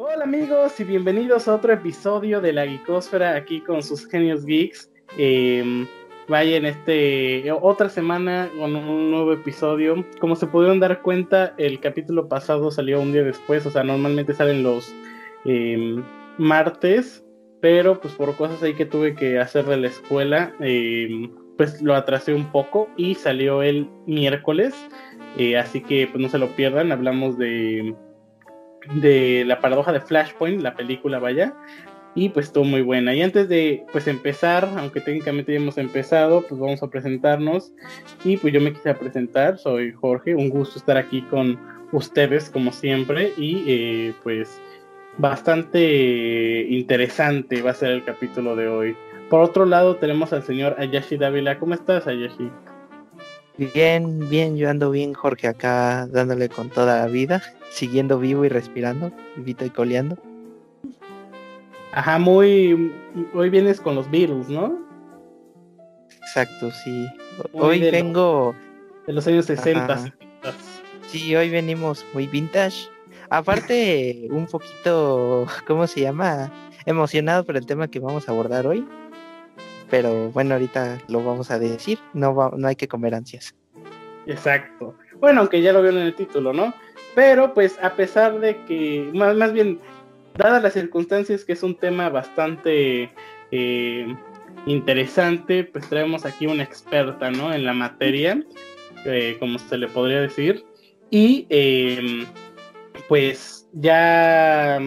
Hola amigos y bienvenidos a otro episodio de la Geekosfera aquí con sus genios geeks. Eh, vaya en este otra semana con un nuevo episodio. Como se pudieron dar cuenta, el capítulo pasado salió un día después, o sea, normalmente salen los em, martes, pero pues por cosas ahí que tuve que hacer de la escuela, em, pues lo atrasé un poco y salió el miércoles. Eh, así que pues no se lo pierdan, hablamos de de la paradoja de Flashpoint, la película vaya, y pues estuvo muy buena. Y antes de pues empezar, aunque técnicamente ya hemos empezado, pues vamos a presentarnos. Y pues yo me quise presentar, soy Jorge, un gusto estar aquí con ustedes como siempre y eh, pues bastante interesante va a ser el capítulo de hoy. Por otro lado tenemos al señor Ayashi Dávila. ¿Cómo estás Ayashi? Bien, bien, yo ando bien Jorge acá dándole con toda la vida, siguiendo vivo y respirando, vivito y coleando. Ajá, muy. Hoy vienes con los Beatles, ¿no? Exacto, sí. hoy vengo. de los años 60. Sí, hoy venimos muy vintage. Aparte, un poquito. ¿Cómo se llama? Emocionado por el tema que vamos a abordar hoy. Pero bueno, ahorita lo vamos a decir. No, no hay que comer ansias. Exacto. Bueno, aunque ya lo vieron en el título, ¿no? Pero pues a pesar de que, más, más bien, dadas las circunstancias que es un tema bastante eh, interesante, pues traemos aquí una experta, ¿no? En la materia, eh, como se le podría decir. Y em, pues ya...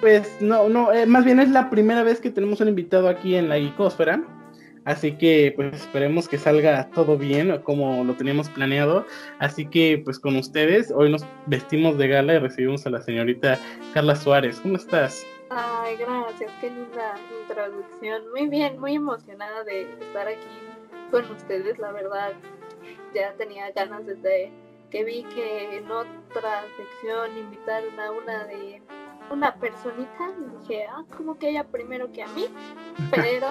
Pues no, no, eh, más bien es la primera vez que tenemos un invitado aquí en la Icósfera. Así que pues esperemos que salga todo bien como lo teníamos planeado. Así que pues con ustedes, hoy nos vestimos de gala y recibimos a la señorita Carla Suárez. ¿Cómo estás? Ay, gracias, qué linda introducción. Muy bien, muy emocionada de estar aquí con ustedes, la verdad. Ya tenía ganas desde que vi que en otra sección invitaron a una de una personita y dije, ah, como que ella primero que a mí, pero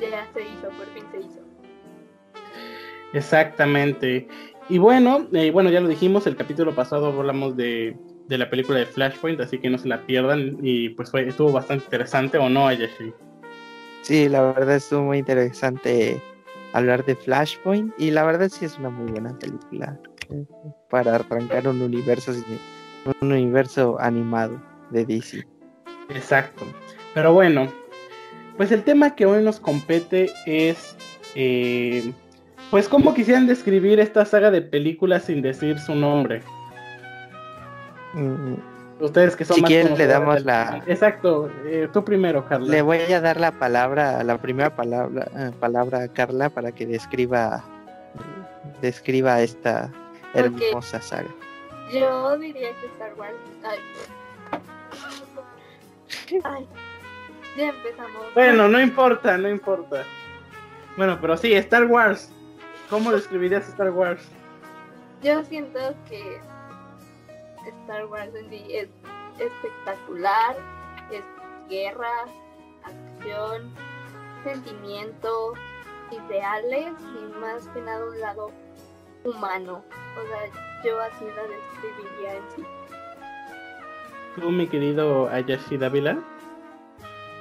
ya se hizo, por fin se hizo. Exactamente. Y bueno, eh, bueno, ya lo dijimos, el capítulo pasado hablamos de, de, la película de Flashpoint, así que no se la pierdan. Y pues fue, estuvo bastante interesante, ¿o no, Ayashi? Sí, la verdad estuvo muy interesante hablar de Flashpoint. Y la verdad sí es una muy buena película eh, para arrancar un universo, un universo animado de DC. Exacto. Pero bueno, pues el tema que hoy nos compete es, eh, pues cómo quisieran describir esta saga de películas sin decir su nombre. Mm, Ustedes que son si quieren le damos la... Exacto, eh, tú primero, Carla. Le voy a dar la palabra, la primera palabra, eh, palabra a Carla para que describa, describa esta hermosa saga. Yo diría que Star Wars. Ay. Ya empezamos. Bueno, no importa, no importa. Bueno, pero sí, Star Wars. ¿Cómo describirías Star Wars? Yo siento que Star Wars en sí es espectacular, es guerra, acción, sentimiento, ideales y más que nada un lado humano. O sea, yo así la describiría en sí. ¿Tú, mi querido Ayashi Dávila?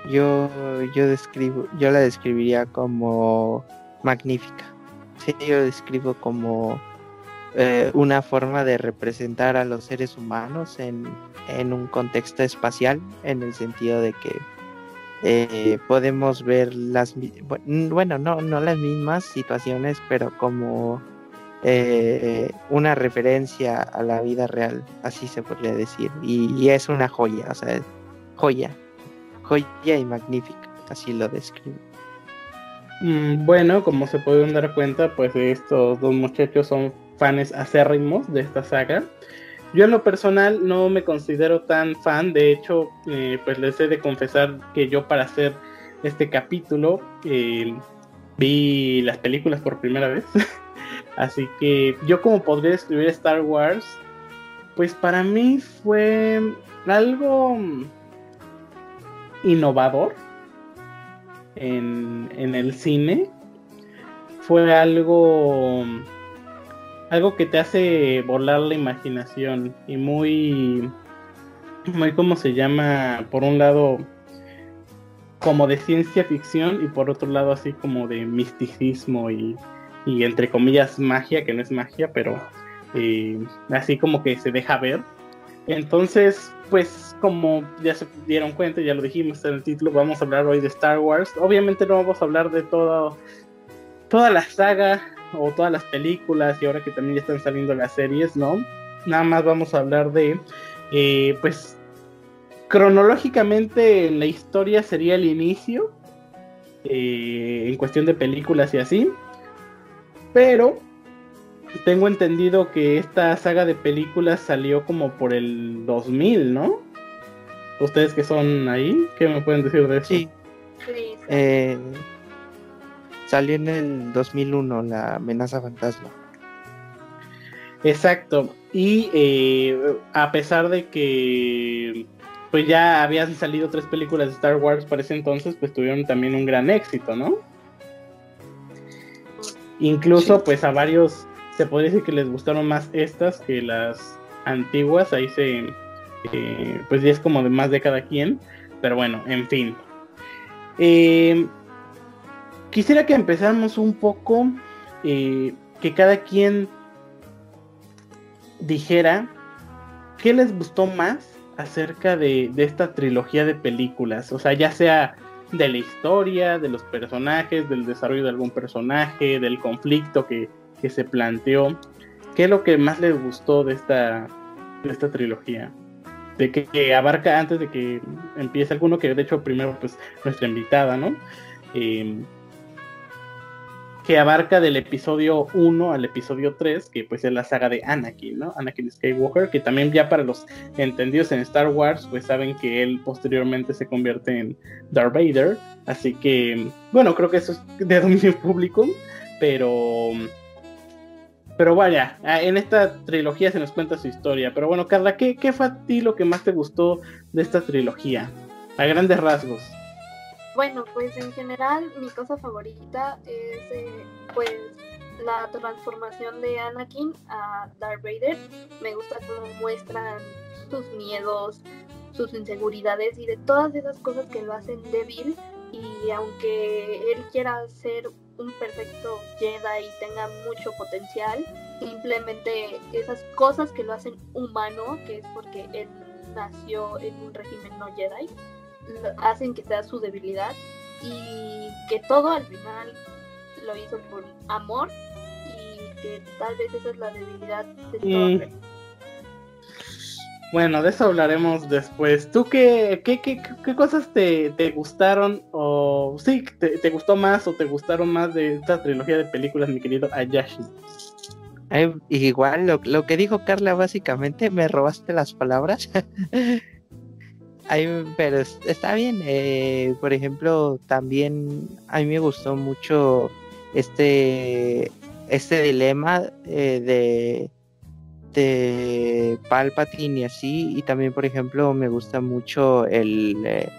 Yo, yo describo, yo la describiría como magnífica. Sí, yo describo como eh, una forma de representar a los seres humanos en, en un contexto espacial, en el sentido de que eh, podemos ver las, bueno, no, no las mismas situaciones, pero como eh, una referencia a la vida real, así se podría decir. Y, es una joya, o sea, joya joya y magnífica, así lo describo. Mm, bueno, como se pueden dar cuenta, pues estos dos muchachos son fans acérrimos de esta saga. Yo en lo personal no me considero tan fan, de hecho, eh, pues les he de confesar que yo para hacer este capítulo eh, vi las películas por primera vez. Así que yo como podría describir Star Wars, pues para mí fue algo innovador en, el cine. Fue algo, algo que te hace volar la imaginación y muy muy como se llama, por un lado, como de ciencia ficción y por otro lado así como de misticismo y, y entre comillas magia, que no es magia, pero eh, así como que se deja ver. Entonces, pues como ya se dieron cuenta, ya lo dijimos en el título, vamos a hablar hoy de Star Wars. Obviamente no vamos a hablar de todo, toda la saga o todas las películas y ahora que también ya están saliendo las series, ¿no? Nada más vamos a hablar de, eh, pues, cronológicamente en la historia sería el inicio, eh, en cuestión de películas y así, pero tengo entendido que esta saga de películas salió como por el 2000, ¿no? Ustedes que son ahí, ¿qué me pueden decir de eso? Sí. Eh, salió en el 2001 la amenaza fantasma. Exacto. Y eh, a pesar de que pues ya habían salido tres películas de Star Wars para ese entonces, pues tuvieron también un gran éxito, ¿no? Incluso pues a varios se podría decir que les gustaron más estas que las antiguas, ahí se eh, pues ya es como de más de cada quien, pero bueno, en fin. Eh, quisiera que empezáramos un poco, eh, que cada quien dijera qué les gustó más acerca de, esta trilogía de películas, o sea, ya sea de la historia, de los personajes, del desarrollo de algún personaje, del conflicto que, se planteó. ¿Qué es lo que más les gustó de esta, de esta trilogía? De que, abarca antes de que empiece alguno, que de hecho primero pues nuestra invitada, ¿no? Eh, que abarca del episodio 1 al episodio 3, que pues es la saga de Anakin, ¿no? Anakin Skywalker, que también ya para los entendidos en Star Wars, pues saben que él posteriormente se convierte en Darth Vader, así que, bueno, creo que eso es de dominio público, pero... Pero vaya, en esta trilogía se nos cuenta su historia. Pero bueno, Carla, ¿qué, ¿qué fue a ti lo que más te gustó de esta trilogía? A grandes rasgos. Bueno, pues en general mi cosa favorita es eh, pues la transformación de Anakin a Darth Vader. Me gusta cómo muestran sus miedos, sus inseguridades y de todas esas cosas que lo hacen débil. Y aunque él quiera ser un perfecto Jedi y tenga mucho potencial, simplemente esas cosas que lo hacen humano, que es porque él nació en un régimen no Jedi, hacen que sea su debilidad y que todo al final lo hizo por amor y que tal vez esa es la debilidad de todo. Bueno, de eso hablaremos después. ¿Tú qué, qué, qué, qué cosas te, te, gustaron o sí, te, te, gustó más o te gustaron más de esta trilogía de películas, mi querido Ayashi? igual lo, lo que dijo Carla básicamente, me robaste las palabras. pero está bien. Eh, por ejemplo, también a mí me gustó mucho este, este dilema eh, de, de Palpatine y así. Y también, por ejemplo, me gusta mucho el... Eh,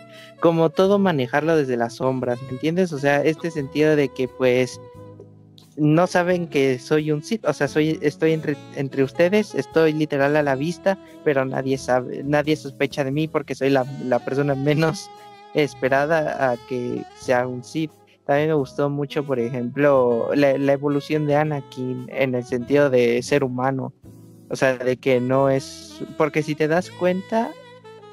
como todo manejarlo desde las sombras, ¿me entiendes? O sea, este sentido de que pues no saben que soy un Sith, o sea, soy, estoy entre, entre, ustedes, estoy literal a la vista, pero nadie sabe, nadie sospecha de mí porque soy la, la persona menos esperada a que sea un Sith. También me gustó mucho, por ejemplo, la, evolución de Anakin en el sentido de ser humano. O sea, de que no es. Porque si te das cuenta.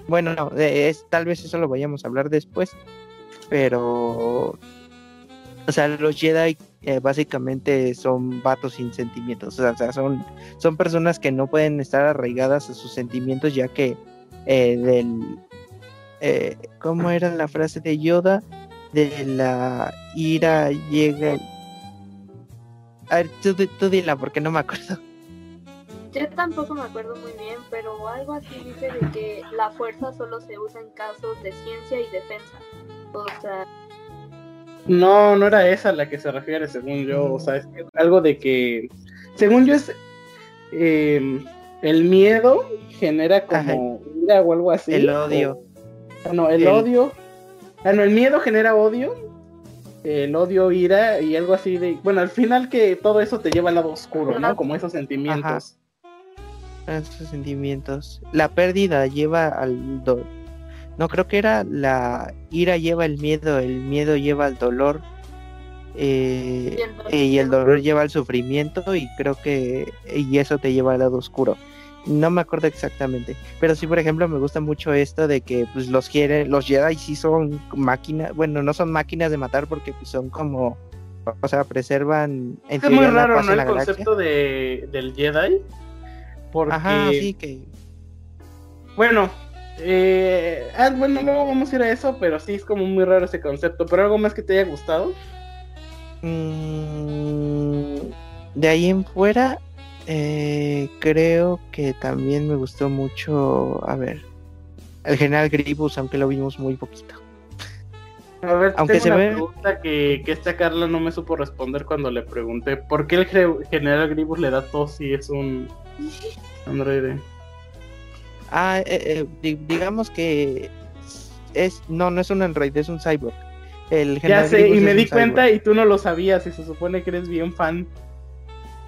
Bueno, no, es, tal vez eso lo vayamos a hablar después. Pero. O sea, los Jedi eh, básicamente son vatos sin sentimientos. O sea, son, son personas que no pueden estar arraigadas a sus sentimientos, ya que eh, del. Eh, ¿Cómo era la frase de Yoda? De la ira llega. A ver, tú, tú dila porque no me acuerdo. Yo tampoco me acuerdo muy bien, pero algo así dice de que la fuerza solo se usa en casos de ciencia y defensa. O sea, no, no era esa la que se refiere, según yo. O sea, es algo de que, según yo, es em, el miedo genera como ira o algo así. El odio. Ah, no, el, odio. Ah, no, el miedo genera odio. El odio, ira y algo así de. Bueno, al final que todo eso te lleva al lado oscuro, ¿no? Como esos sentimientos. esos sentimientos. La pérdida lleva al dolor. No, creo que era la ira lleva el miedo, el miedo lleva al dolor. eh, Y el dolor y el lleva- dolor lleva al sufrimiento y creo que y eso te lleva al lado oscuro. No me acuerdo exactamente, pero sí, por ejemplo, me gusta mucho esto de que pues los quiere, los Jedi sí son máquinas, bueno, no son máquinas de matar porque pues, son como, o sea, preservan. en Es muy raro, ¿no? en El concepto de, del Jedi. Porque, Ajá, sí que bueno, eh, ah, bueno, luego vamos a ir a eso, pero sí es como muy raro ese concepto. Pero algo más que te haya gustado. Mm, de ahí en fuera, eh, creo que también me gustó mucho, a ver, el general Gribus, aunque lo vimos muy poquito. A ver, Aunque tengo se una ve- pregunta que, que esta Carla no me supo responder cuando le pregunté. ¿Por qué el ge- general Gribus le da tos si es un androide? Ah, eh, eh, di- digamos que es, no, no es un androide, es un cyborg. El Ya sé, y me di cuenta cyborg. y tú no lo sabías y se supone que eres bien fan.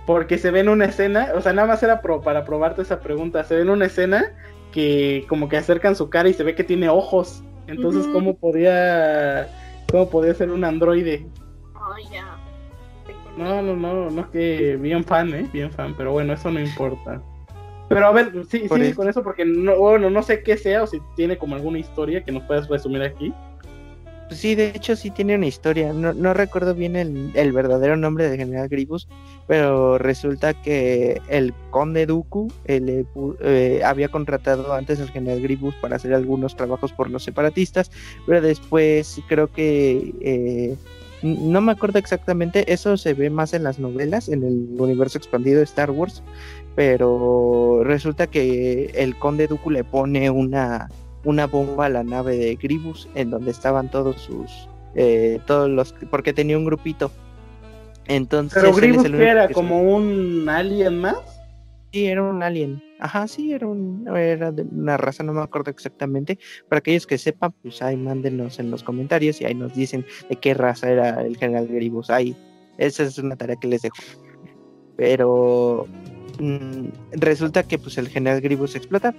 Porque se ve en una escena, o sea, nada más era pro- para probarte esa pregunta. Se ve en una escena que como que acercan su cara y se ve que tiene ojos. Entonces, Ujú. ¿cómo podía cómo podía ser un androide? Ay, ya. No, no, no, no es que bien fan, ¿eh? Bien fan, pero bueno, eso no importa. Pero a ver, sí, sigue eso. con eso porque no, bueno, no sé qué sea o si tiene como alguna historia que nos puedas resumir aquí. Pues Sí, de hecho sí tiene una historia. No, no recuerdo bien el, el verdadero nombre del general Gribus, pero resulta que el conde Dooku eh, le pu- eh, había contratado antes al general Gribus para hacer algunos trabajos por los separatistas, pero después creo que eh, no me acuerdo exactamente. Eso se ve más en las novelas, en el universo expandido de Star Wars, pero resulta que el conde Dooku le pone una una bomba a la nave de Gribus en donde estaban todos sus eh, todos los porque tenía un grupito. Entonces Pero Gribus que era que como un alien más. sí era un alien. Ajá sí era un era de una raza no me acuerdo exactamente. Para aquellos que sepan pues ahí mándenos en los comentarios y ahí nos dicen de qué raza era el general Gribus ahí esa es una tarea que les dejo. Pero mm, resulta que pues el general Gribus explota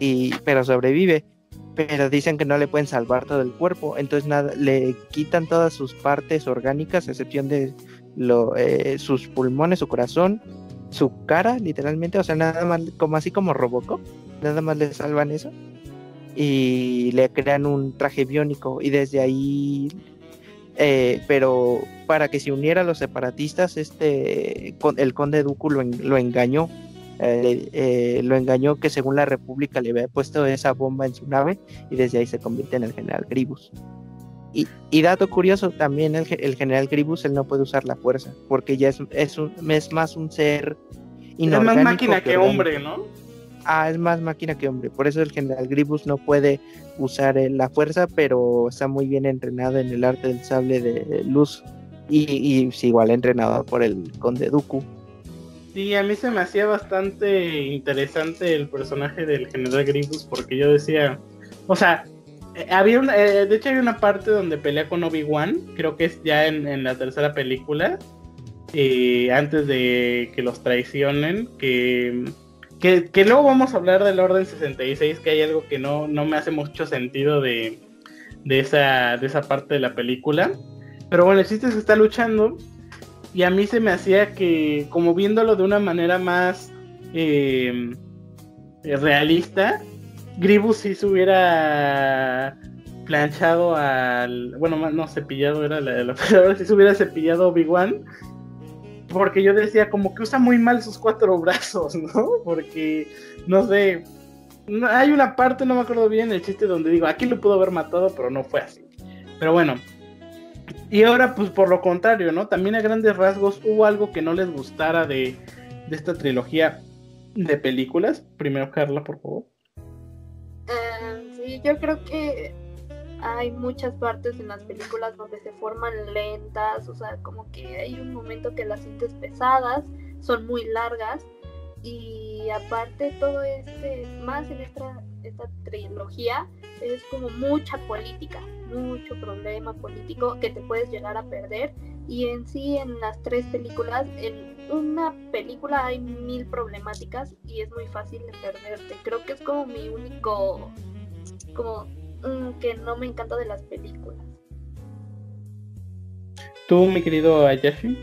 y pero sobrevive pero dicen que no le pueden salvar todo el cuerpo entonces nada le quitan todas sus partes orgánicas a excepción de lo, eh, sus pulmones su corazón su cara literalmente o sea nada más como así como Robocop nada más le salvan eso y le crean un traje biónico y desde ahí eh, pero para que se uniera a los separatistas este con- el conde Dooku lo, en- lo engañó. Eh, eh, lo engañó que según la república le había puesto esa bomba en su nave y desde ahí se convierte en el general Gribus. Y, y dato curioso también el, ge- el general Gribus él no puede usar la fuerza porque ya es, es, un- es más un ser Es más inorgánico máquina que hombre, ¿no? Ah, es más máquina que hombre. Por eso el general Gribus no puede usar eh, la fuerza, pero está muy bien entrenado en el arte del sable de luz. Y, es igual entrenado por el conde Dooku. Sí, a mí se me hacía bastante interesante el personaje del general Grievous porque yo decía, o sea, eh, había una, eh, de hecho hay una parte donde pelea con Obi-Wan, creo que es ya en, la tercera película, antes de que los traicionen, que, que, luego vamos a hablar del Orden 66, que hay algo que no, no me hace mucho sentido de, de, esa, de esa parte de la película. Pero bueno, el chiste es está luchando y a mí se me hacía que, como viéndolo de una manera más eh, realista, Gribus sí se hubiera planchado al. Bueno, no cepillado era la, la palabra, si se hubiera cepillado Obi-Wan. Porque yo decía, como que usa muy mal sus cuatro brazos, ¿no? Porque, no sé. hay una parte, no me acuerdo bien, el chiste donde digo, aquí lo pudo haber matado, pero no fue así. Pero bueno, y ahora, pues por lo contrario, ¿no? También a grandes rasgos hubo algo que no les gustara de, de esta trilogía de películas. Primero, Carla, por favor. Eh, sí, yo creo que hay muchas partes en las películas donde se forman lentas, o sea, como que hay un momento que las sientes pesadas, son muy largas y aparte todo este, más en esta, esta trilogía, es como mucha política, mucho problema político que te puedes llegar a perder Y en sí, en las tres películas, en una película hay mil problemáticas y es muy fácil de perderte. Creo que es como mi único, como que no me encanta de las películas. ¿Tú, mi querido Ayashi?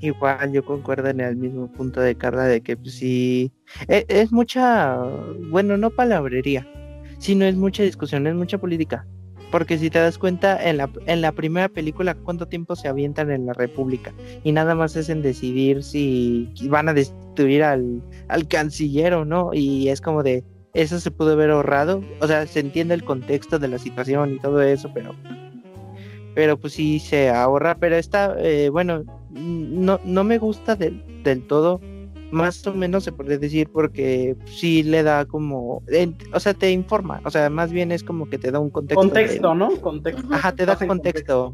Igual yo concuerdo en el mismo punto de Carla de que pues, sí es, es, mucha, bueno, no palabrería, sino es mucha discusión, es mucha política. Porque si te das cuenta, en la, en la primera película, ¿cuánto tiempo se avientan en la República? Y nada más es en decidir si van a destruir al, al canciller o no. Y es como de, eso se pudo haber ahorrado. O sea, se entiende el contexto de la situación y todo eso, pero pero pues sí se ahorra, pero está, eh, bueno, no, no me gusta del, del todo, más o menos se podría decir, porque sí le da como, o sea, te informa, o sea, más bien es como que te da un contexto. Contexto, ¿no? Contexto. Ajá, te da contexto,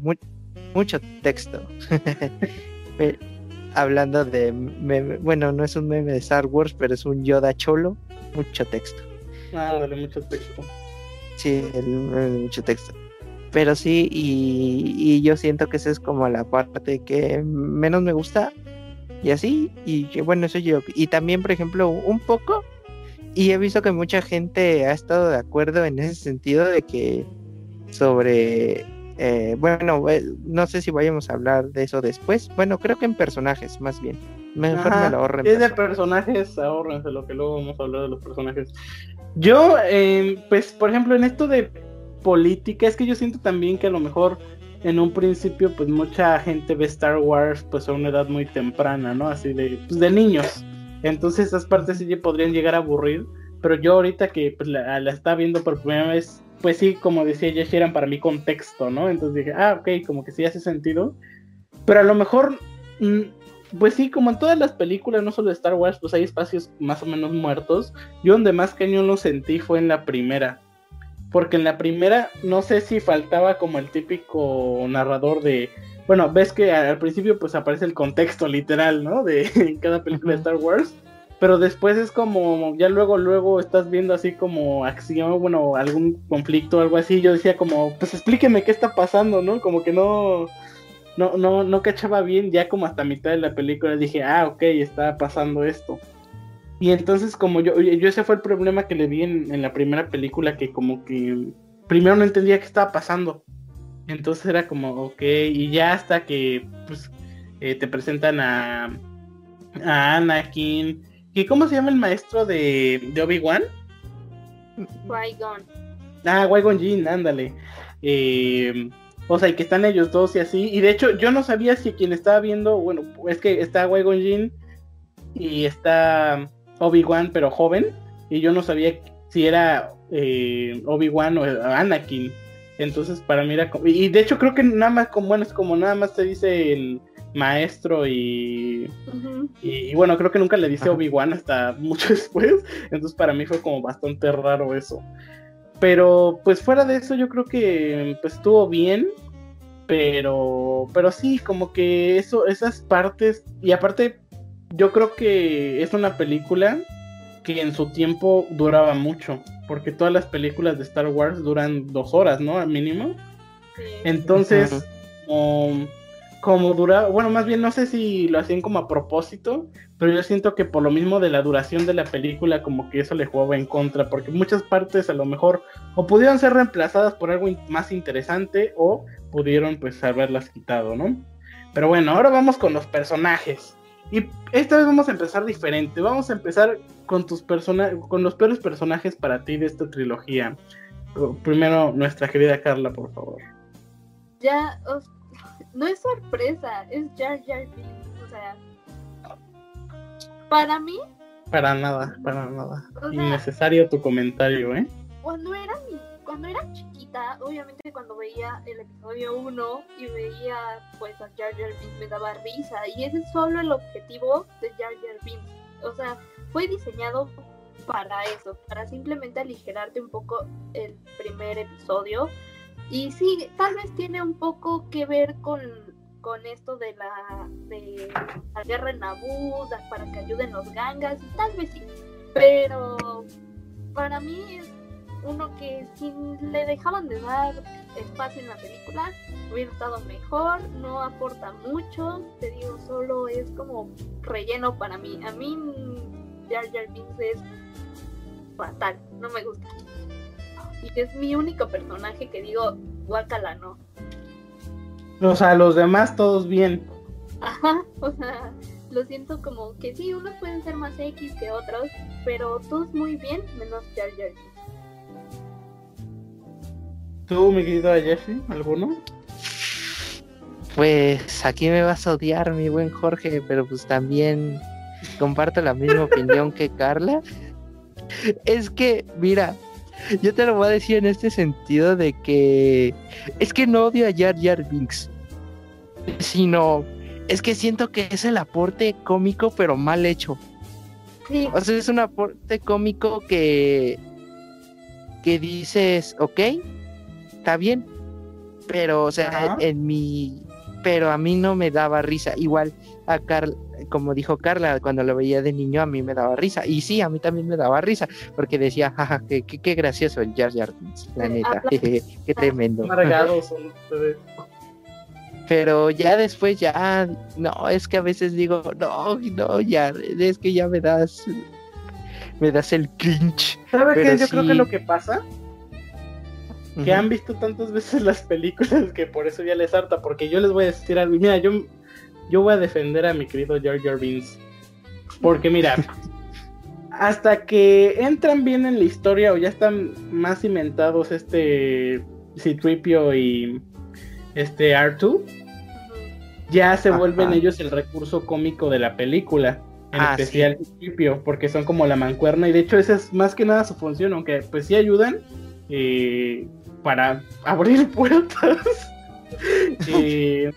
mucho texto. Hablando de, meme, bueno, no es un meme de Star Wars, pero es un Yoda cholo, mucho texto. Ah, vale, mucho texto. Sí, el, el, mucho texto pero sí, y, y, yo siento que esa es como la parte que menos me gusta, y así, y bueno, eso yo, y también, por ejemplo, un poco, y he visto que mucha gente ha estado de acuerdo en ese sentido de que sobre, eh, bueno, no sé si vayamos a hablar de eso después, bueno, creo que en personajes, más bien, mejor Ajá, me lo ahorren. Es de personajes, ahorrense lo que luego vamos a hablar de los personajes. Yo, eh, pues, por ejemplo, en esto de política, es que yo siento también que a lo mejor en un principio pues mucha gente ve Star Wars pues a una edad muy temprana, ¿no? Así de, pues, de niños. Entonces esas partes sí podrían llegar a aburrir, pero yo ahorita que pues, la, la estaba viendo por primera vez, pues sí, como decía Josh, eran para mí contexto, ¿no? Entonces dije, ah, ok, como que sí hace sentido. Pero a lo mejor, pues sí, como en todas las películas, no solo de Star Wars, pues hay espacios más o menos muertos. Yo donde más cañón lo sentí fue en la primera porque en la primera no sé si faltaba como el típico narrador de bueno ves que al principio pues aparece el contexto literal no de en cada película de Star Wars pero después es como ya luego luego estás viendo así como acción bueno algún conflicto algo así yo decía como pues explíqueme qué está pasando no como que no no no no cachaba bien ya como hasta mitad de la película dije ah ok está pasando esto y entonces como yo, yo ese fue el problema que le vi en, en, la primera película, que como que primero no entendía qué estaba pasando. Entonces era como, ok, y ya hasta que pues, eh, te presentan a, a Anakin, que ¿cómo se llama el maestro de, de Obi-Wan? Qui-Gon. Ah, Qui-Gon Jinn, ándale. Eh, o sea, y que están ellos dos y así. Y de hecho yo no sabía si quien estaba viendo, bueno, es que está Qui-Gon Jinn y está... Obi-Wan, pero joven, y yo no sabía si era eh, Obi-Wan o Anakin. Entonces, para mí era como. Y de hecho, creo que nada más, como bueno, es como nada más te dice el maestro y. Uh -huh. y, y, bueno, creo que nunca le dice Obi-Wan hasta mucho después. Entonces, para mí fue como bastante raro eso. Pero, pues fuera de eso, yo creo que pues estuvo bien. Pero, pero sí, como que eso, esas partes. Y aparte, yo creo que es una película que en su tiempo duraba mucho, porque todas las películas de Star Wars duran dos horas, ¿no? Al mínimo. Entonces, uh -huh. um, como duraba, bueno, más bien no sé si lo hacían como a propósito, pero yo siento que por lo mismo de la duración de la película, como que eso le jugaba en contra, porque muchas partes a lo mejor o pudieron ser reemplazadas por algo más interesante o pudieron pues haberlas quitado, ¿no? Pero bueno, ahora vamos con los personajes. Y esta vez vamos a empezar diferente. Vamos a empezar con tus persona con los peores personajes para ti de esta trilogía. Primero, nuestra querida Carla, por favor. Ya, os... no es sorpresa, es Jar Jar Binks. O sea, para mí. Para nada, para nada. O sea, Innecesario tu comentario, ¿eh? Cuando era cuando era chiquita, obviamente cuando veía el episodio 1 y veía pues a Jar Jar Binks me daba risa y ese es solo el objetivo de Jar Jar Binks. O sea, fue diseñado para eso, para simplemente aligerarte un poco el primer episodio. Y sí, tal vez tiene un poco que ver con, con esto de la, de la guerra en para que ayuden los gangas, tal vez sí. Pero para mí es uno que si le dejaban de dar espacio en la película hubiera estado mejor, no aporta mucho, te digo, solo es como relleno para mí. A mí Jar Jar Binks es fatal, no me gusta. Y es mi único personaje que digo, guacala, no. O sea, los demás todos bien. Ajá, o sea, lo siento como que sí, unos pueden ser más X que otros, pero todos muy bien, menos Jar Jar ¿Tú, mi querido Jeffy, alguno? Pues aquí me vas a odiar, mi buen Jorge, pero pues también comparto la misma opinión que Carla. Es que, mira, yo te lo voy a decir en este sentido de que es que no odio a Jar Jar Binks, sino es que siento que es el aporte cómico pero mal hecho. Sí. O sea, es un aporte cómico que que dices, ok, está bien, pero o sea, Ajá. en mi pero a mí no me daba risa. Igual a Carla, como dijo Carla, cuando lo veía de niño a mí me daba risa. Y sí, a mí también me daba risa, porque decía, jaja, qué, qué, qué gracioso el Jar Jar Binks, la neta, qué tremendo. Son ustedes. Pero ya después ya, no, es que a veces digo, no, no, ya, es que ya me das, me das el cringe. ¿Sabe Pero qué? Yo creo que lo que pasa que han visto tantas veces las películas que por eso ya les harta, porque yo les voy a decir algo. y Mira, yo, yo voy a defender a mi querido Jar Binks. Porque mira, hasta que entran bien en la historia o ya están más cimentados este Citripio y este R2, Ujú. ya se Ajá. vuelven ellos el recurso cómico de la película. En Ah, especial Citripio, porque son como la mancuerna y de hecho esa es más que nada su función, aunque pues sí ayudan eh, para abrir puertas. Eh,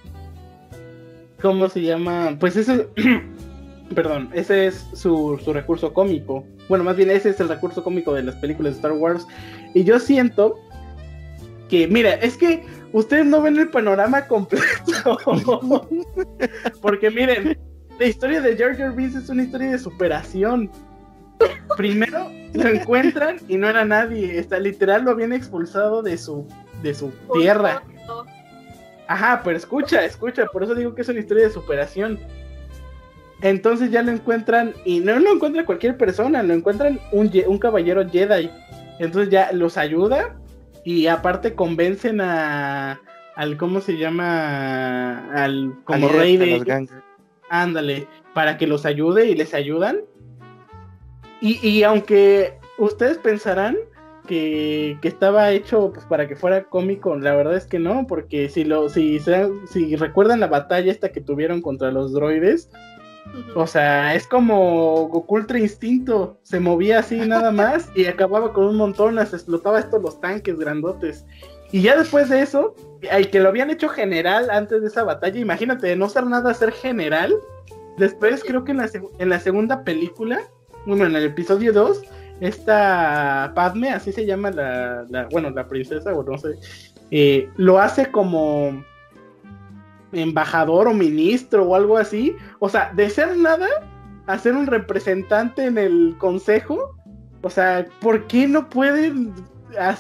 ¿Cómo se llama? Pues ese, perdón, ese es su, su recurso cómico. Bueno, más bien ese es el recurso cómico de las películas de Star Wars. Y yo siento que, mira, es que ustedes no ven el panorama completo. Porque miren, la historia de Jar Jar Binks es una historia de superación. Primero lo encuentran y no era nadie. Está literal lo habían expulsado de su de su tierra. Ajá, pero escucha, escucha, por eso digo que es una historia de superación. Entonces ya lo encuentran, y no lo encuentra cualquier persona, lo encuentran un, un caballero Jedi. Entonces ya los ayuda y aparte convencen a al cómo se llama al como rey de. Ándale, para que los ayude y les ayudan. Y, y aunque ustedes pensarán que, que estaba hecho pues, para que fuera cómico, la verdad es que no, porque si lo, si, si recuerdan la batalla esta que tuvieron contra los droides, o sea, es como Goku Ultra Instinto, se movía así nada más y acababa con un montón, las explotaba estos los tanques grandotes. Y ya después de eso, que lo habían hecho general antes de esa batalla, imagínate, de no ser nada, ser general. Después creo que en la, en la segunda película, bueno, en el episodio 2, esta Padme, así se llama la, bueno, la princesa, o no sé, eh, lo hace como embajador o ministro o algo así. O sea, de ser nada a ser un representante en el consejo. O sea, ¿por qué no pueden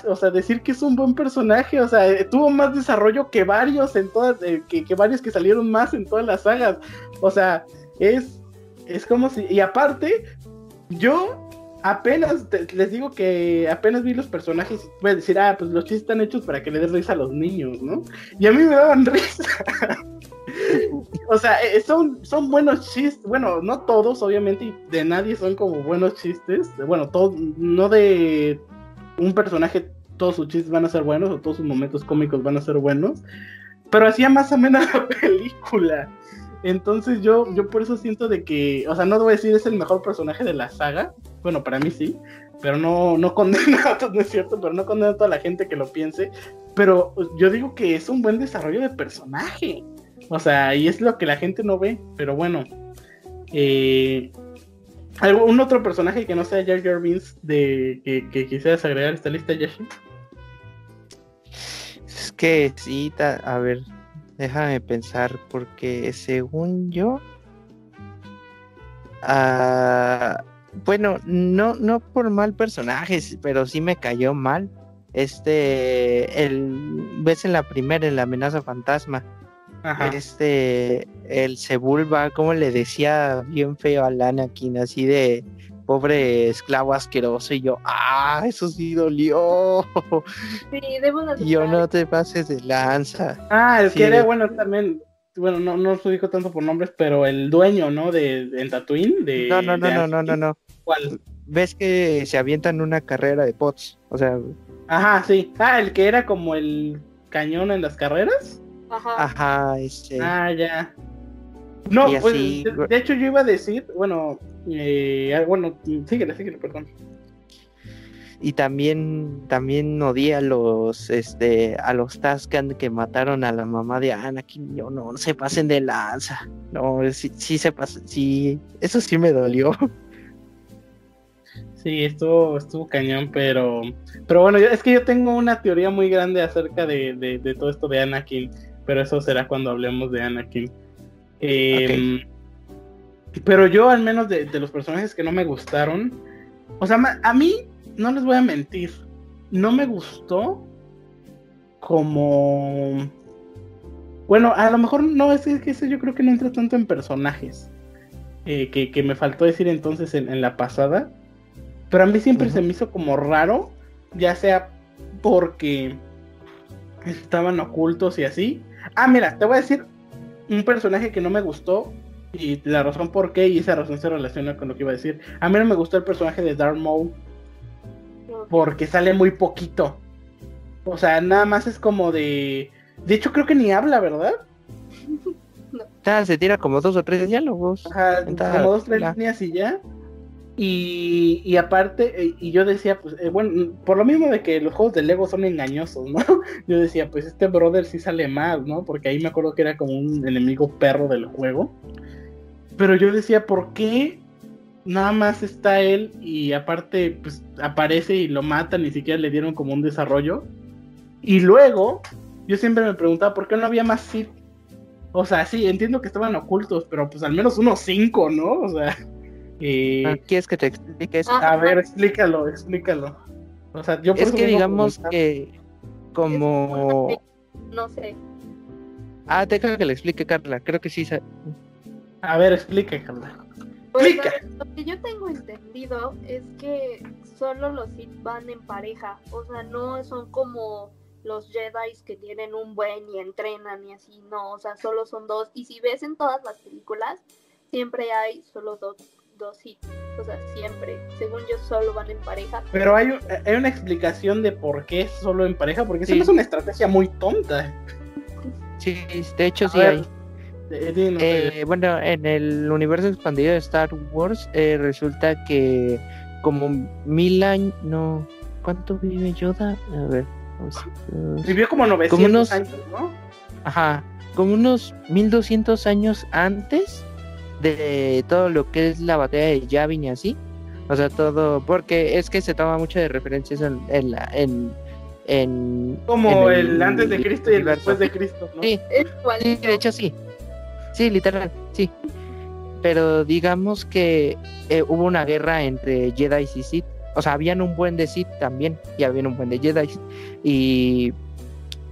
o sea, decir que es un buen personaje? O sea, eh, tuvo más desarrollo que varios en todas, eh, que, que varios que salieron más en todas las sagas. O sea, es, es como si, y aparte, yo apenas, les digo que apenas vi los personajes, voy a decir, ah, pues los chistes están hechos para que le den risa a los niños, ¿no? Y a mí me daban risa. o sea, eh, son, son buenos chistes, bueno, no todos, obviamente, y de nadie son como buenos chistes, bueno, todos, no de un personaje, todos sus chistes van a ser buenos, o todos sus momentos cómicos van a ser buenos, pero hacía más amena la película. Entonces yo, yo por eso siento de que, o sea, no voy a decir es el mejor personaje de la saga, bueno, para mí sí, pero no, no condeno no es cierto, pero no condeno a toda la gente que lo piense, pero yo digo que es un buen desarrollo de personaje, o sea, y es lo que la gente no ve, pero bueno, eh, ¿algún otro personaje que no sea Jar Jar Binks de, que, que quisieras agregar a esta lista, Yashi? Es que sí, ta- a ver, déjame pensar, porque según yo, ah, bueno, no, no por mal personaje, pero sí me cayó mal. Este, el, ves en la primera, en la amenaza fantasma, este, el Sebulba, como le decía bien feo a Anakin, así de pobre esclavo asqueroso, y yo, ah, eso sí dolió. Sí, debo Yo no te pases de lanza. Ah, el que era bueno también, bueno, no, no se dijo tanto por nombres, pero el dueño, ¿no? De, en Tatooine, de... No, no, no, no, no, no, no. ¿Cuál? Ves que se avientan una carrera de pots, o sea... Ajá, sí. Ah, el que era como el cañón en las carreras. Ajá. Ajá, ese. Ah, ya. No, pues, de, hecho yo iba a decir, bueno, eh, ah, bueno, síguele, síguele, perdón. Y también, también odié a los, este, a los Tascan que mataron a la mamá de Anakin. Yo no, no se pasen de lanza. No, sí, sí se pasen, sí, eso sí me dolió. Sí, estuvo, estuvo cañón, pero, pero bueno, es que yo tengo una teoría muy grande acerca de, de, todo esto de Anakin, pero eso será cuando hablemos de Anakin. Em, pero yo, al menos de, los personajes que no me gustaron, o sea, a mí, no les voy a mentir, no me gustó como... Bueno, a lo mejor no, es que eso yo creo que no entra tanto en personajes. Eh, que, me faltó decir entonces en, la pasada. Pero a mí siempre se me hizo como raro, ya sea porque estaban ocultos y así. Ah, mira, te voy a decir un personaje que no me gustó y la razón por qué, y esa razón se relaciona con lo que iba a decir. A mí no me gustó el personaje de Darth Maul porque sale muy poquito. O sea, nada más es como de. De hecho, creo que ni habla, ¿verdad? No. se tira como dos o tres diálogos. Ajá, como dos o tres líneas y ya. Y, y aparte, eh, y yo decía, pues, eh, bueno, por lo mismo de que los juegos de Lego son engañosos, ¿no? Yo decía, pues este brother sí sale más, ¿no? Porque ahí me acuerdo que era como un enemigo perro del juego. Pero yo decía, ¿por qué nada más está él y aparte, pues aparece y lo mata, ni siquiera le dieron como un desarrollo? Y luego, yo siempre me preguntaba, ¿por qué no había más Sith? O sea, sí, entiendo que estaban ocultos, pero pues al menos unos cinco, ¿no? O sea. Ah, ¿Quieres que te explique eso? A ver, explícalo, explícalo. O sea, yo es que digamos que como... No sé. Ah, deja que le explique Carla, creo que sí. A ver, explique, Carla. Pues, lo que yo tengo entendido es que solo los Sith van en pareja, o sea, no son como los Jedi que tienen un buen y entrenan y así, no, o sea, solo son dos. Y si ves en todas las películas, siempre hay solo dos dos hits. O sea, siempre. Según yo, solo van en pareja. Pero hay, hay una explicación de por qué solo en pareja, porque eso es una estrategia muy tonta. Sí, de hecho sí hay. Eh, bueno, en el universo expandido de Star Wars eh, resulta que como mil años, no, ¿cuánto vive Yoda? A ver. Vivió como 900 años, ¿no? Ajá, como unos 1200 años antes de todo lo que es la batalla de Yavin y así. O sea, todo, porque es que se toma mucho de referencias en, en, la, en, en como el, antes de Cristo y el después de Cristo, ¿no? Sí, sí, de hecho sí. Sí, literal, sí. Pero digamos que eh, hubo una guerra entre Jedi y Sith. O sea, habían un buen de Sith también y habían un buen de Jedi. Y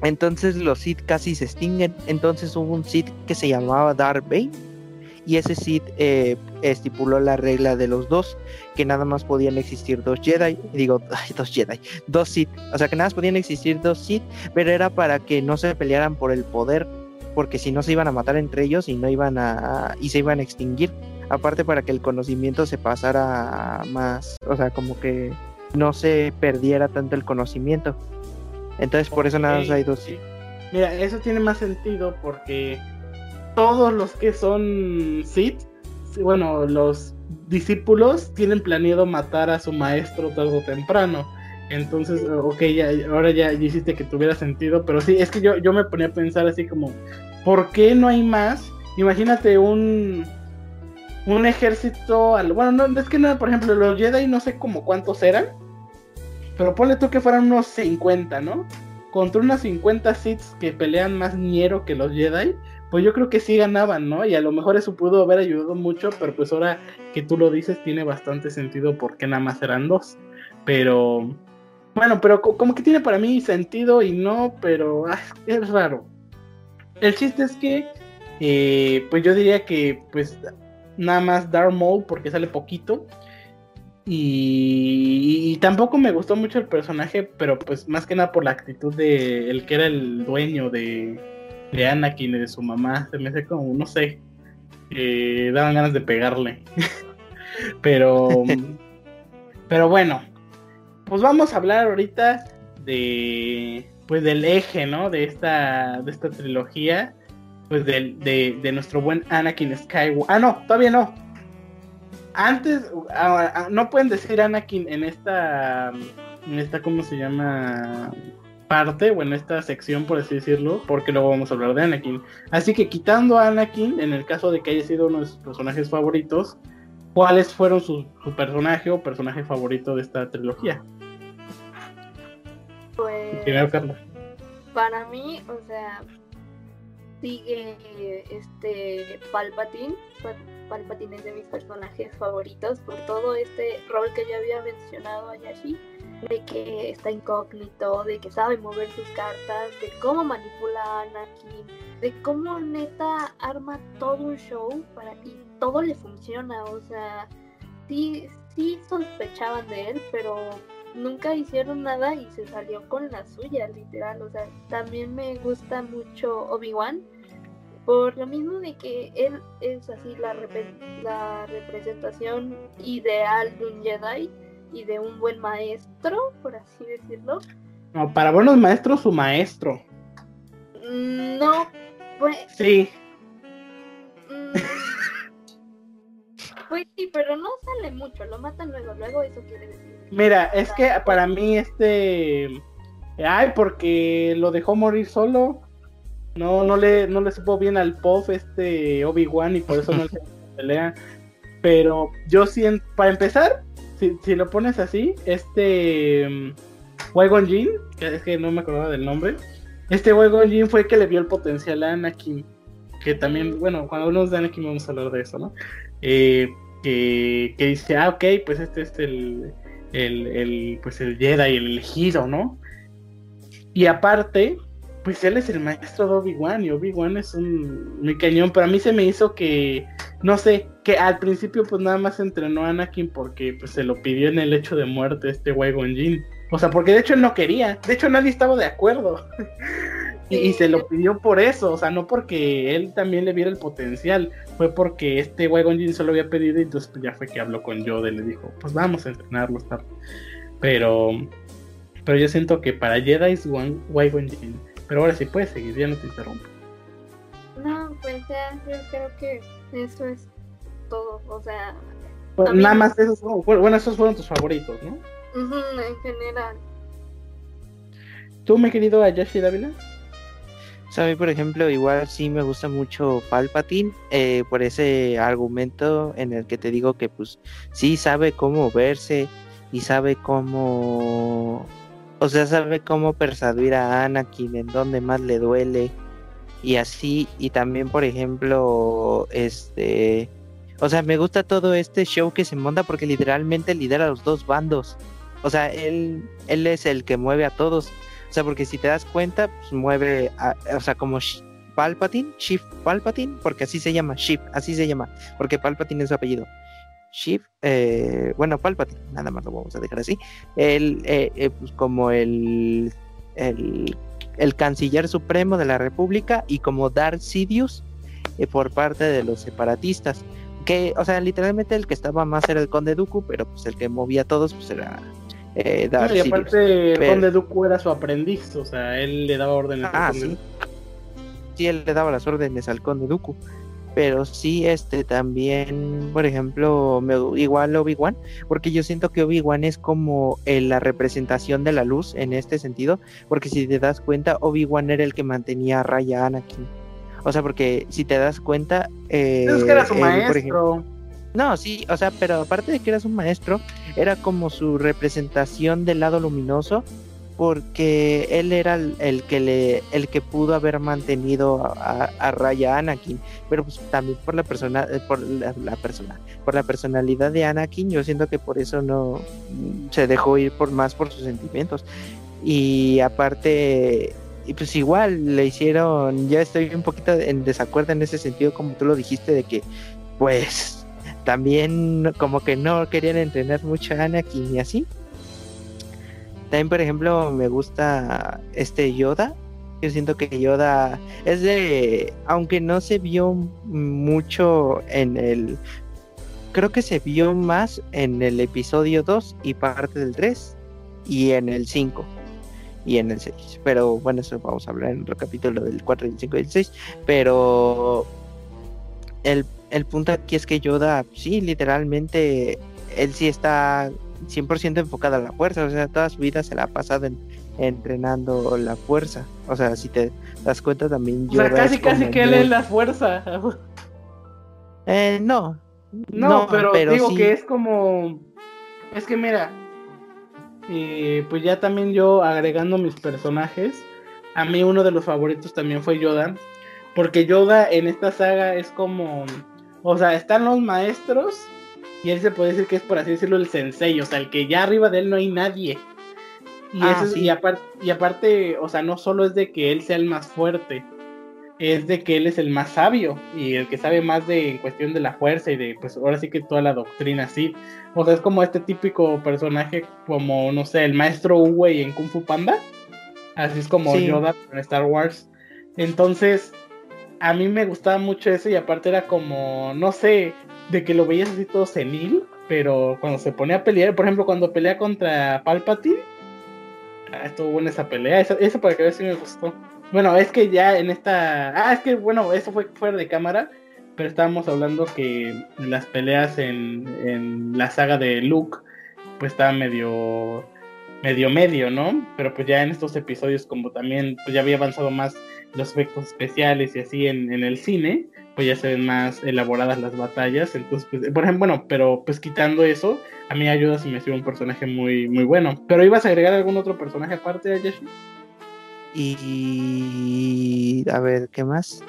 entonces los Sith casi se extinguen. Entonces hubo un Sith que se llamaba Darth Bane y ese Sith eh, estipuló la regla de los dos, que nada más podían existir dos Jedi, digo, dos Jedi, dos Sith, o sea que nada más podían existir dos Sith, pero era para que no se pelearan por el poder, porque si no se iban a matar entre ellos y no iban a y se iban a extinguir, aparte para que el conocimiento se pasara más, o sea, como que no se perdiera tanto el conocimiento. Entonces por eso nada más hay dos. Mira, eso tiene más sentido porque todos los que son Sith, bueno, los discípulos tienen planeado matar a su maestro tarde o temprano. Entonces, ok, ya, ahora ya, hiciste que tuviera sentido, pero sí, es que yo, yo me ponía a pensar así como, ¿por qué no hay más? Imagínate un, un ejército, al, bueno, no, es que no, por ejemplo, los Jedi no sé como cuántos eran, pero ponle tú que fueran unos 50, ¿no? Contra unos 50 Sith que pelean más ñero que los Jedi, pues yo creo que sí ganaban, ¿no? Y a lo mejor eso pudo haber ayudado mucho, pero pues ahora que tú lo dices tiene bastante sentido porque nada más eran dos. Pero, bueno, pero como que tiene para mí sentido y no, pero ah, es raro. El chiste es que, eh, pues yo diría que, pues, nada más Dark Maul porque sale poquito. Y, tampoco me gustó mucho el personaje, pero pues más que nada por la actitud de el que era el dueño de, de Anakin y de su mamá. Se me hace como, no sé, eh, daban ganas de pegarle. pero, pero bueno, pues vamos a hablar ahorita de, pues del eje, ¿no? De esta, de esta trilogía, pues de, de, de nuestro buen Anakin Skywalker. Ah, no, todavía no. Antes, ah, ah, no pueden decir Anakin en esta, en esta, ¿cómo se llama? parte, o en esta sección, por así decirlo, porque luego vamos a hablar de Anakin. Así que quitando a Anakin, en el caso de que haya sido uno de sus personajes favoritos, ¿cuáles fueron su, personaje o personaje favorito de esta trilogía? Pues. Para mí, o sea, sigue este Palpatine. Palpatine es de mis personajes favoritos por todo este rol que ya había mencionado a Yashi de que está incógnito, de que sabe mover sus cartas, de cómo manipula a Anakin, de cómo neta arma todo un show para y todo le funciona, o sea, sí, sí sospechaban de él, pero nunca hicieron nada y se salió con la suya, literal, o sea, también me gusta mucho Obi-Wan, por lo mismo de que él es así la, la representación ideal de un Jedi, y de un buen maestro, por así decirlo. No, para buenos maestros, su maestro. Mm, no, pues. Sí. Mm, pues sí, pero no sale mucho, lo matan luego, luego eso quiere decir. Mira, es que para mí este. Ay, porque lo dejó morir solo. No, no le, no le supo bien al POF este Obi-Wan y por eso no se pelea. Pero yo siento, para empezar, si, lo pones así, este um, Jin, que es que no me acordaba del nombre, este Qui-Gon Jin fue el que le vio el potencial a Anakin, que también, bueno, cuando hablamos de Anakin vamos a hablar de eso, ¿no? Eh, que, que, dice, ah, ok, pues este es el, el, el, pues el Jedi, el elegido, ¿no? Y aparte, pues él es el maestro de Obi-Wan y Obi-Wan es un muy cañón, pero a mí se me hizo que, no sé, que al principio pues nada más entrenó a Anakin porque pues se lo pidió en el hecho de muerte este Qui-Gon Jinn. O sea, porque de hecho él no quería, de hecho nadie estaba de acuerdo. y, se lo pidió por eso, o sea, no porque él también le viera el potencial, fue porque este Qui-Gon Jinn se lo había pedido y entonces pues, ya fue que habló con Yoda y le dijo, pues vamos a entrenarlo, está. Pero, pero yo siento que para Jedi es Qui-Gon Jinn pero ahora sí puedes seguir, ya no te interrumpo. No, pues ya, yo creo que eso es todo. O sea, pues nada más esos, bueno, esos fueron tus favoritos, ¿no? En general. ¿Tú, me querido Ayashi Dávila? Sabe, por ejemplo, igual sí me gusta mucho Palpatine eh, por ese argumento en el que te digo que pues sí sabe cómo verse y sabe cómo o sea, sabe cómo persuadir a Anakin en donde más le duele. Y así, y también, por ejemplo, este. O sea, me gusta todo este show que se monta porque literalmente lidera a los dos bandos. O sea, él, él es el que mueve a todos. O sea, porque si te das cuenta, pues mueve, a, o sea, como Palpatine, Shift Palpatine, porque así se llama, así se llama, porque Palpatine es su apellido. Eh, bueno, Palpatine, nada más lo vamos a dejar así, el, eh, eh, pues como el, el, el, canciller supremo de la República y como Darth Sidious por parte de los separatistas. Que, o sea, literalmente el que estaba más era el Conde Dooku, pero pues el que movía a todos pues era Darth Y aparte el Conde Dooku era su aprendiz, o sea, él le daba órdenes ah, Sí. sí, él le daba las órdenes al Conde Dooku. Pero sí este también por ejemplo me, igual Obi-Wan porque yo siento que Obi-Wan es como eh, la representación de la luz en este sentido porque si te das cuenta Obi-Wan era el que mantenía a raya a Anakin o sea porque si te das cuenta eh, es que era su maestro. no sí o sea pero aparte de que era su maestro era como su representación del lado luminoso porque él era el, que le el que pudo haber mantenido a, a, raya a Anakin. Pero pues también por la persona eh, por la, persona por la personalidad de Anakin yo siento que por eso no mm, se dejó ir por más por sus sentimientos. Y aparte y pues igual le hicieron ya estoy un poquito en desacuerdo en ese sentido como tú lo dijiste de que pues también como que no querían entrenar mucho a Anakin y así también, por ejemplo, me gusta este Yoda. Yo siento que Yoda es de. Aunque no se vio mucho en el. Creo que se vio más en el episodio 2 y parte del 3 y en el 5 y en el 6. Pero bueno, eso vamos a hablar en el capítulo del 4, el 5 y el 6. Pero el, el punto aquí es que Yoda, sí, literalmente, él sí está 100% enfocada a la fuerza, o sea, toda su vida se la ha pasado entrenando la fuerza. O sea, si te das cuenta también yo... O sea, casi, casi que él es la fuerza. Eh, no. no. pero, digo que es como... Es que mira, eh, pues ya también yo agregando mis personajes, a mí uno de los favoritos también fue Yoda, porque Yoda en esta saga es como... O sea, están los maestros y él se puede decir que es, por así decirlo, el sensei, o sea, el que ya arriba de él no hay nadie. Y, ah, y, aparte, y aparte, o sea, no solo es de que él sea el más fuerte, es de que él es el más sabio y el que sabe más de en cuestión de la fuerza y de, pues ahora sí que toda la doctrina sí. O sea, es como este típico personaje como, no sé, el maestro Uwe en Kung Fu Panda. Así es como Yoda en Star Wars. Entonces, a mí me gustaba mucho eso y aparte era como, no sé, de que lo veías así todo senil, pero cuando se ponía a pelear, por ejemplo, cuando pelea contra Palpatine, ah, estuvo buena esa pelea, esa, esa para que ver si me gustó. Bueno, es que ya en esta, ah, es que bueno, eso fue fuera de cámara, pero estábamos hablando que las peleas en, en la saga de Luke, pues estaban medio, medio medio, ¿no? Pero pues ya en estos episodios, como también pues ya había avanzado más los efectos especiales y así en, en el cine, pues ya se ven más elaboradas las batallas. Entonces, pues, por ejemplo, bueno, pero pues quitando eso, a mí ayuda si me sido un personaje muy, muy bueno. Pero ibas a agregar algún otro personaje aparte de Ayashi. Y a ver, ¿qué más?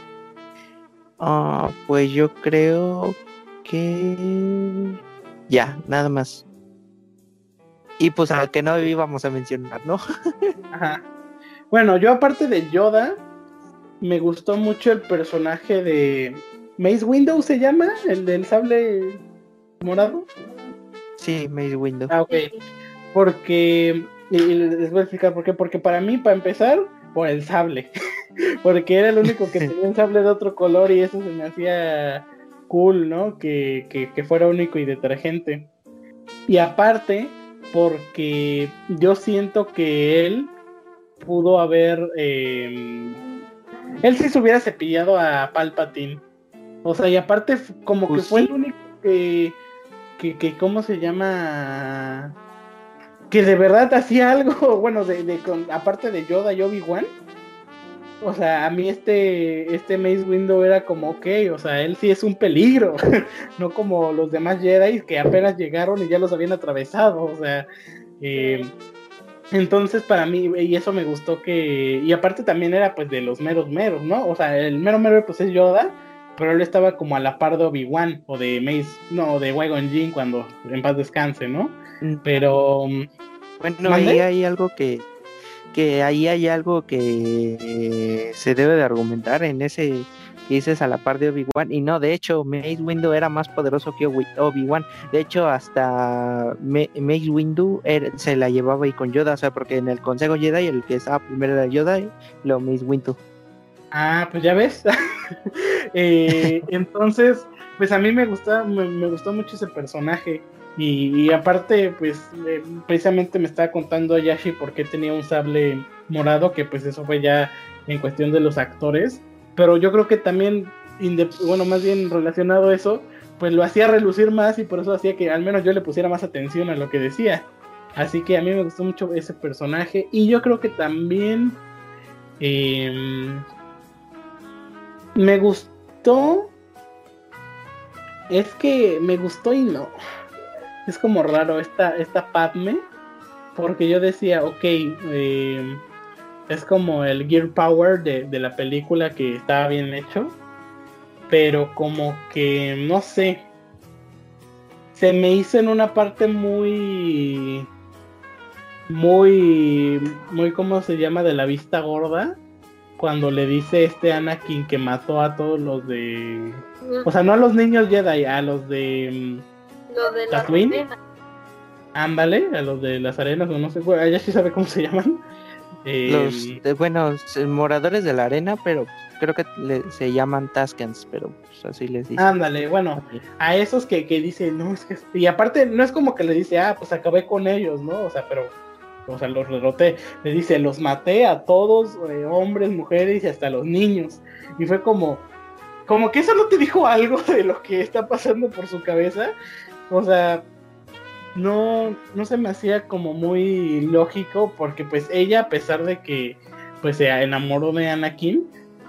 Ah, pues yo creo que ya, nada más. Y pues al que no íbamos a mencionar, ¿no? Ajá. Bueno, yo aparte de Yoda, me gustó mucho el personaje de Maze Window se llama, el del sable morado. Sí, Maze Window. Ah, ok. Porque y les voy a explicar por qué, porque para mí, para empezar, por el sable. porque era el único que tenía un sable de otro color y eso se me hacía cool, ¿no? Que, que, fuera único y detergente. Y aparte, porque yo siento que él pudo haber eh, él sí se hubiera cepillado a Palpatine. O sea, y aparte, como que pues fue el único que, que, que, ¿cómo se llama? Que de verdad hacía algo, bueno, de, de con, aparte de Yoda y Obi-Wan. O sea, a mí este, este Maze Window era como, ok, o sea, él sí es un peligro, no como los demás Jedi que apenas llegaron y ya los habían atravesado, o sea, eh, entonces para mí, y eso me gustó que, y aparte también era pues de los meros meros, ¿no? O sea, el mero mero pues es Yoda, pero él estaba como a la par de Obi-Wan o de Mace, no, de Qui-Gon Jinn cuando en paz descanse, ¿no? Mm. Pero... Bueno, ahí hay algo que, que ahí hay algo que se debe de argumentar en ese dices a la par de Obi-Wan. Y no, de hecho, Mace Windu era más poderoso que Obi-Wan. De hecho, hasta Mace Windu se la llevaba ahí con Yoda. O sea, porque en el Consejo Jedi el que estaba primero era Yoda y lo Mace Windu. Ah, pues ya ves. Eh, entonces, pues a mí me gusta, me, gustó mucho ese personaje. Y, aparte, pues eh, precisamente me estaba contando a Yashi por qué tenía un sable morado, que pues eso fue ya en cuestión de los actores pero yo creo que también, bueno, más bien relacionado a eso, pues lo hacía relucir más y por eso hacía que al menos yo le pusiera más atención a lo que decía. Así que a mí me gustó mucho ese personaje y yo creo que también em, me gustó. Es que me gustó y no. Es como raro esta, esta Padme. porque yo decía, ok, eh, es como el Gear Power de, de la película que estaba bien hecho, pero como que, no sé, se me hizo en una parte muy muy muy cómo se llama de la vista gorda cuando le dice este Anakin que mató a todos los de o sea no a los niños Jedi a los de Lo de la ¿Tatooine? arena. ándale a los de las arenas o no sé ella sí sabe cómo se llaman Eh, Los, de- bueno, moradores de la arena, pero creo que le- se llaman Taskens, pero pues, así les dicen. ándale bueno a esos que, que dice no es que y aparte no es como que le dice ah pues acabé con ellos no o sea pero o sea los derroté le dice los maté a todos eh, hombres mujeres y hasta los niños y fue como como que eso no te dijo algo de lo que está pasando por su cabeza o sea no no se me hacía como muy lógico porque pues ella a pesar de que pues se enamoró de Anakin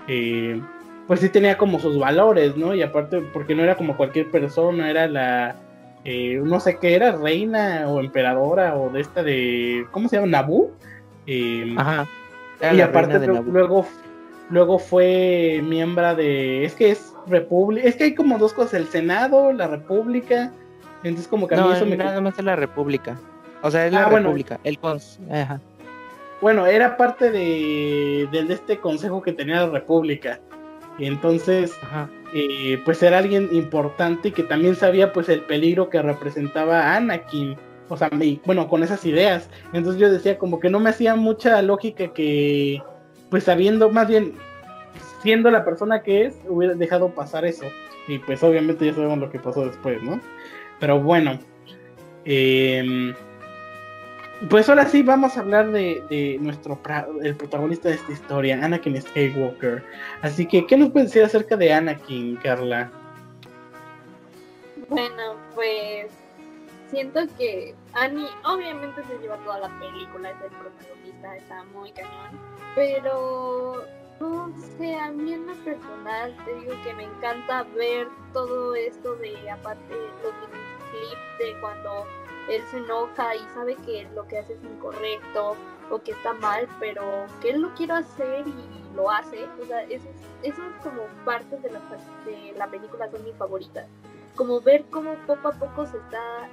eh, pues sí tenía como sus valores, ¿no? Y aparte, porque no era como cualquier persona, era la, eh, no sé qué era, reina o emperadora o de esta de, ¿cómo se llama? Naboo. Eh, Ajá. Era y aparte reina de lu- Naboo. luego, luego fue miembro de, es que es república, es que hay como dos cosas, el Senado, la república, entonces como que a mí No, eso me... nada más es la República. O sea, es Ah, la bueno. República. El cons... Ajá. Bueno, era parte de, de este consejo que tenía la república. Y entonces, Ajá. eh, pues era alguien importante y que también sabía pues el peligro que representaba Anakin. O sea, bueno, con esas ideas. Entonces yo decía como que no me hacía mucha lógica que, pues sabiendo, más bien, siendo la persona que es, hubiera dejado pasar eso. Y pues obviamente ya sabemos lo que pasó después, ¿no? Pero bueno. em, pues ahora sí vamos a hablar de, de nuestro el protagonista de esta historia, Anakin Skywalker. Así que, ¿qué nos puedes decir acerca de Anakin, Carla? Bueno, pues siento que Annie obviamente se lleva toda la película, es el protagonista, está muy cañón, pero no sé, a mí en lo personal te digo que me encanta ver todo esto de aparte los clips de cuando él se enoja y sabe que lo que hace es incorrecto o que está mal, pero que él lo quiere hacer y lo hace, o sea, esos, esos como partes de la, de la película son mis favoritas. Como ver cómo poco a poco se está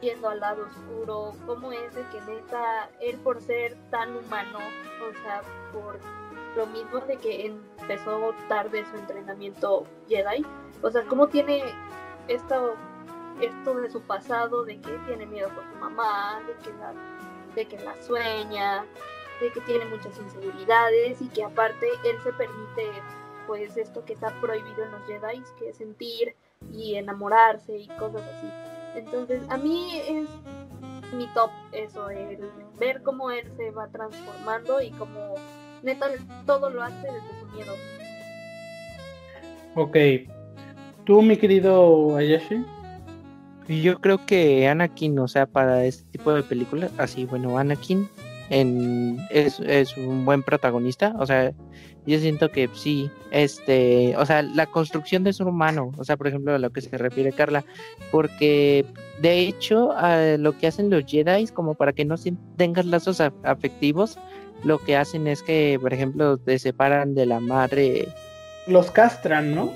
yendo al lado oscuro, cómo es de que neta, él por ser tan humano, o sea, por lo mismo de que empezó tarde su entrenamiento Jedi, o sea, cómo tiene esto, esto de su pasado, de que tiene miedo por su mamá, de que la, de que la sueña, de que tiene muchas inseguridades y que aparte él se permite pues esto que está prohibido en los Jedi, que es sentir y enamorarse y cosas así. Entonces, a mí es mi top eso, el ver cómo él se va transformando y cómo neta todo lo hace desde su miedo. Ok. ¿Tú, mi querido Ayashi? Yo creo que Anakin, o sea, para este tipo de películas, así, bueno, Anakin en, es, es un buen protagonista, o sea, yo siento que sí, este, o sea, la construcción de ser humano, o sea, por ejemplo, a lo que se refiere Carla, porque de hecho, a lo que hacen los Jedi, como para que no tengas lazos af- afectivos, lo que hacen es que, por ejemplo, te separan de la madre. Los castran, ¿no?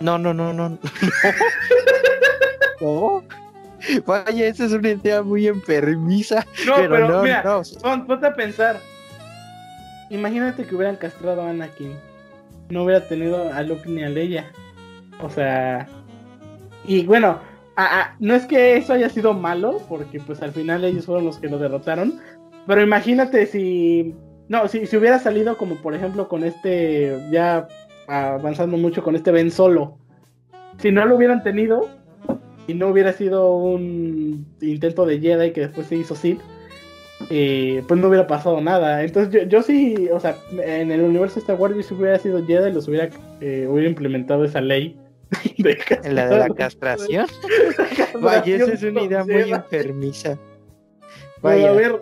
No, no, no, no. no. Vaya, esa es una idea muy enfermiza. No, pero, pero, no, mira, no. ponte a pensar. Imagínate que hubieran castrado a Anakin. No hubiera tenido a Luke ni a Leia. O sea. Y bueno, a- a- no es que eso haya sido malo, porque pues al final ellos fueron los que lo derrotaron. Pero imagínate si. No, si, si hubiera salido como por ejemplo con este. Ya avanzando mucho con este Ben Solo. Si no lo hubieran tenido. Y no hubiera sido un intento de Jedi que después se hizo Sith eh, pues no hubiera pasado nada. Entonces yo, yo sí, o sea, en el universo de Star Wars yo si hubiera sido Jedi los hubiera, eh, hubiera implementado esa ley de En la de la castración. Vaya, esa es una idea muy enfermiza. Vaya. Vaya. A ver,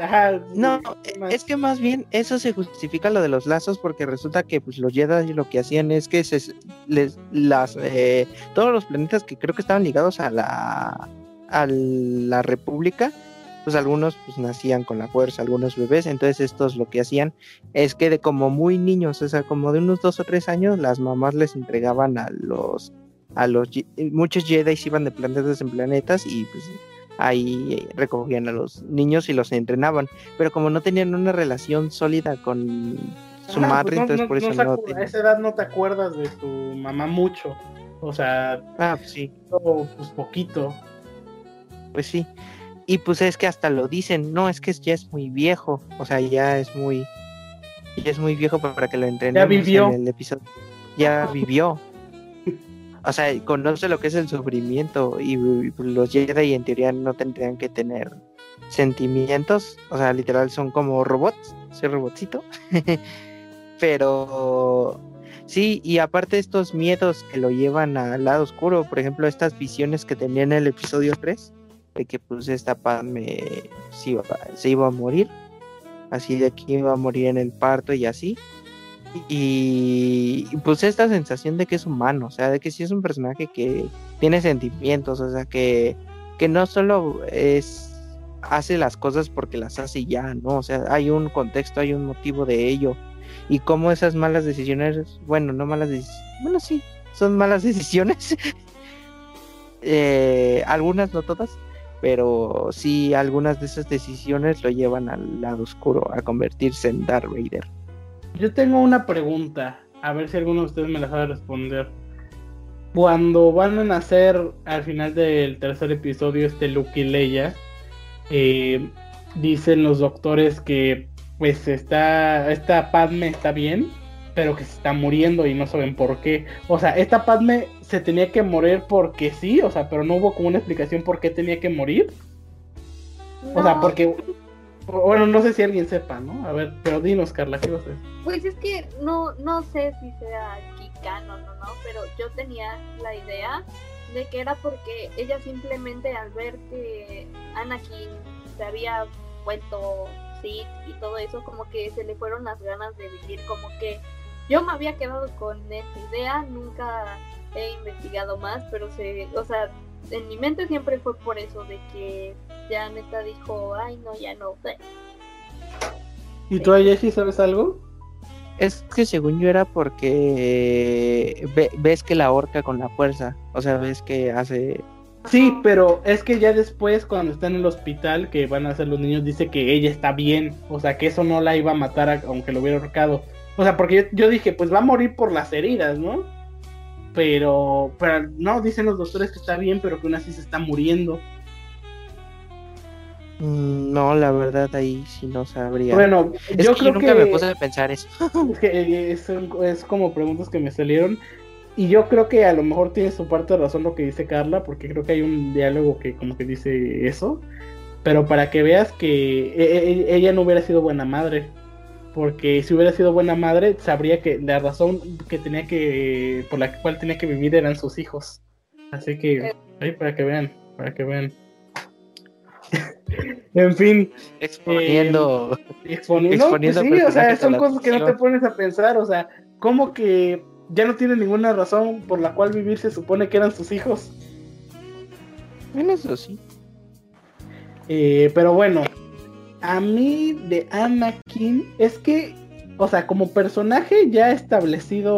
ajá, No, ¿qué más? es que más bien eso se justifica lo de los lazos porque resulta que pues los Jedi lo que hacían es que se les las eh, todos los planetas que creo que estaban ligados a la a la República pues algunos pues nacían con la fuerza, algunos bebés, entonces estos lo que hacían es que de como muy niños, o sea, como de unos dos o tres años, las mamás les entregaban a los, a los, muchos Jedi iban de planetas en planetas y pues ahí recogían a los niños y los entrenaban, pero como no tenían una relación sólida con su Ah, madre, pues no- entonces no- por eso no no, tenían- A esa edad no te acuerdas de tu mamá mucho. O sea, Ah, pues sí, todo, pues poquito. pues sí. Y pues es que hasta lo dicen, no, es que ya es muy viejo, o sea, ya es muy, ya es muy viejo para que lo vivió. en el episodio. Ya vivió. O sea, conoce lo que es el sufrimiento y, y los Jedi en teoría no tendrían que tener sentimientos, o sea, literal son como robots, soy robotcito. Pero sí, y aparte estos miedos que lo llevan al lado oscuro, por ejemplo, estas visiones que tenía en el episodio 3, de que pues esta Padme se iba, se iba a morir, así de que iba a morir en el parto y así. Y, pues esta sensación de que es humano, o sea, de que sí es un personaje que tiene sentimientos, o sea, que, que no solo es hace las cosas porque las hace ya, ¿no? O sea, hay un contexto, hay un motivo de ello. Y cómo esas malas decisiones, bueno, no malas decisiones, bueno, sí, son malas decisiones. Eh, algunas, no todas, pero sí algunas de esas decisiones lo llevan al lado oscuro, a convertirse en Darth Vader. Yo tengo una pregunta, a ver si alguno de ustedes me la sabe responder. Cuando van a nacer al final del tercer episodio este Luke y Leia, eh, dicen los doctores que pues está esta Padme está bien, pero que se está muriendo y no saben por qué. O sea, esta Padme se tenía que morir porque sí, o sea, pero no hubo como una explicación por qué tenía que morir. O sea, porque bueno, no sé si alguien sepa, ¿no? A ver, pero dinos, Carla, ¿qué vas a decir? Pues es que no, no sé si sea aquí canon o no, pero yo tenía la idea de que era porque ella simplemente al ver que Anakin se había vuelto Sith y todo eso, como que se le fueron las ganas de vivir, como que yo me había quedado con esa idea, nunca he investigado más, pero se, o sea, en mi mente siempre fue por eso, de que ya neta dijo, ay no, ya no, ¿Y tú, Ayeshi, sabes algo? Es que según yo era porque ve- ves que la horca con la fuerza, o sea, ves que hace... Sí, pero es que ya después, cuando está en el hospital, que van a ser los niños, dice que ella está bien. O sea, que eso no la iba a matar a- aunque lo hubiera ahorcado. O sea, porque yo, yo dije, pues va a morir por las heridas, ¿no? Pero, pero no, dicen los doctores que está bien, pero que aún así se está muriendo. Mm, No, la verdad ahí sí no sabría. Bueno, es yo que creo yo nunca que, me puse a pensar eso. es, que eh, es, es como preguntas que me salieron. Y yo creo que a lo mejor tiene su parte de razón lo que dice Carla, porque creo que hay un diálogo que como que dice eso. Pero para que veas que e- e- ella no hubiera sido buena madre. Porque si hubiera sido buena madre, sabría que la razón que tenía que. por la cual tenía que vivir eran sus hijos. Así que. Ahí para que vean. Para que vean. en fin. Exponiendo. Exponiendo, Exponiendo pues sí, o sea, son cosas que no te pones a pensar, o sea, como que ya no tiene ninguna razón por la cual vivir se supone que eran sus hijos. Bueno, eso sí. Eh, pero bueno, a mí de Anakin es que, o sea, como personaje ya establecido,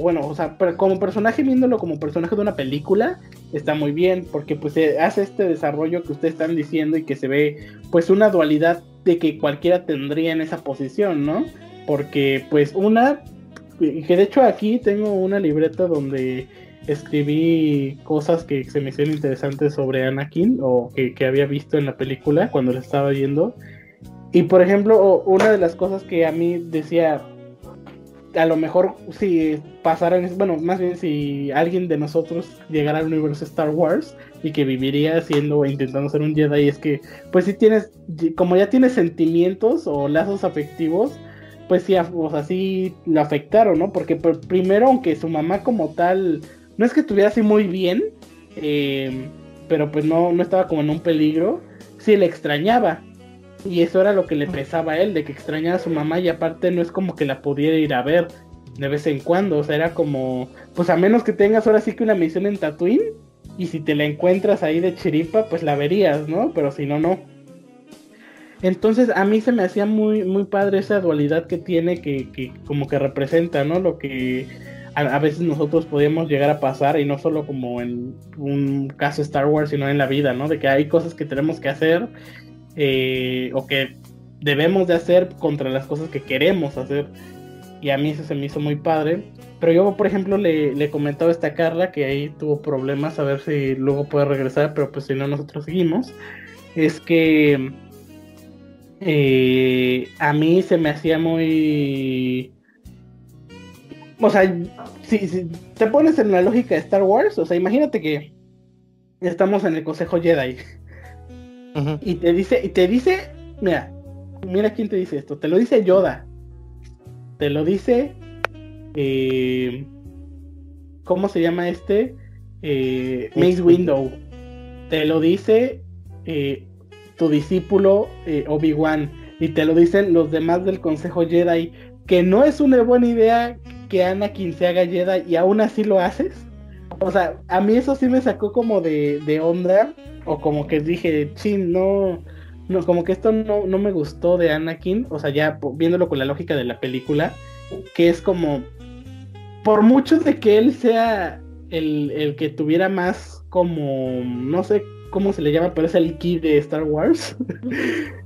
bueno, o sea, pero como personaje viéndolo como personaje de una película, está muy bien, porque pues eh, hace este desarrollo que ustedes están diciendo y que se ve pues una dualidad de que cualquiera tendría en esa posición, ¿no? Porque pues una, que de hecho aquí tengo una libreta donde escribí cosas que se me hicieron interesantes sobre Anakin o que, que había visto en la película cuando la estaba viendo. Y por ejemplo, o- una de las cosas que a mí decía, a lo mejor si pasaran, bueno, más bien si alguien de nosotros llegara al universo Star Wars y que viviría siendo, intentando ser un Jedi, es que, pues si tienes, como ya tienes sentimientos o lazos afectivos, pues sí, o sea, sí lo afectaron, ¿no? Porque por- primero, aunque su mamá como tal, no es que estuviera así muy bien, eh, pero pues no, no estaba como en un peligro, sí le extrañaba. Y eso era lo que le pesaba a él, de que extrañaba a su mamá y aparte no es como que la pudiera ir a ver de vez en cuando, o sea, era como, pues a menos que tengas ahora sí que una misión en Tatooine y si te la encuentras ahí de chiripa, pues la verías, ¿no? Pero si no, no. Entonces a mí se me hacía muy, muy padre esa dualidad que tiene, que, que como que representa, ¿no? Lo que a, veces nosotros podíamos llegar a pasar, y no solo como en un caso Star Wars, sino en la vida, ¿no? De que hay cosas que tenemos que hacer eh, o que debemos de hacer contra las cosas que queremos hacer. Y a mí eso se me hizo muy padre. Pero yo, por ejemplo, le, le comentaba a esta Carla que ahí tuvo problemas, a ver si luego puede regresar, pero pues si no, nosotros seguimos. Es que eh, a mí se me hacía muy... O sea, si, te pones en la lógica de Star Wars, o sea, imagínate que estamos en el Consejo Jedi. Y te dice, y te dice, mira, mira quién te dice esto, te lo dice Yoda. Te lo dice eh, ¿cómo se llama este? Eh, Mace Window. Te lo dice eh, tu discípulo eh, Obi-Wan y te lo dicen los demás del Consejo Jedi, que no es una buena idea que Anakin se haga Jedi y aún así lo haces. O sea, a mí eso sí me sacó como de, de onda, o como que dije, chin, no, no, como que esto no, no me gustó de Anakin, o sea, ya viéndolo con la lógica de la película, que es como, por mucho de que él sea el, el que tuviera más como, no sé cómo se le llama, pero es el ki de Star Wars.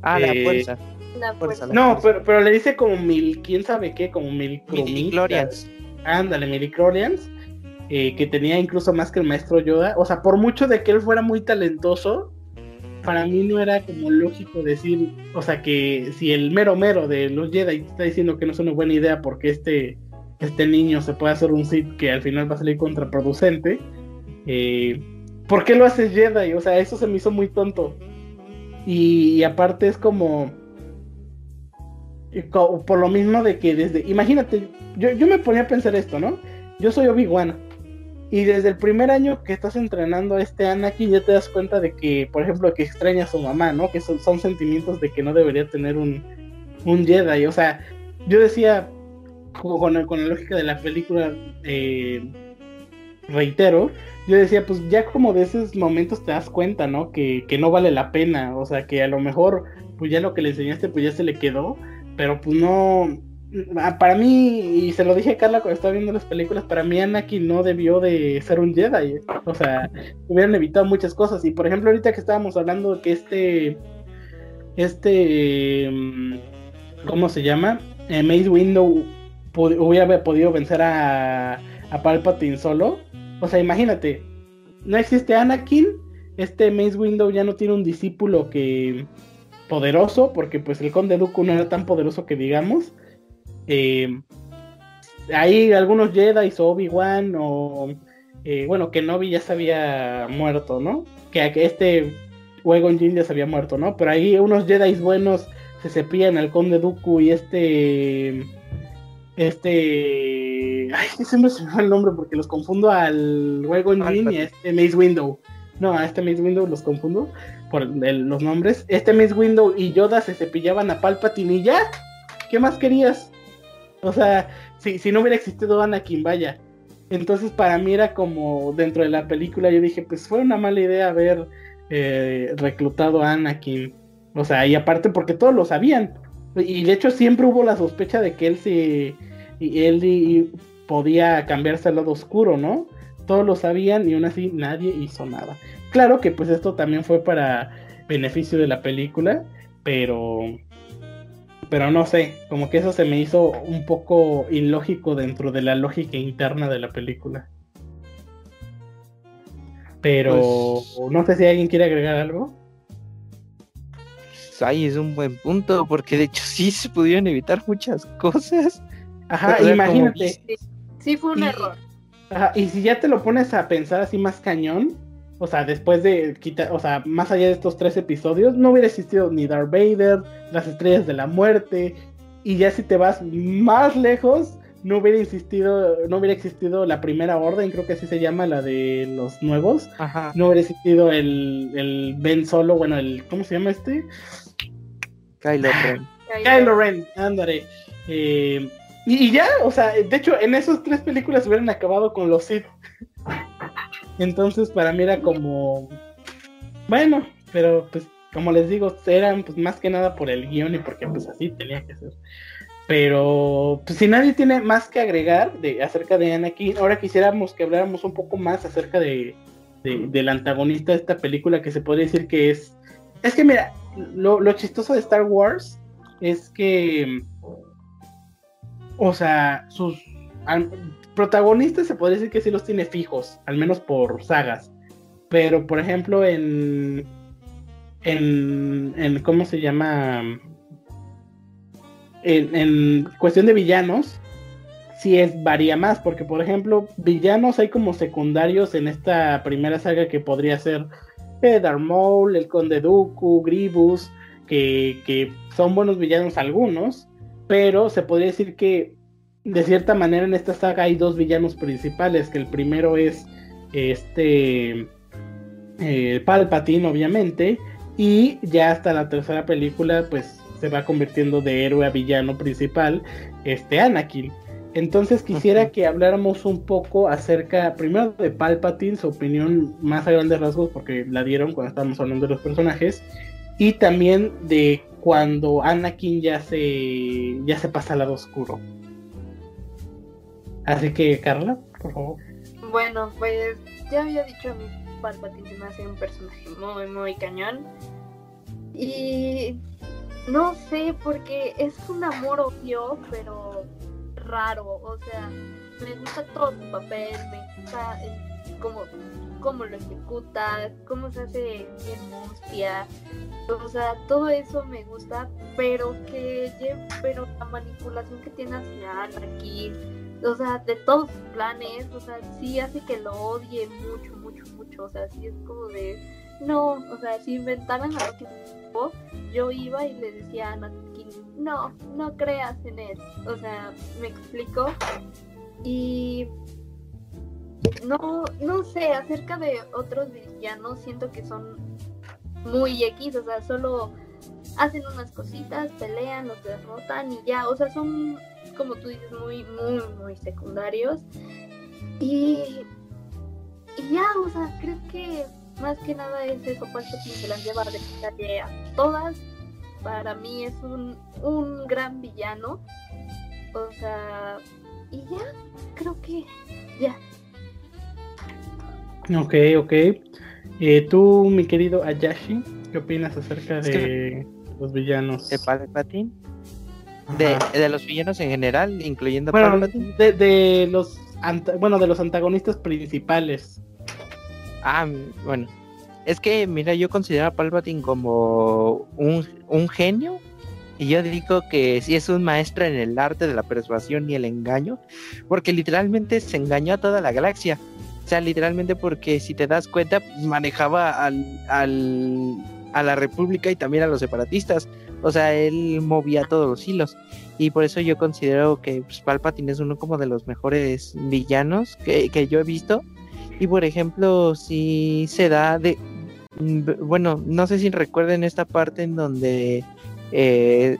Ah, la eh, fuerza. La fuerza. no, Pero, pero le dice como mil, quién sabe qué, como mil Glorians. Ándale, mil eh, que tenía incluso más que el maestro Yoda. O sea, por mucho de que él fuera muy talentoso, para mí no era como lógico decir, o sea, que si el mero mero de los Jedi está diciendo que no es una buena idea porque este, este niño se puede hacer un Sith que al final va a salir contraproducente, eh, ¿por qué lo haces Jedi? O sea, eso se me hizo muy tonto. Y, aparte es como, por lo mismo de que desde, imagínate, yo, yo me ponía a pensar esto, ¿no? Yo soy Obi-Wan. Y desde el primer año que estás entrenando a este Anakin ya te das cuenta de que, por ejemplo, que extraña a su mamá, ¿no? Que son, son sentimientos de que no debería tener un, un Jedi. O sea, yo decía, con, con la lógica de la película, eh, reitero, yo decía, pues ya como de esos momentos te das cuenta, ¿no? Que, que no vale la pena, o sea, que a lo mejor, pues ya lo que le enseñaste, pues ya se le quedó, pero pues no, para mí, y se lo dije a Carla cuando estaba viendo las películas, para mí Anakin no debió de ser un Jedi, o sea, hubieran evitado muchas cosas, y por ejemplo ahorita que estábamos hablando de que este, este, mm, ¿cómo se llama? Eh, Maze Window hubiera podido vencer a, a Palpatine solo, o sea, imagínate, no existe Anakin, este Mace Window ya no tiene un discípulo que poderoso, porque pues el Conde Dooku no era tan poderoso que digamos. Eh, hay algunos Jedi o Obi-Wan o eh, bueno, que Nobi ya se había muerto, ¿no? Que, este Wagon Jin ya se había muerto, ¿no? Pero ahí unos Jedi buenos se cepillan al Conde Dooku y este este. Ay, siempre se me va el nombre porque los confundo al juego en y a este Maze Window. No, a este Maze Window los confundo por los nombres. Este Maze Window y Yoda se cepillaban a Palpatine y ya. ¿Qué más querías? O sea, si, si no hubiera existido Anakin, vaya. Entonces para mí era como dentro de la película yo dije, pues fue una mala idea haber eh, reclutado a Anakin. O sea, y aparte porque todos lo sabían. Y de hecho siempre hubo la sospecha de que él se y él podía cambiarse al lado oscuro, ¿no? Todos lo sabían y aún así nadie hizo nada. Claro que pues esto también fue para beneficio de la película, pero pero no sé, como que eso se me hizo un poco ilógico dentro de la lógica interna de la película. Pero pues no sé si alguien quiere agregar algo. Ay, es un buen punto, porque de hecho sí se pudieron evitar muchas cosas. Ajá, imagínate. Sí, fue un error. Ajá, y si ya te lo pones a pensar así más cañón, o sea, después de quitar, o sea, más allá de estos tres episodios, no hubiera existido ni Darth Vader, las estrellas de la muerte, y ya si te vas más lejos, no hubiera existido, no hubiera existido la primera orden, creo que así se llama, la de los nuevos. Ajá. No hubiera existido el, el Ben Solo, bueno, el, ¿cómo se llama este? Kylo Ren. Kylo Ren, ándale. Eh, y, ya, o sea, de hecho, en esas tres películas hubieran acabado con los Sith. Entonces, para mí era como. Bueno, pero pues como les digo, eran pues más que nada por el guion y porque pues así tenía que ser. Pero pues, si nadie tiene más que agregar de, acerca de Anakin, ahora quisiéramos que habláramos un poco más acerca de, del antagonista de esta película que se podría decir que es... Es que mira, lo chistoso de Star Wars es que... O sea, sus protagonistas se podría decir que sí los tiene fijos, al menos por sagas. Pero, por ejemplo, en, en, en ¿cómo se llama? En, en, cuestión de villanos, sí es, varía más, porque, por ejemplo, villanos hay como secundarios en esta primera saga que podría ser eh, Darth Maul, el Conde Dooku, Grievous, que, que son buenos villanos algunos, pero se podría decir que de cierta manera en esta saga hay dos villanos principales, que el primero es este eh, Palpatine obviamente y ya hasta la tercera película pues se va convirtiendo de héroe a villano principal este Anakin. Entonces quisiera que habláramos un poco acerca primero de Palpatine, su opinión más a grandes rasgos porque la dieron cuando estábamos hablando de los personajes y también de cuando Anakin ya se ya se pasa al lado oscuro. Así que, Carla, por favor. Bueno, pues ya había dicho a mi Palpatine se me hace un personaje muy, muy cañón. Y no sé, porque es un amor obvio, pero raro. O sea, me gusta todo su papel, me gusta cómo, lo ejecuta, cómo se hace bien mustia. O sea, todo eso me gusta, pero que pero la manipulación que tiene hacia aquí o sea, de todos sus planes, o sea, sí hace que lo odie mucho, mucho, mucho, o sea, sí es como de, no, o sea, si inventaran algo que yo iba y le decía a Anakin, no, no creas en él, o sea, me explico, y no, no sé, acerca de otros villanos, siento que son muy X, o sea, solo hacen unas cositas, pelean, los derrotan y ya, o sea, son como tú dices, muy, muy, muy secundarios. Y, y ya, o sea, creo que más que nada es eso, que se las lleva de calle a todas. Para mí es un, un gran villano. O sea, y ya, creo que ya. Ok, ok. Eh, tú, mi querido Ayashi, ¿qué opinas acerca de los villanos? ¿De Palpatine? De, los villanos en general, incluyendo bueno, de, de, los bueno, de los antagonistas principales. Ah, bueno. Es que, mira, yo considero a Palpatine como un, un genio. Y yo digo que sí es un maestro en el arte de la persuasión y el engaño. Porque literalmente se engañó a toda la galaxia. O sea, literalmente porque si te das cuenta, manejaba al, al, a la República y también a los separatistas. O sea, él movía todos los hilos. Y por eso yo considero que pues, Palpatine es uno como de los mejores villanos que, yo he visto. Y por ejemplo, si se da de... Mm, bueno, no sé si recuerden esta parte en donde eh,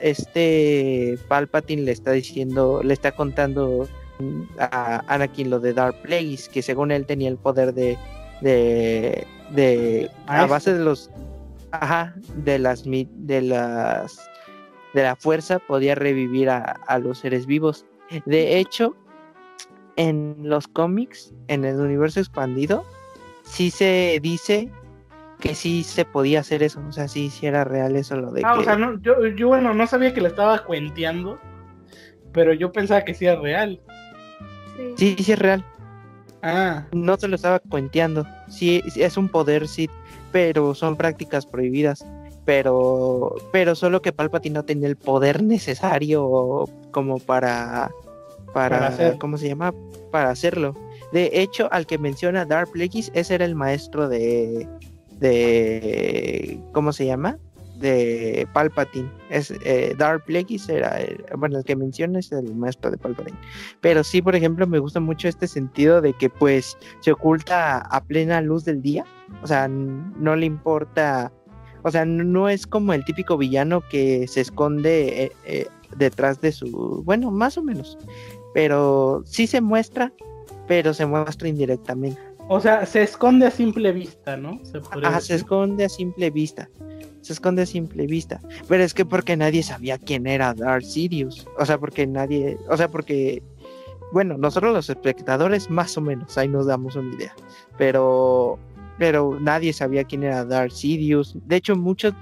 este Palpatine le está diciendo, le está contando a Anakin lo de Dark Plagueis, que según él tenía el poder de, de, de a base de los ajá, de las de las de la fuerza podía revivir a, los seres vivos. De hecho, en los cómics, en el universo expandido, sí se dice que sí se podía hacer eso, o sea, sí, sí era real eso lo de ah, o sea, no, yo, yo, bueno, no sabía que le estaba cuenteando, pero yo pensaba que sí era real. Sí, sí, es real. Ah. No se lo estaba cuenteando, sí, es un poder, sí, pero son prácticas prohibidas. Pero, pero solo que Palpatine no tenía el poder necesario como para, para, hacer. ¿cómo se llama? Para hacerlo. De hecho, al que menciona Dark Plagueis, ese era el maestro de, de, ¿cómo se llama? De Palpatine. Es, eh, Dark Plagueis era, el, bueno, el que menciona es el maestro de Palpatine. Pero sí, por ejemplo, me gusta mucho este sentido de que pues se oculta a plena luz del día o sea, no le importa. O sea, no es como el típico villano que se esconde eh, eh, detrás de su. Bueno, más o menos. Pero sí se muestra, pero se muestra indirectamente. O sea, se esconde a simple vista, ¿no? Se ah, se esconde a simple vista. Se esconde a simple vista. Pero es que porque nadie sabía quién era Darth Sidious. O sea, porque nadie. O sea, porque. Bueno, nosotros los espectadores, más o menos, ahí nos damos una idea. Pero. Pero nadie sabía quién era Darth Sidious. De hecho, muchos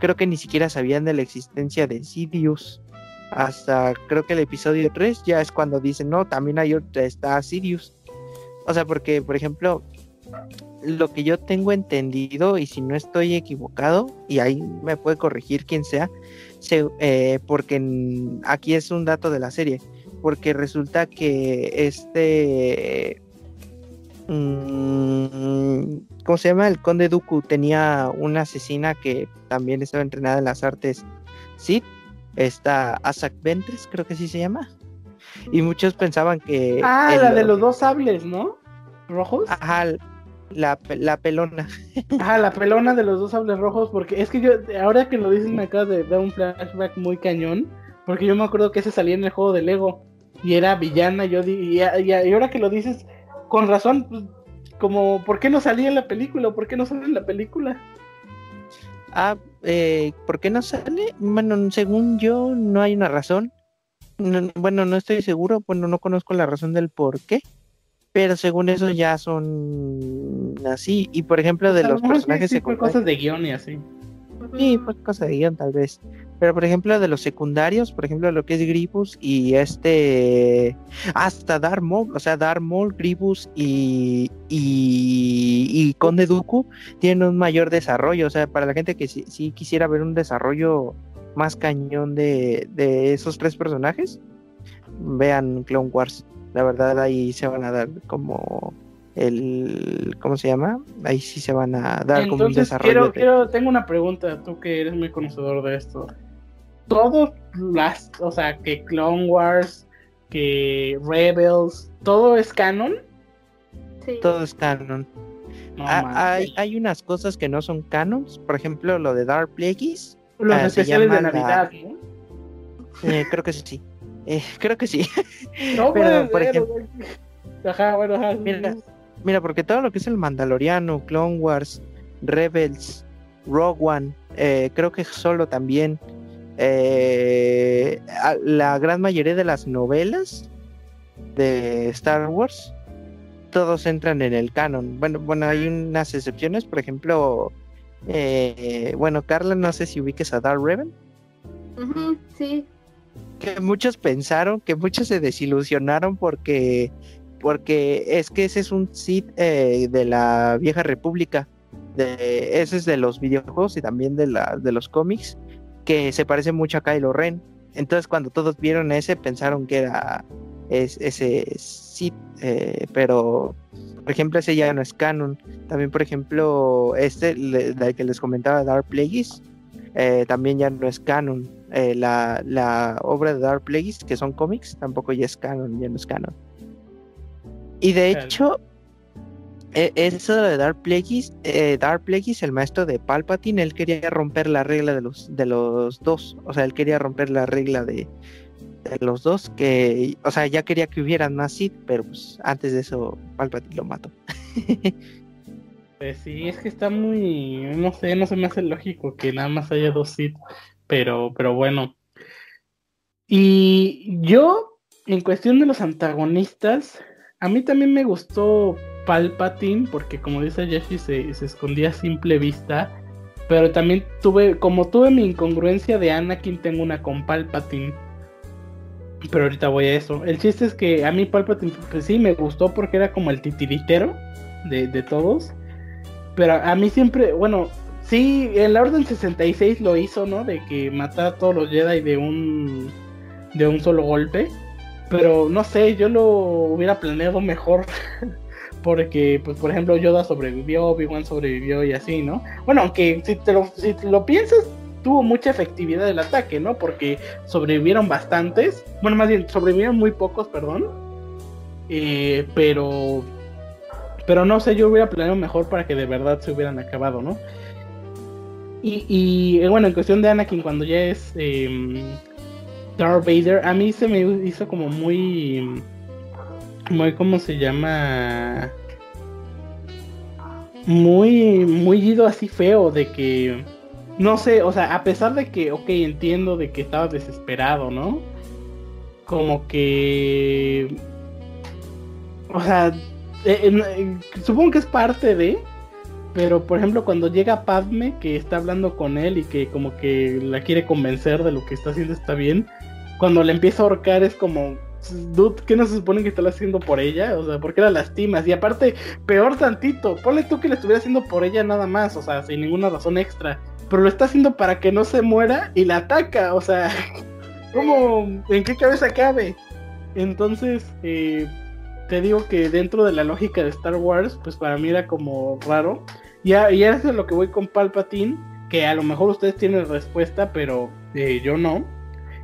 creo que ni siquiera sabían de la existencia de Sidious. Hasta creo que el episodio 3 ya es cuando dicen, no, también hay otra, está Sidious. O sea, porque, por ejemplo, lo que yo tengo entendido, y si no estoy equivocado, y ahí me puede corregir quien sea, eh, porque aquí es un dato de la serie, porque resulta que este... Mm, ¿Cómo se llama? El conde Dooku tenía una asesina que también estaba entrenada en las artes Sí, Esta Asak Ventres, creo que sí se llama. Y muchos pensaban que. Ah, la de los dos sables, ¿no? ¿Rojos? Ajá, la, la pelona. Ajá, la pelona de los dos sables rojos, porque es que yo, ahora que lo dices, me acaba de dar un flashback muy cañón, porque yo me acuerdo que ese salía en el juego de Lego y era villana. Yo y, y, ahora que lo dices, con razón, pues, como, ¿por qué no salía en la película? ¿Por qué no sale en la película? Ah, eh, ¿por qué no sale? Bueno, según yo, no hay una razón bueno, no estoy seguro, bueno, no conozco la razón del por qué, pero según eso ya son así. Y por ejemplo, de los personajes sí, cosas de guion y así. Sí, fue cosa de guion tal vez. Pero por ejemplo, de los secundarios, por ejemplo, lo que es Gribus y este. Hasta Darth Maul, o sea, Darth Maul, Gribus y, y, Conde Dooku tienen un mayor desarrollo. O sea, para la gente que sí quisiera ver un desarrollo más cañón de, esos tres personajes, vean Clone Wars. La verdad ahí se van a dar como el ¿cómo se llama? Ahí sí se van a dar como un desarrollo. Quiero, tengo una pregunta, tú que eres muy conocedor de esto. Todos las, o sea, que Clone Wars, que Rebels, todo es canon? Sí. Todo es canon. Ah, hay, hay, unas cosas que no son canons, por ejemplo, lo de Dark Plagueis los ah, especiales de Navidad, ¿no? Eh, creo que sí. Eh, creo que sí. No, pero por ejemplo. Ajá, bueno, ajá. Mira, mira, porque todo lo que es el Mandaloriano, Clone Wars, Rebels, Rogue One, eh, creo que solo también. la gran mayoría de las novelas de Star Wars, todos entran en el canon. Bueno, bueno, hay unas excepciones, por ejemplo, eh, bueno, Carla, no sé si ubiques a Dark Raven. sí. Que muchos pensaron, que muchos se desilusionaron porque, porque es que ese es un Sith eh, de la vieja república. De, ese es de los videojuegos y también de, la, de los cómics, que se parece mucho a Kylo Ren. Entonces cuando todos vieron ese pensaron que era ese Sith, eh, pero por ejemplo, ese ya no es canon. También, por ejemplo, este, el que les comentaba, Dark Plagueis, eh, también ya no es canon. Eh, la, obra de Dark Plagueis, que son cómics, tampoco ya es canon, ya no es canon. Y de hecho, e, eso de Dark Plagueis, eh, Dark Plagueis, el maestro de Palpatine, él quería romper la regla de los, de los dos. O sea, él quería romper la regla de, los dos, que, o sea, ya quería que hubieran más Sith, pero pues antes de eso Palpatine lo mató. pues sí, es que está muy, no sé, no se me hace lógico que nada más haya dos Sith, pero, pero bueno. Y yo, en cuestión de los antagonistas, a mí también me gustó Palpatine, porque como dice Jesse, se, se escondía a simple vista. Pero también tuve, como tuve mi incongruencia de Anakin, tengo una con Palpatine pero ahorita voy a eso. El chiste es que a mí Palpatine, pues sí, me gustó porque era como el titiritero de, de todos. Pero a mí siempre, bueno, sí, en la Orden 66 lo hizo, ¿no? De que matara a todos los Jedi de un, de un solo golpe. Pero no sé, yo lo hubiera planeado mejor. porque, pues, por ejemplo, Yoda sobrevivió, Obi-Wan sobrevivió y así, ¿no? Bueno, aunque si te lo, si te lo piensas, tuvo mucha efectividad el ataque, ¿no? Porque sobrevivieron bastantes, bueno, más bien sobrevivieron muy pocos, perdón, eh, pero, pero no sé, yo hubiera planeado mejor para que de verdad se hubieran acabado, ¿no? Y, y eh, bueno, en cuestión de Anakin, cuando ya es eh, Darth Vader, a mí se me hizo como muy, muy, ¿cómo se llama? muy, muy ido así feo de que, no sé, o sea, a pesar de que, ok, entiendo de que estaba desesperado, ¿no? Como que, o sea, eh, supongo que es parte de, pero por ejemplo cuando llega Padme que está hablando con él y que como que la quiere convencer de lo que está haciendo está bien, cuando le empieza a ahorcar es como, dude, ¿qué no se supone que está haciendo por ella? O sea, ¿por qué la lastimas? Y aparte, peor tantito, ponle tú que le estuviera haciendo por ella nada más, o sea, sin ninguna razón extra, pero lo está haciendo para que no se muera y la ataca, o sea, ¿cómo, en qué cabeza cabe? Entonces, eh, te digo que dentro de la lógica de Star Wars, pues para mí era como raro. Y, y eso es lo que voy con Palpatine, que a lo mejor ustedes tienen respuesta, pero eh, yo no.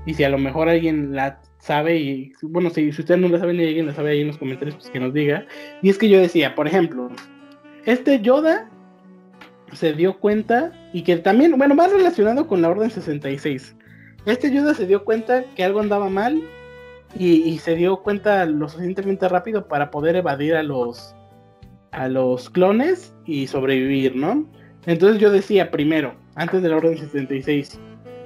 Y si a lo mejor alguien la sabe, y bueno, si, si ustedes no la saben y alguien la sabe ahí en los comentarios, pues que nos diga. Y es que yo decía, por ejemplo, este Yoda se dio cuenta, y que también, bueno, va relacionado con la Orden 66. Este Yoda se dio cuenta que algo andaba mal y, se dio cuenta lo suficientemente rápido para poder evadir a los a los clones y sobrevivir, ¿no? Entonces yo decía primero, antes de la Orden 66,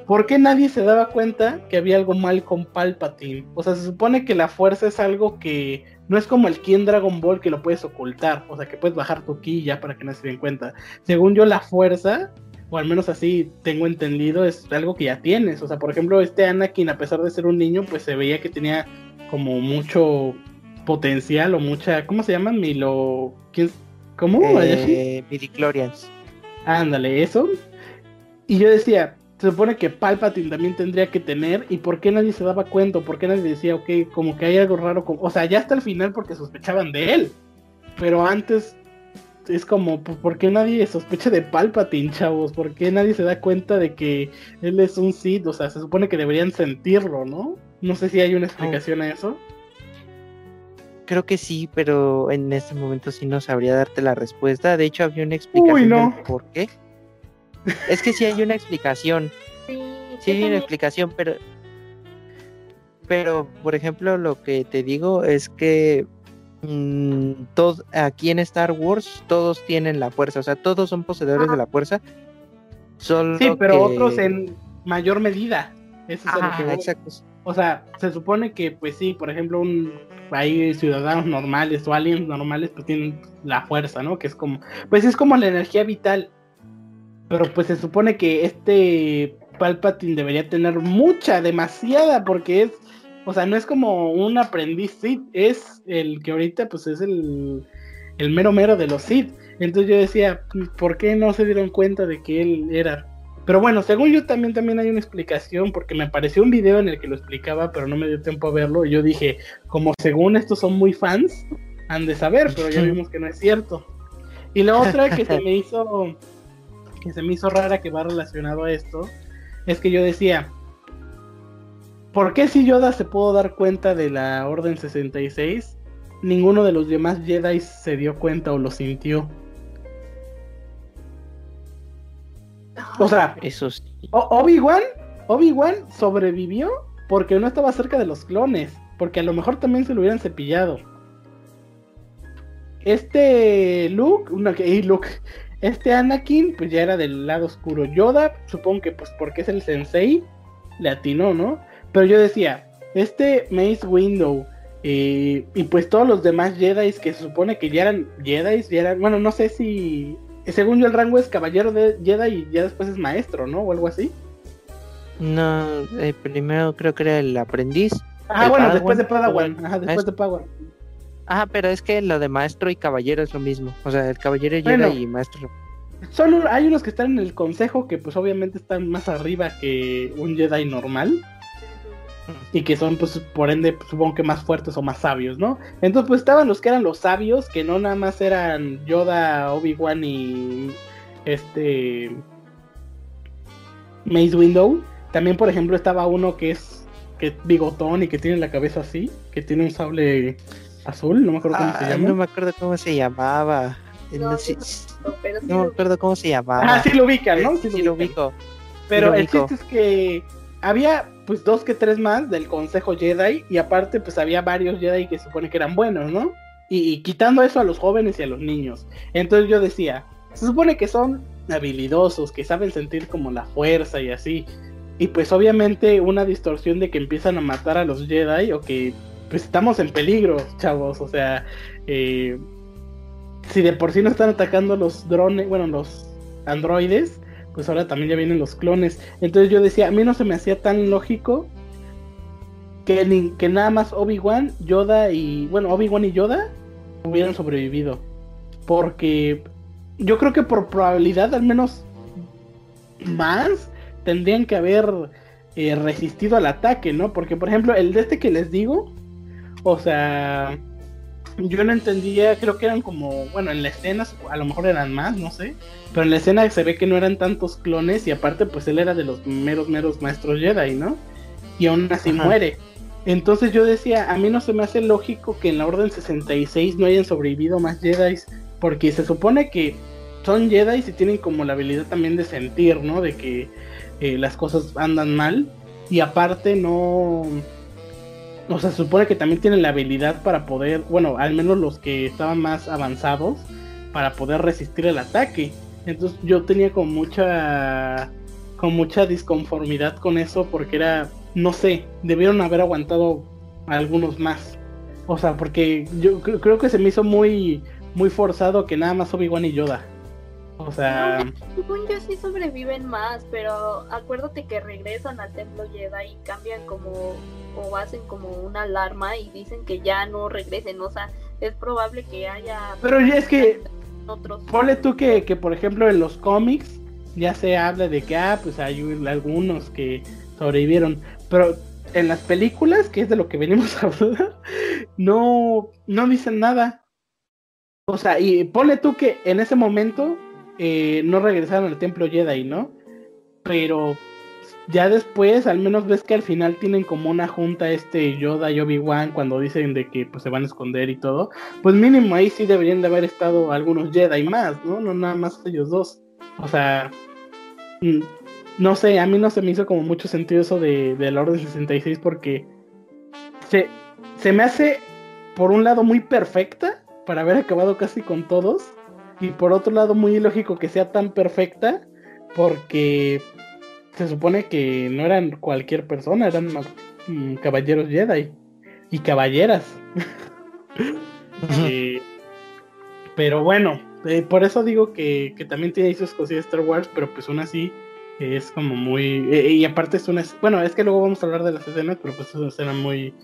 ¿por qué nadie se daba cuenta que había algo mal con Palpatine? O sea, se supone que la fuerza es algo que no es como el ki en Dragon Ball que lo puedes ocultar, o sea, que puedes bajar tu ki ya para que nadie se den cuenta. Según yo, la fuerza o al menos así tengo entendido, es algo que ya tienes. O sea, por ejemplo, este Anakin, a pesar de ser un niño, pues se veía que tenía como mucho potencial o mucha. ¿Cómo se llaman? Milo. ¿Quién? ¿Cómo? Eh, Midichlorians. Ándale, eso. Y yo decía, se supone que Palpatine también tendría que tener, ¿y por qué nadie se daba cuenta? ¿Por qué nadie decía, ok, como que hay algo raro? Con... O sea, ya hasta el final porque sospechaban de él. Pero antes es como, pues, ¿por qué nadie sospecha de Palpatine, chavos? ¿Por qué nadie se da cuenta de que él es un Sith? O sea, se supone que deberían sentirlo, ¿no? No sé si hay una explicación a eso. Creo que sí, pero en este momento sí no sabría darte la respuesta. De hecho, había una explicación Uy, no. por qué. Es que sí hay una explicación. Sí, hay una explicación, pero... Pero, por ejemplo, lo que te digo es que Mm, aquí en Star Wars todos tienen la fuerza, o sea, todos son poseedores de la fuerza. Solo sí, pero otros en mayor medida. Eso es O sea, se supone que, pues sí, por ejemplo, un, hay ciudadanos normales o aliens normales, pues tienen la fuerza, ¿no? Que es como, pues es como la energía vital. Pero pues se supone que este Palpatine debería tener mucha, demasiada, porque es o sea, no es como un aprendiz Sith, es el que ahorita pues es el, el mero mero de los Sith. Entonces yo decía, ¿por qué no se dieron cuenta de que él era? Pero bueno, según yo también, también hay una explicación, porque me apareció un video en el que lo explicaba, pero no me dio tiempo a verlo. Y yo dije, como según estos son muy fans, han de saber, pero ya vimos que no es cierto. Y la otra que se me hizo, que se me hizo rara que va relacionado a esto, es que yo decía, ¿Por qué si Yoda se pudo dar cuenta de la Orden 66? Ninguno de los demás Jedi se dio cuenta o lo sintió. O sea, eso Obi-Wan, Obi-Wan sobrevivió porque no estaba cerca de los clones, porque a lo mejor también se lo hubieran cepillado. Este Luke, una que Luke, este Anakin, pues ya era del lado oscuro. Yoda, supongo que pues porque es el sensei, le atinó, ¿no? Pero yo decía, este Mace Window eh, y pues todos los demás Jedi que se supone que ya eran Jedi, ya eran, bueno, no sé si, según yo el rango es caballero de Jedi y ya después es maestro, ¿no? O algo así. No, eh, primero creo que era el aprendiz. Ah, bueno, después de Padawan. Ajá, después de Padawan. Ajá, pero es que lo de maestro y caballero es lo mismo. O sea, el caballero Jedi y maestro. Solo hay unos que están en el consejo que pues obviamente están más arriba que un Jedi normal y que son pues por ende pues, supongo que más fuertes o más sabios, ¿no? Entonces pues estaban los que eran los sabios, que no nada más eran Yoda, Obi-Wan y este Mace Window. También por ejemplo estaba uno que es que bigotón y que tiene la cabeza así, que tiene un sable azul, no me acuerdo cómo se llama. No me acuerdo cómo se llamaba. No, me acuerdo cómo se llamaba. Ah, sí lo ubican, ¿no? Sí, lo, ubico. Pero el chiste es que había pues dos que tres más del Consejo Jedi y aparte pues había varios Jedi que se supone que eran buenos, ¿no? y, quitando eso a los jóvenes y a los niños. Entonces yo decía, se supone que son habilidosos, que saben sentir como la fuerza y así. Y pues obviamente una distorsión de que empiezan a matar a los Jedi o que pues estamos en peligro, chavos. O sea, eh, si de por sí no están atacando los drones, bueno, los androides, pues ahora también ya vienen los clones. Entonces yo decía, a mí no se me hacía tan lógico que, que nada más Obi-Wan, Yoda y, bueno, Obi-Wan y Yoda hubieran sobrevivido. Porque yo creo que por probabilidad al menos más tendrían que haber eh, resistido al ataque, ¿no? Porque por ejemplo el de este que les digo, o sea, yo no entendía, creo que eran como, bueno, en la escena a lo mejor eran más, no sé, pero en la escena se ve que no eran tantos clones y aparte pues él era de los meros, meros maestros Jedi, ¿no? Y aún así muere. Entonces yo decía, a mí no se me hace lógico que en la Orden 66 no hayan sobrevivido más Jedi, porque se supone que son Jedi y tienen como la habilidad también de sentir, ¿no? De que eh, las cosas andan mal y aparte no o sea, se supone que también tienen la habilidad para poder, bueno, al menos los que estaban más avanzados, para poder resistir el ataque. Entonces yo tenía con mucha, con mucha disconformidad con eso porque era, no sé, debieron haber aguantado algunos más. O sea, porque yo creo que se me hizo muy, muy forzado que nada más Obi-Wan y Yoda. O sea. según yo sí sobreviven más, pero acuérdate que regresan al templo Jedi y cambian como. O hacen como una alarma y dicen que ya no regresen. O sea, es probable que haya. Pero ya es que. Otros. Ponle tú que, que, por ejemplo, en los cómics ya se habla de que, ah, pues hay algunos que sobrevivieron. Pero en las películas, que es de lo que venimos a hablar, no, no dicen nada. O sea, y ponle tú que en ese momento eh, no regresaron al templo Jedi, ¿no? Pero ya después, al menos ves que al final tienen como una junta este Yoda y Obi-Wan cuando dicen de que pues se van a esconder y todo. Pues mínimo ahí sí deberían de haber estado algunos Jedi más, ¿no? No nada más ellos dos. O sea, mm, no sé, a mí no se me hizo como mucho sentido eso de, de la Orden 66 porque se, se me hace por un lado muy perfecta para haber acabado casi con todos y por otro lado, muy ilógico que sea tan perfecta, porque se supone que no eran cualquier persona, eran mm, caballeros Jedi y caballeras. Eh, pero bueno, eh, por eso digo que, también tiene sus cosillas Star Wars, pero pues aún así es como muy. Eh, y aparte es una. Bueno, es que luego vamos a hablar de las escenas, pero pues es una escena muy.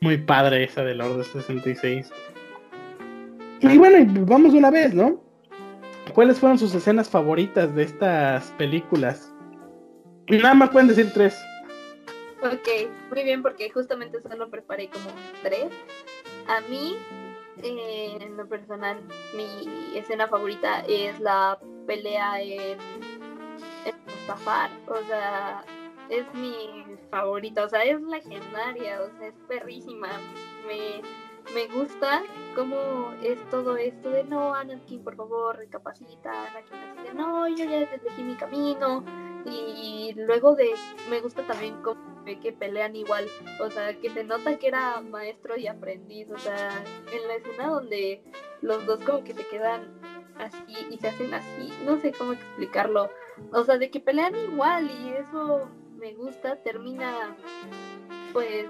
Muy padre esa de la Orden 66. Y bueno, vamos una vez, ¿no? ¿Cuáles fueron sus escenas favoritas de estas películas? Nada más pueden decir tres. Ok, muy bien, porque justamente solo preparé como tres. A mí, eh, en lo personal, mi escena favorita es la pelea en, en Mustafar. O sea, es mi favorita, o sea, es legendaria, o sea, es perrísima. Me me gusta cómo es todo esto de no, Anakin, por favor, recapacita, Anakin así de no, yo ya elegí mi camino. Y luego de, me gusta también cómo ve que pelean igual, o sea, que se nota que era maestro y aprendiz, o sea, en la escena donde los dos como que se quedan así y se hacen así, no sé cómo explicarlo, o sea, de que pelean igual y eso me gusta, termina pues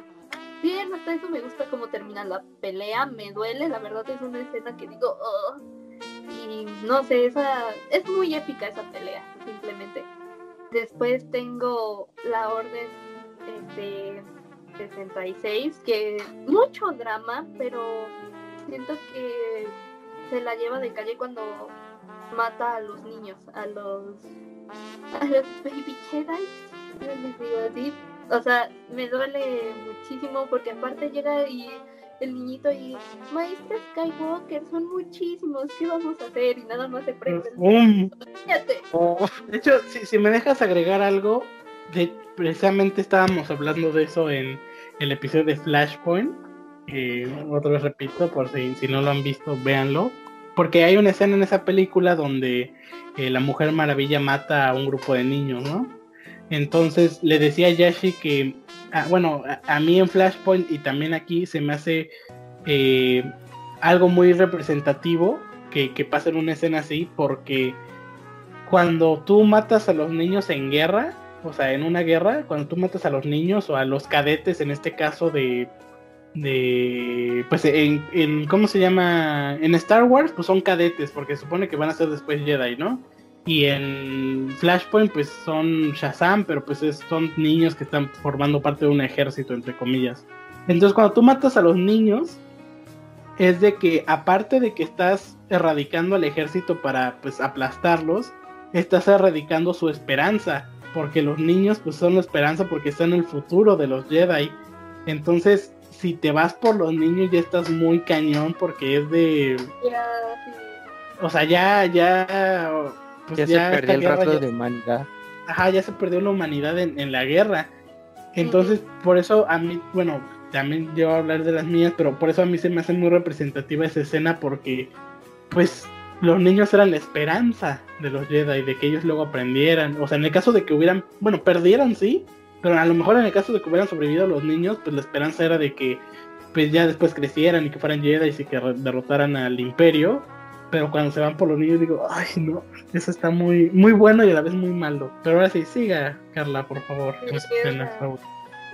bien, hasta eso me gusta cómo termina la pelea, me duele, la verdad es una escena que digo, oh, y no sé, esa es muy épica esa pelea, simplemente. Después tengo la orden de 66, que mucho drama, pero siento que se la lleva de calle cuando mata a los niños, a los a los baby Jedi, les digo así, o sea, me duele muchísimo porque aparte llega y el niñito y maestra Skywalker son muchísimos, ¿qué vamos a hacer? Y nada más se prende. Oh, de hecho, si, me dejas agregar algo, de, precisamente estábamos hablando de eso en el episodio de Flashpoint. Eh, otra vez repito, por si, si no lo han visto, véanlo. Porque hay una escena en esa película donde eh, la Mujer Maravilla mata a un grupo de niños, ¿no? Entonces le decía a Yashi que, ah, bueno, a, mí en Flashpoint y también aquí se me hace eh, algo muy representativo que, que en una escena así, porque cuando tú matas a los niños en guerra, o sea, en una guerra, cuando tú matas a los niños o a los cadetes, en este caso de de pues en, en, cómo se llama en Star Wars pues son cadetes porque supone que van a ser después Jedi no y en Flashpoint pues son Shazam pero pues son niños que están formando parte de un ejército entre comillas. Entonces cuando tú matas a los niños es de que aparte de que estás erradicando al ejército para pues aplastarlos estás erradicando su esperanza porque los niños pues son la esperanza porque están en el futuro de los Jedi. Entonces si te vas por los niños ya estás muy cañón porque es de... O sea, ya, ya... Pues ya, se perdió el rastro de humanidad. Ajá, ya se perdió la humanidad en, la guerra. Entonces, por eso a mí, bueno, también yo a hablar de las mías, pero por eso a mí se me hace muy representativa esa escena porque, pues, los niños eran la esperanza de los Jedi, de que ellos luego aprendieran. O sea, en el caso de que hubieran, bueno, perdieran, sí, pero a lo mejor en el caso de que hubieran sobrevivido los niños, pues la esperanza era de que pues ya después crecieran y que fueran Jedi y que derrotaran al imperio. Pero cuando se van por los niños digo, ay no, eso está muy, muy bueno y a la vez muy malo. Pero ahora sí, siga Carla, por favor.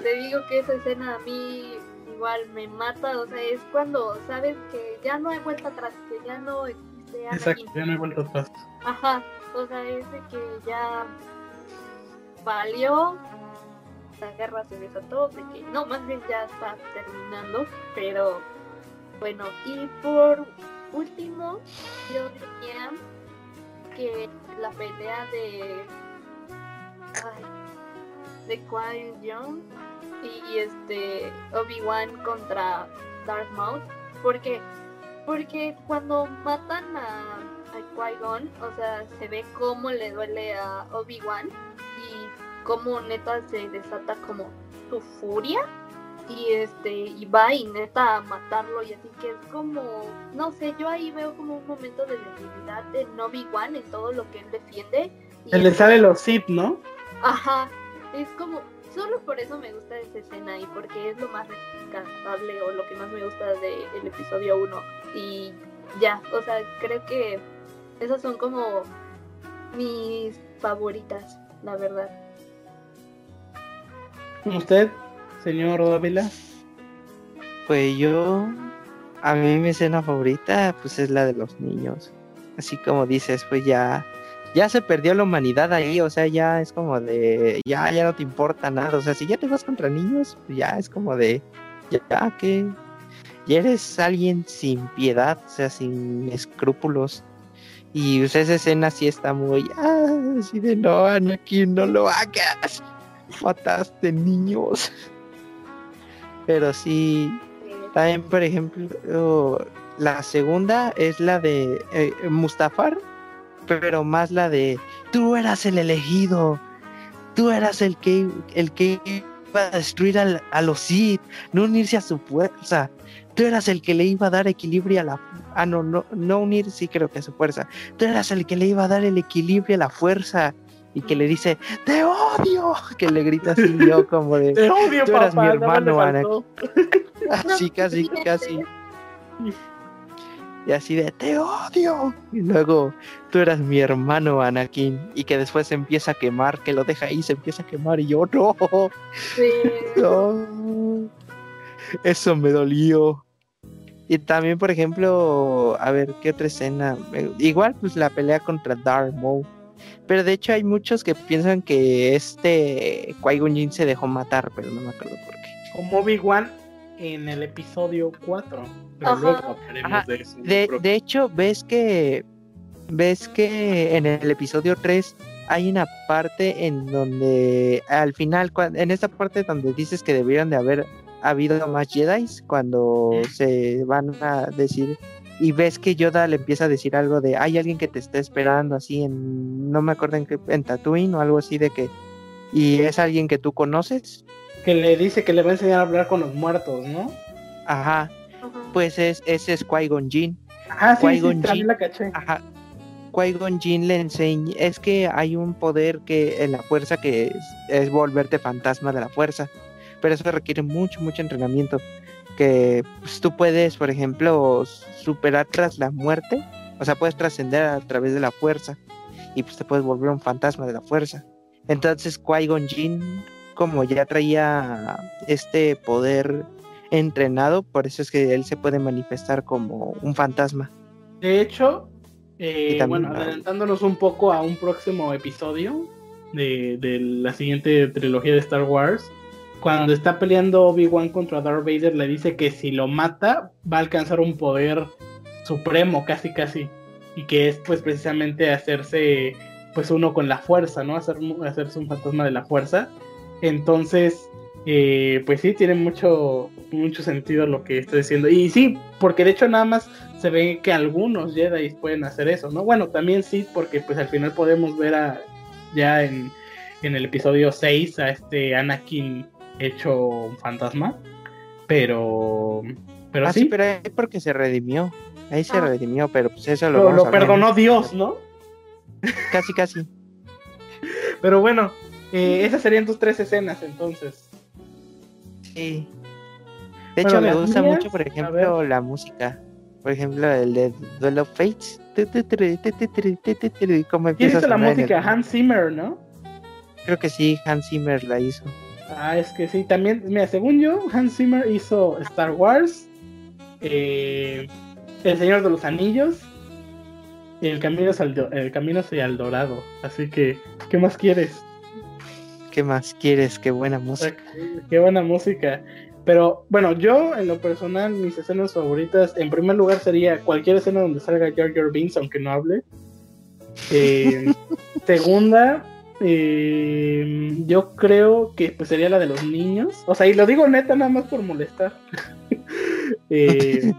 Te digo que esa escena a mí igual me mata, o sea, es cuando sabes que ya no hay vuelta atrás, que ya no existe Exacto, ya no hay vuelta atrás. Ajá, o sea, es de que ya valió, la guerra se desató, de que no, más bien ya está terminando, pero bueno, y por último, yo diría que la pelea de de Qui Young y, este Obi-Wan contra Darth Maul, porque porque cuando matan a, a Qui-Gon, o sea, se ve cómo le duele a Obi-Wan como neta se desata como su furia y este y va y neta a matarlo y así que es como no sé yo ahí veo como un momento de debilidad de Novi Wan en todo lo que él defiende y le sale los Sith no ajá es como solo por eso me gusta esa escena y porque es lo más rescatable o lo que más me gusta del episodio 1 y ya o sea creo que esas son como mis favoritas la verdad. ¿Usted, señor Dávila? Pues yo, a mí mi escena favorita, pues es la de los niños. Así como dices, pues ya, ya se perdió la humanidad ahí, o sea, ya es como de, ya, ya no te importa nada, o sea, si ya te vas contra niños, pues ya es como de, ya que, ya eres alguien sin piedad, o sea, sin escrúpulos. Y pues, esa escena sí está muy, ah, así de no, aquí no lo hagas mataste niños. Pero sí, también por ejemplo, la segunda es la de eh, Mustafar, pero más la de tú eras el elegido, tú eras el que, el que iba a destruir a los Sith, no unirse a su fuerza, tú eras el que le iba a dar equilibrio a la... Ah, no, no, no unir, sí creo que a su fuerza, tú eras el que le iba a dar el equilibrio a la fuerza y que le dice, te odio, que le grita así yo como de, te odio, tú eras mi hermano, Anakin. Así, casi, casi. Y así de, te odio. Y luego, tú eras mi hermano, Anakin. Y que después se empieza a quemar, que lo deja ahí, se empieza a quemar. Y yo, no. Sí. No. Eso me dolió. Y también, por ejemplo, a ver, ¿qué otra escena? Igual, pues la pelea contra Darth Maul pero de hecho hay muchos que piensan que este Qui-Gon Jinn se dejó matar, pero no me acuerdo por qué. Como Obi-Wan en el episodio 4. Pero luego de eso. De, hecho, ves que ves que en el episodio 3 hay una parte en donde al final, en esta parte donde dices que debieron de haber habido más Jedi, cuando se van a decir y ves que Yoda le empieza a decir algo de hay alguien que te está esperando así en no me acuerdo en qué en Tatooine o algo así de que y es alguien que tú conoces que le dice que le va a enseñar a hablar con los muertos no ajá, pues es ese es Qui Gon Jinn. Ah sí, sí la caché. Ajá. Qui Gon Jinn le enseña es que hay un poder que en la fuerza que es, es volverte fantasma de la fuerza pero eso requiere mucho, mucho entrenamiento. Que pues, tú puedes, por ejemplo, superar tras la muerte, o sea, puedes trascender a través de la fuerza y pues te puedes volver un fantasma de la fuerza. Entonces, Qui-Gon Jinn, como ya traía este poder entrenado, por eso es que él se puede manifestar como un fantasma. De hecho, eh, bueno, adelantándonos un poco a un próximo episodio de, de, la siguiente trilogía de Star Wars, cuando está peleando Obi-Wan contra Darth Vader, le dice que si lo mata, va a alcanzar un poder supremo, casi casi, y que es pues precisamente hacerse pues uno con la fuerza, ¿no? Hacer, hacerse un fantasma de la fuerza. Entonces, eh, pues sí, tiene mucho, mucho sentido lo que estoy diciendo. Y sí, porque de hecho nada más se ve que algunos Jedi pueden hacer eso, ¿no? Bueno, también sí, porque pues al final podemos ver a, ya en, en el episodio 6 a este Anakin hecho un fantasma. Pero, pero ah, sí. pero es porque se redimió. Ahí se ah. redimió, pero pues eso lo, lo perdonó Dios, ¿no? Casi, casi. Pero bueno, eh, esas serían tus tres escenas entonces. Sí. De hecho, me gusta mucho, por ejemplo, la música. Por ejemplo, el de Duel of Fates. ¿Cómo empieza hizo la música? Hans Zimmer, ¿no? Creo que sí, Hans Zimmer la hizo. Ah, es que sí, también, mira, según yo, Hans Zimmer hizo Star Wars, eh, El Señor de los Anillos y El Camino hacia el, el Camino hacia el Dorado. Así que, ¿qué más quieres? ¿Qué más quieres? Qué buena música. Qué buena música. Pero bueno, yo en lo personal, mis escenas favoritas, en primer lugar sería cualquier escena donde salga Jar Binks, aunque no hable. Eh, segunda, eh, yo creo que pues, sería la de los niños. O sea, y lo digo neta nada más por molestar. Eh,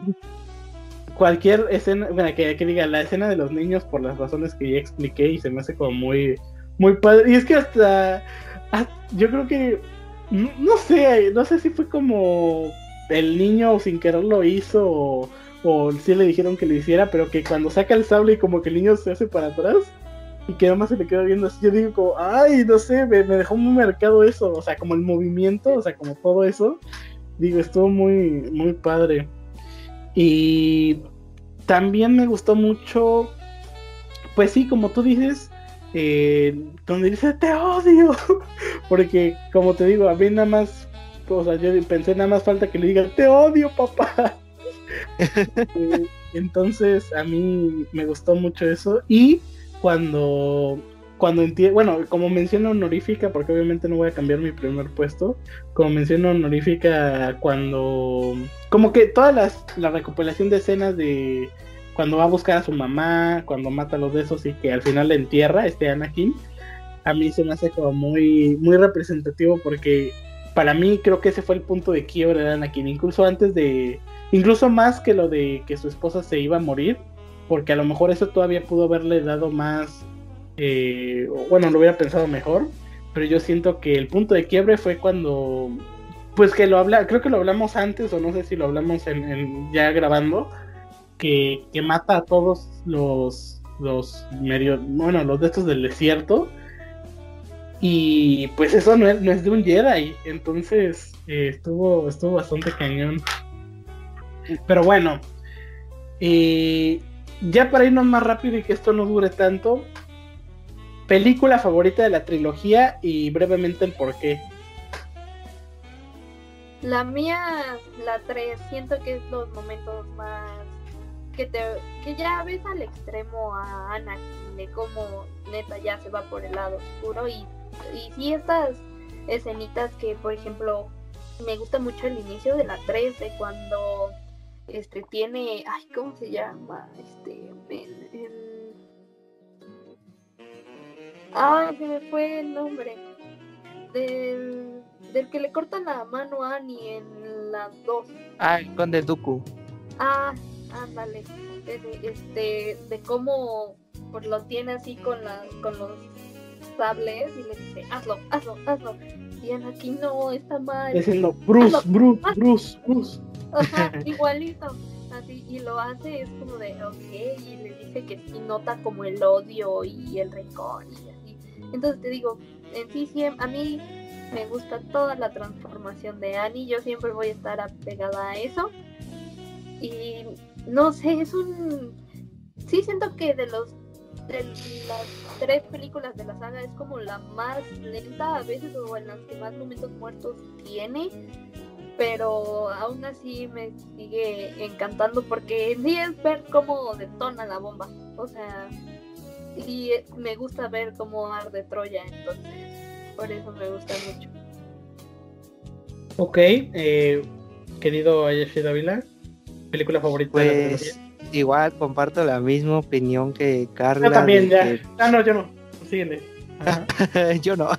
cualquier escena, bueno, que, que, diga la escena de los niños por las razones que ya expliqué y se me hace como muy, muy padre. Y es que hasta, yo creo que, no, sé, no sé si fue como el niño sin querer lo hizo o, o si le dijeron que lo hiciera, pero que cuando saca el sable y como que el niño se hace para atrás y que más se le queda viendo así. Yo digo como, ay, no sé, me, dejó muy marcado eso, o sea, como el movimiento, o sea, como todo eso. Digo, estuvo muy, muy padre. Y también me gustó mucho, pues sí, como tú dices, eh, donde dice te odio, porque como te digo, a mí nada más, o sea, yo pensé nada más falta que le diga te odio, papá. Eh, entonces, a mí me gustó mucho eso. Y cuando cuando entiendo, bueno, como mención honorífica, porque obviamente no voy a cambiar mi primer puesto, como mención honorífica cuando, como que toda las, la recopilación de escenas de cuando va a buscar a su mamá, cuando mata a los de esos y que al final le entierra este Anakin, a mí se me hace como muy, muy representativo porque para mí creo que ese fue el punto de quiebre de Anakin, incluso antes de, incluso más que lo de que su esposa se iba a morir, porque a lo mejor eso todavía pudo haberle dado más, eh, bueno, lo hubiera pensado mejor, pero yo siento que el punto de quiebre fue cuando, pues que lo habla, creo que lo hablamos antes o no sé si lo hablamos en, ya grabando, que, que, mata a todos los, los medio, bueno, los de estos del desierto. Y pues eso no es, de un Jedi, entonces eh, estuvo, estuvo bastante cañón. Pero bueno, eh, ya para irnos más rápido y que esto no dure tanto, película favorita de la trilogía y brevemente el por qué. La mía, la 3, siento que es los momentos más que te que ya ves al extremo a Anakin de cómo neta ya se va por el lado oscuro y y sí estas escenitas que por ejemplo me gusta mucho el inicio de la 3 de cuando este tiene, ay, ¿cómo se llama? Este, Ay, se me fue el nombre. Del, del que le cortan la mano a Annie en la 2. Ah, el conde Dooku. Ah, ándale. este, de cómo pues, lo tiene así con, la, con los sables y le dice, hazlo, hazlo, hazlo. Y aquí no, está mal. Diciendo, Bruce, Bruce, Bruce, Bruce. Ajá, igualito. Así, y lo hace, es como de, ok, y le dice que sí nota como el odio y el rencor y así. Entonces te digo, en sí, sí, a mí me gusta toda la transformación de Annie, yo siempre voy a estar apegada a eso. Y no sé, es un... Sí siento que de los de las tres películas de la saga es como la más lenta a veces o en las que más momentos muertos tiene pero aún así me sigue encantando porque en sí es ver cómo detona la bomba. O sea y me gusta ver cómo arde Troya entonces por eso me gusta mucho. Ok eh, querido Ayashi Davila película favorita de la Pues igual comparto la misma opinión que Carla. Yo también, ya. que- Ah, no, yo no. Síguele. Ajá. yo no.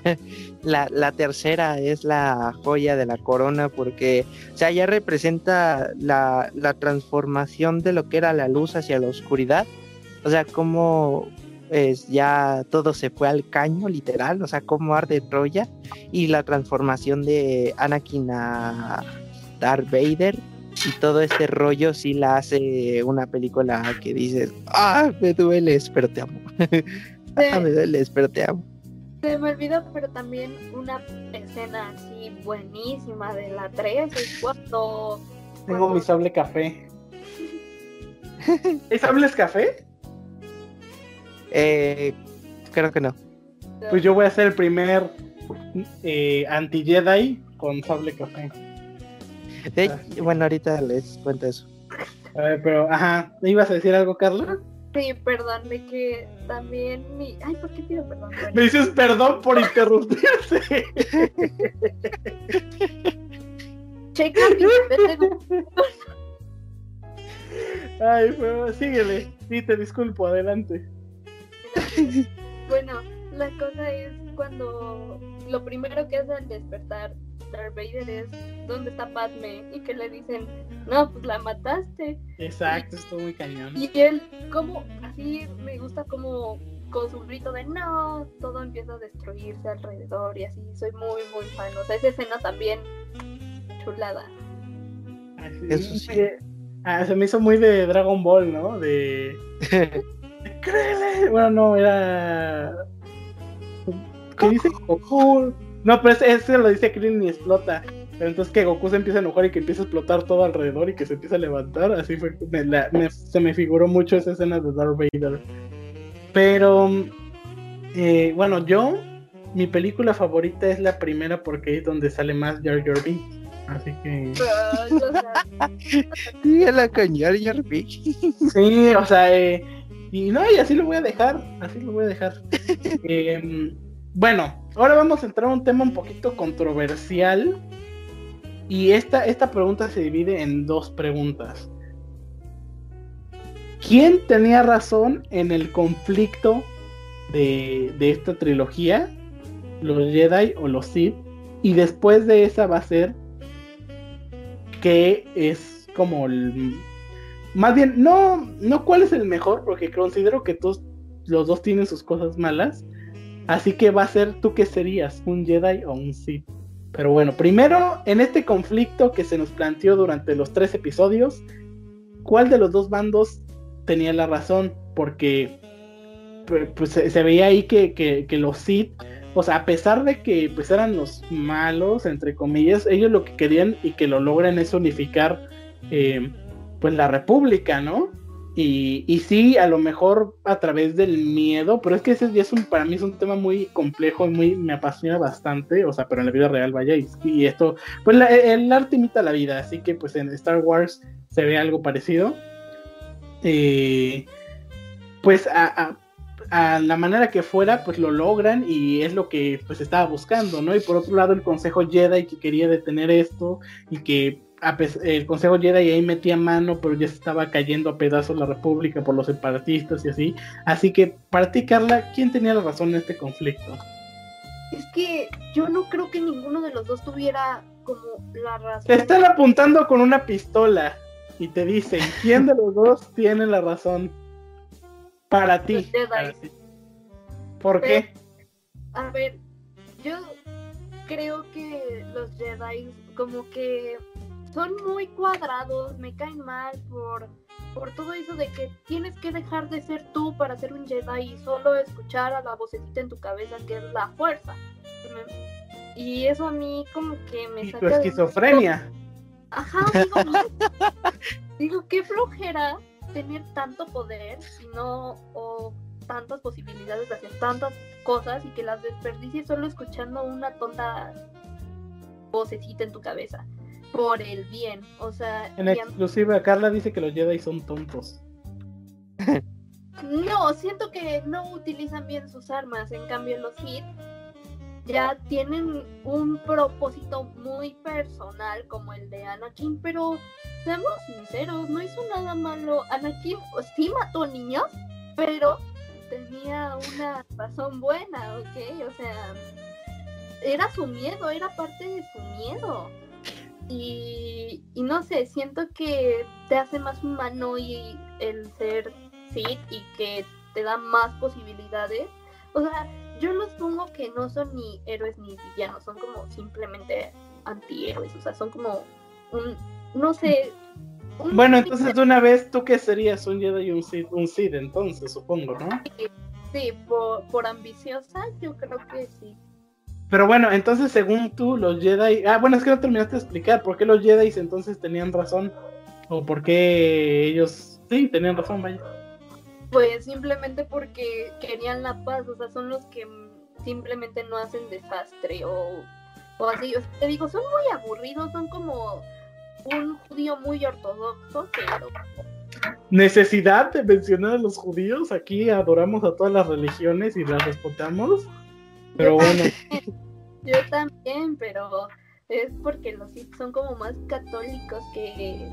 La, la tercera es la joya de la corona porque, o sea, ya representa la, la transformación de lo que era la luz hacia la oscuridad. O sea, cómo pues, ya todo se fue al caño, literal. O sea, cómo arde Troya. Y la transformación de Anakin a Darth Vader. Y todo este rollo sí la hace una película que dices, ah, me dueles, pero te amo. ah, me dueles, pero te amo. Se me olvidó, pero también una escena así buenísima de la 3 es cuando... Tengo cuando- mi sable café. ¿Es sables café? Eh, creo que no. Pues yo voy a ser el primer eh, anti-Jedi con sable café. De- bueno, ahorita les cuento eso. A ver, pero, ajá. ¿Me ibas a decir algo, Carla? Sí, perdón, de que también mi... Ay, ¿por qué pido perdón? Bueno, Me dices perdón por interrumpirse. checa mi Ay, pero síguele. Sí, te disculpo, adelante. Bueno, la cosa es cuando lo primero que hace al despertar Darth Vader es ¿dónde está Padme? Y que le dicen, no, pues la mataste. Exacto, estuvo muy cañón. Y él, como, así me gusta como con su grito de no, todo empieza a destruirse alrededor y así, soy muy, muy fan. O sea, esa escena también chulada. Así, Eso sí. Ah, se me hizo muy de Dragon Ball, ¿no? De. ¡Créele! Bueno, no, era. ¿Qué dice Goku? No, pero ese, ese lo dice Krillin y explota. Pero entonces que Goku se empieza a enojar y que empieza a explotar todo alrededor y que se empieza a levantar. Así fue. me la- me- se me figuró mucho esa escena de Darth Vader. Pero. eh, bueno, yo. Mi película favorita es la primera porque es donde sale más Jar Jar Binks. Así que. A la cañar y Arby. Sí, o sea, eh, y no, y así lo voy a dejar, así lo voy a dejar. Em, bueno, ahora vamos a entrar a un tema un poquito controversial. Y esta, esta pregunta se divide en dos preguntas. ¿Quién tenía razón en el conflicto de, de esta trilogía? ¿Los Jedi o los Sith? Y después de esa va a ser que es como el, más bien, no, no cuál es el mejor, porque considero que todos los dos tienen sus cosas malas. Así que va a ser tú que serías, un Jedi o un Sith. Pero bueno, primero, en este conflicto que se nos planteó durante los tres episodios, ¿cuál de los dos bandos tenía la razón? Porque pu- pues, se, veía ahí que, que- que los Sith, o sea, a pesar de que pues eran los malos, entre comillas, ellos lo que querían y que lo logran es unificar eh, pues la república, ¿no? Y, y sí, a lo mejor a través del miedo, pero es que ese es un, para mí es un tema muy complejo muy, me apasiona bastante, o sea, pero en la vida real, vaya, y, y esto, pues la- el arte imita la vida, así que pues en Star Wars se ve algo parecido. Eh, pues a, a- a la manera que fuera, pues lo logran y es lo que pues estaba buscando, ¿no? Y por otro lado el Consejo Jedi que quería detener esto y que el Consejo Jedi ahí metía mano, pero ya se estaba cayendo a pedazos la República por los separatistas y así. Así que para ti, Carla, ¿quién tenía la razón en este conflicto? es que yo no creo que ninguno de los dos tuviera como la razón. Te están apuntando con una pistola y te dicen, ¿quién de los dos tiene la razón? Para ti. Para ti. ¿Por qué? A ver, yo creo que los Jedi como que son muy cuadrados, me caen mal por, por todo eso de que tienes que dejar de ser tú para ser un Jedi y solo escuchar a la vocecita en tu cabeza que es la fuerza. Y eso a mí como que me Y tu saca de- esquizofrenia. Ajá, digo, digo, qué flojera tener tanto poder y no, o tantas posibilidades de hacer tantas cosas y que las desperdicies solo escuchando una tonta vocecita en tu cabeza. Por el bien, o sea, En exclusiva, Carla dice que los Jedi son tontos. no, siento que no utilizan bien sus armas, en cambio los Sith ya tienen un propósito muy personal como el de Anakin, pero seamos sinceros, no hizo nada malo. Anakin sí mató niños, pero tenía una razón buena, ¿ok? O sea, era su miedo, era parte de su miedo. Y, y no sé, siento que te hace más humano y el ser Sith y que te da más posibilidades. O sea, yo los pongo que no son ni héroes ni villanos, son como simplemente antihéroes, o sea, son como un, no sé. un- Bueno, entonces de una vez, ¿tú qué serías? Un Jedi y un Sith, un Sith entonces, supongo, ¿no? Sí, por, por ambiciosa, yo creo que sí. Pero bueno, entonces según tú, los Jedi... Ah, bueno, es que no terminaste de explicar por qué los Jedi entonces tenían razón. O por qué ellos... Sí, tenían razón, vaya. Pues simplemente porque querían la paz, o sea, son los que simplemente no hacen desastre o, o así. O sea, te digo, son muy aburridos, son como un judío muy ortodoxo, pero Necesidad de mencionar a los judíos. Aquí adoramos a todas las religiones y las respetamos. Pero bueno, yo también, pero es porque los Sith son como más católicos que,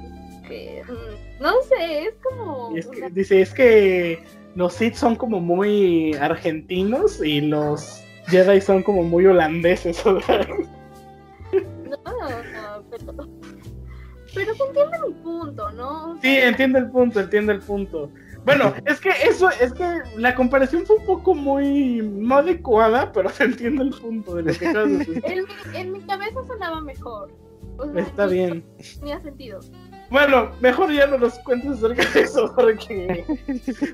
que mm, no sé, es como es que- una- dice, es que los Sith son como muy argentinos y los Jedi son como muy holandeses. o sea. no, no, pero pero se entiende mi punto, ¿no? Sí, entiendo el punto, entiendo el punto. Bueno, es que eso, es que la comparación fue un poco muy no adecuada, pero se entiende el punto de lo que acabas de decir. En mi, en mi cabeza sonaba mejor. O sea, Está bien. Tenía sentido. Bueno, mejor ya no nos cuentes acerca de eso, porque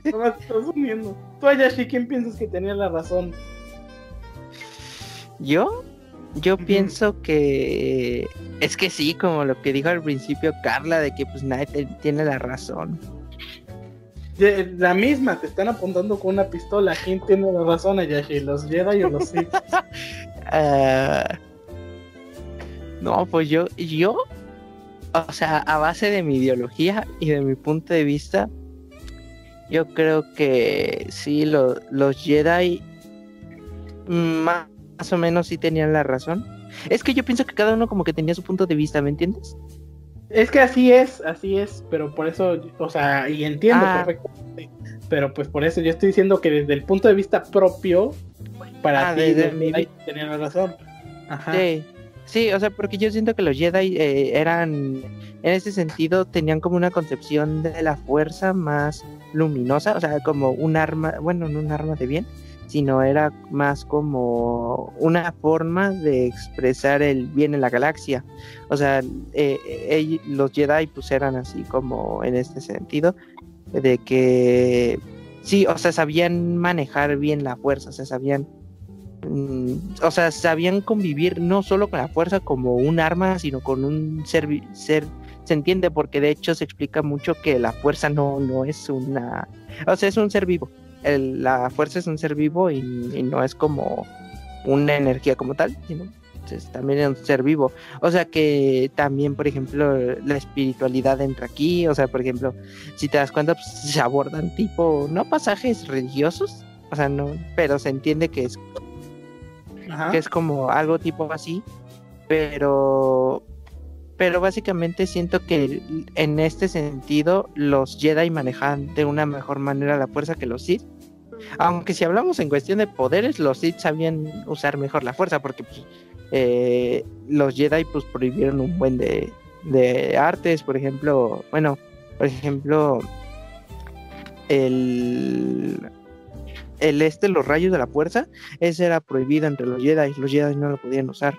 nomás estás uniendo. Tú, Ayashi, ¿quién piensas que tenía la razón? Yo, yo pienso que es que sí, como lo que dijo al principio Carla, de que pues nadie tiene la razón. Ye- La misma, te están apuntando con una pistola. ¿Quién tiene la razón, Ayashi? ¿Los Jedi o los Sith? Ah, no, pues yo, yo, o sea, a base de mi ideología y de mi punto de vista, yo creo que sí, lo- los Jedi más o menos sí tenían la razón. Es que yo pienso que cada uno como que tenía su punto de vista, ¿me entiendes? Es que así es, así es, pero por eso, o sea, y entiendo Ah. perfectamente, pero pues por eso yo estoy diciendo que desde el punto de vista propio, para Ah, ti desde los mi Jedi tenían la razón. Ajá. Sí, sí, o sea, porque yo siento que los Jedi eh, eran, en ese sentido, tenían como una concepción de la fuerza más luminosa, o sea, como un arma, bueno, no un arma de bien, sino era más como una forma de expresar el bien en la galaxia. O sea, eh, ell- los Jedi pues eran así como en este sentido, de que sí, o sea, sabían manejar bien la fuerza, o sea, sabían mm, o sea, sabían convivir no solo con la fuerza como un arma, sino con un ser, ser se entiende porque de hecho se explica mucho que la fuerza no, no es una, o sea, es un ser vivo. El- la fuerza es un ser vivo y, y no es como una energía como tal, sino es también es un ser vivo. O sea que también, por ejemplo, la espiritualidad entra aquí, o sea, por ejemplo, si te das cuenta, pues, se abordan tipo, no pasajes religiosos, o sea, no, pero se entiende que es Ajá. que es como algo tipo así, pero pero básicamente siento que en este sentido los Jedi manejan de una mejor manera la fuerza que los Sith, aunque si hablamos en cuestión de poderes, los Sith sabían usar mejor la fuerza porque pues, eh, los Jedi pues prohibieron un buen de, de artes, por ejemplo, bueno, por ejemplo el el este los rayos de la fuerza ese era prohibido entre los Jedi, los Jedi no lo podían usar.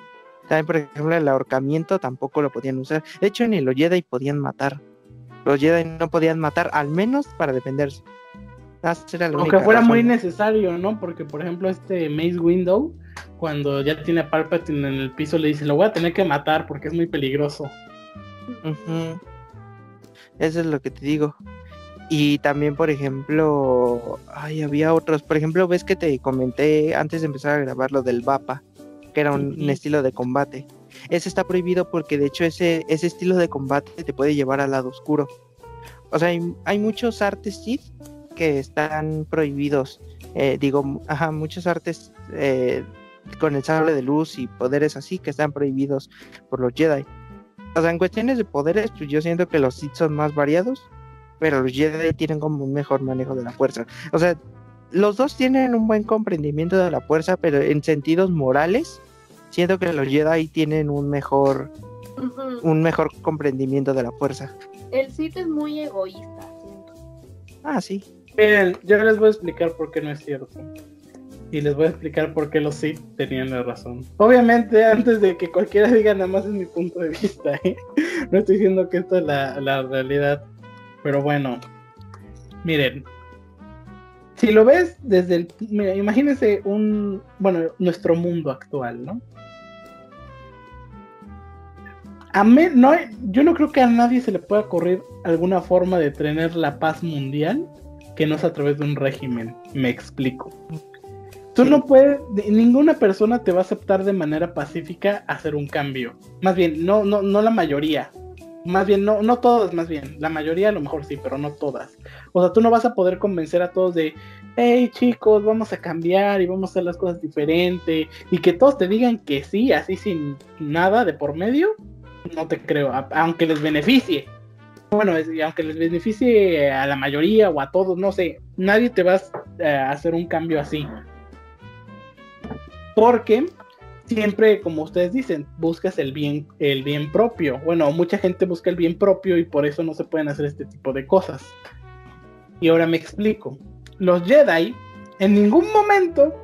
También, por ejemplo, el ahorcamiento tampoco lo podían usar. De hecho, ni los Jedi podían matar. Los Jedi no podían matar, al menos para defenderse. La Aunque única fuera muy necesario, ¿no? Porque, por ejemplo, este Maze Window, cuando ya tiene a Palpatine en el piso, le dice, lo voy a tener que matar porque es muy peligroso. Eso es lo que te digo. Y también, por ejemplo, ay, había otros. Por ejemplo, ves que te comenté antes de empezar a grabar lo del VAPA, que era un, estilo de combate. Ese está prohibido porque de hecho ese, ese estilo de combate te puede llevar al lado oscuro. O sea, hay, hay muchos artes Sith que están prohibidos. Eh, digo, ajá, muchos artes eh, con el sable de luz y poderes así que están prohibidos por los Jedi. O sea, en cuestiones de poderes, pues yo siento que los Sith son más variados, pero los Jedi tienen como un mejor manejo de la fuerza. O sea, los dos tienen un buen comprendimiento de la fuerza, pero en sentidos morales, siento que los Jedi tienen un mejor, un mejor comprendimiento de la fuerza. El Sith es muy egoísta, siento. Ah, sí. Miren, yo les voy a explicar por qué no es cierto. Y les voy a explicar por qué los Sith tenían la razón. Obviamente, antes de que cualquiera diga nada más es mi punto de vista, ¿eh? No estoy diciendo que esto es la, la realidad. Pero bueno, miren. Si lo ves desde el... Mira, imagínense un... Bueno, nuestro mundo actual, ¿no? A mí, no yo no creo que a nadie se le pueda ocurrir alguna forma de tener la paz mundial que no es a través de un régimen. Me explico. Tú no puedes, de- ninguna persona te va a aceptar de manera pacífica hacer un cambio. Más bien, no, no, no la mayoría. Más bien, no, no todas, más bien. La mayoría a lo mejor sí, pero no todas. O sea, tú no vas a poder convencer a todos de, hey chicos, vamos a cambiar y vamos a hacer las cosas diferente. Y que todos te digan que sí, así sin nada de por medio. No te creo, aunque les beneficie. Bueno, aunque les beneficie a la mayoría o a todos, no sé, nadie te va a hacer un cambio así. Porque siempre, como ustedes dicen, buscas el bien, el bien propio. Bueno, mucha gente busca el bien propio y por eso no se pueden hacer este tipo de cosas. Y ahora me explico. Los Jedi, en ningún momento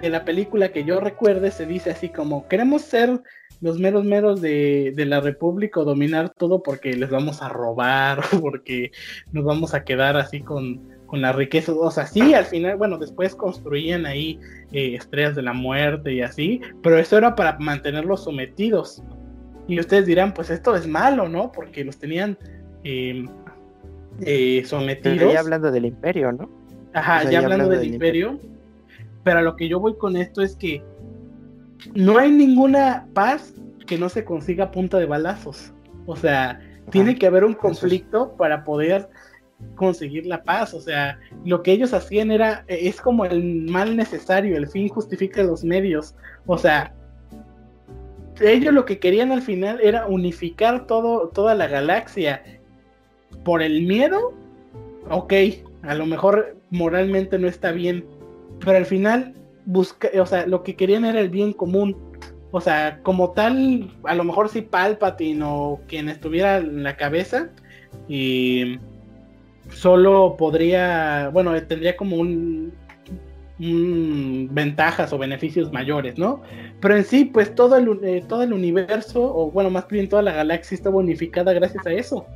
de la película que yo recuerde, se dice así como, queremos ser los meros meros de, de la República o dominar todo porque les vamos a robar o porque nos vamos a quedar así con, con la riqueza. O sea, sí, al final, bueno, después construían ahí eh, estrellas de la muerte y así, pero eso era para mantenerlos sometidos. Y ustedes dirán, pues esto es malo, ¿no? Porque los tenían eh, eh, Pero sometidos. ya hablando del imperio, ¿no? Ajá, O sea, ya ya hablando hablando del del imperio. Pero a lo que yo voy con esto es que no hay ninguna paz que no se consiga a punta de balazos. O sea, tiene que haber un conflicto para poder conseguir la paz. O sea, lo que ellos hacían era, eh, es como el mal necesario, el fin justifica los medios. O sea, ellos lo que querían al final era unificar todo, toda la galaxia. Por el miedo, ok, a lo mejor moralmente no está bien, pero al final busca, o sea, lo que querían era el bien común. O sea, como tal, a lo mejor sí Palpatine o quien estuviera en la cabeza y solo podría, bueno, tendría como un, un ventajas o beneficios mayores, ¿no? Pero en sí, pues todo el, eh, todo el universo, o bueno, más bien toda la galaxia está bonificada gracias a eso.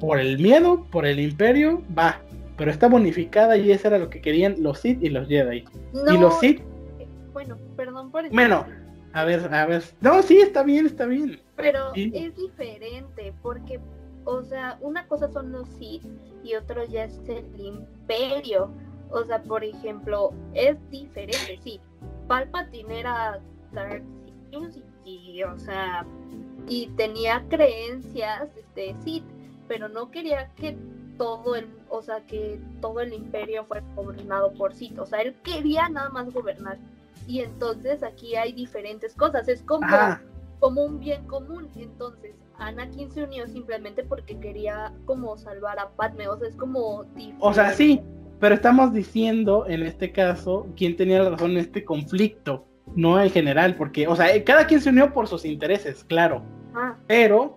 Por el miedo, por el imperio, va. Pero está bonificada y eso era lo que querían los Sith y los Jedi. No, Y los Sith, bueno, perdón por eso. bueno, a ver, a ver. No, sí, está bien, está bien. Pero Sí. es diferente porque, o sea, una cosa son los Sith y otro ya es el imperio. O sea, por ejemplo, es diferente, sí. Palpatine era Dark Sith y, o sea, y tenía creencias este Sith, pero no quería que todo el, o sea, que todo el imperio fuera gobernado por Sith. O sea, él quería nada más gobernar. Y entonces aquí hay diferentes cosas. Es como como un bien común. Entonces, Anakin se unió simplemente porque quería como salvar a Padme. O sea, es como... O sea, sí, pero estamos diciendo en este caso quién tenía la razón en este conflicto, no en general, porque, o sea, eh, cada quien se unió por sus intereses, claro. Ah, Pero,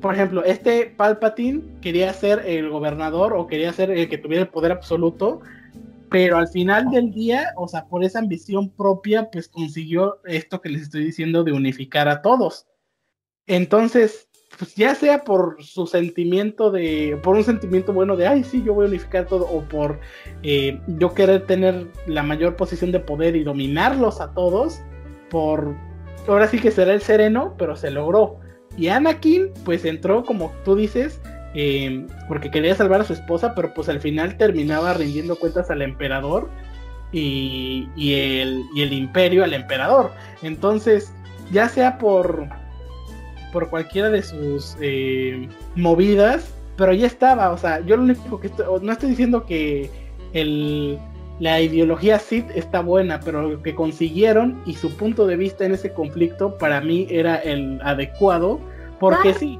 por ejemplo, este Palpatine quería ser el gobernador o quería ser el que tuviera el poder absoluto, pero al final del día, o sea, por esa ambición propia, pues consiguió esto que les estoy diciendo de unificar a todos. Entonces, pues ya sea por su sentimiento de, por un sentimiento bueno de, ay, sí, yo voy a unificar todo, o por eh, yo querer tener la mayor posición de poder y dominarlos a todos, por, ahora sí que será el sereno, pero se logró. Y Anakin, pues entró, como tú dices, eh, porque quería salvar a su esposa, pero pues al final terminaba rindiendo cuentas al emperador y, el, y el imperio al emperador. Entonces, ya sea por, por cualquiera de sus eh, movidas, pero ya estaba, o sea, yo lo único que estoy, no estoy diciendo que el, la ideología Sith está buena, pero lo que consiguieron y su punto de vista en ese conflicto para mí era el adecuado, porque sí.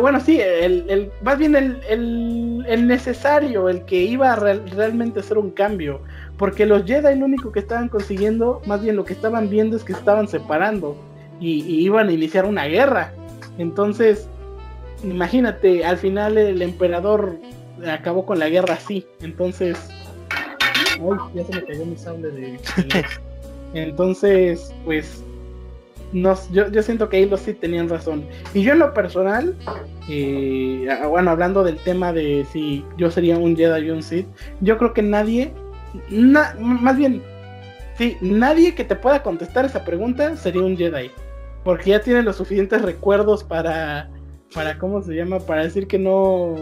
Bueno, sí, el, el, más bien el, el, necesario, el que iba a realmente hacer un cambio. Porque los Jedi lo único que estaban consiguiendo, más bien lo que estaban viendo es que estaban separando y, iban a iniciar una guerra. Entonces, imagínate, al final el emperador acabó con la guerra así. Entonces, ay, ya se me cayó mi sable de. Entonces, pues, nos, yo, yo siento que ahí los sí tenían razón. Y yo en lo personal, eh, bueno, hablando del tema de si yo sería un Jedi y un Sith, yo creo que nadie, más bien, sí, nadie que te pueda contestar esa pregunta sería un Jedi porque ya tiene los suficientes recuerdos para, para, ¿cómo se llama? Para decir que no,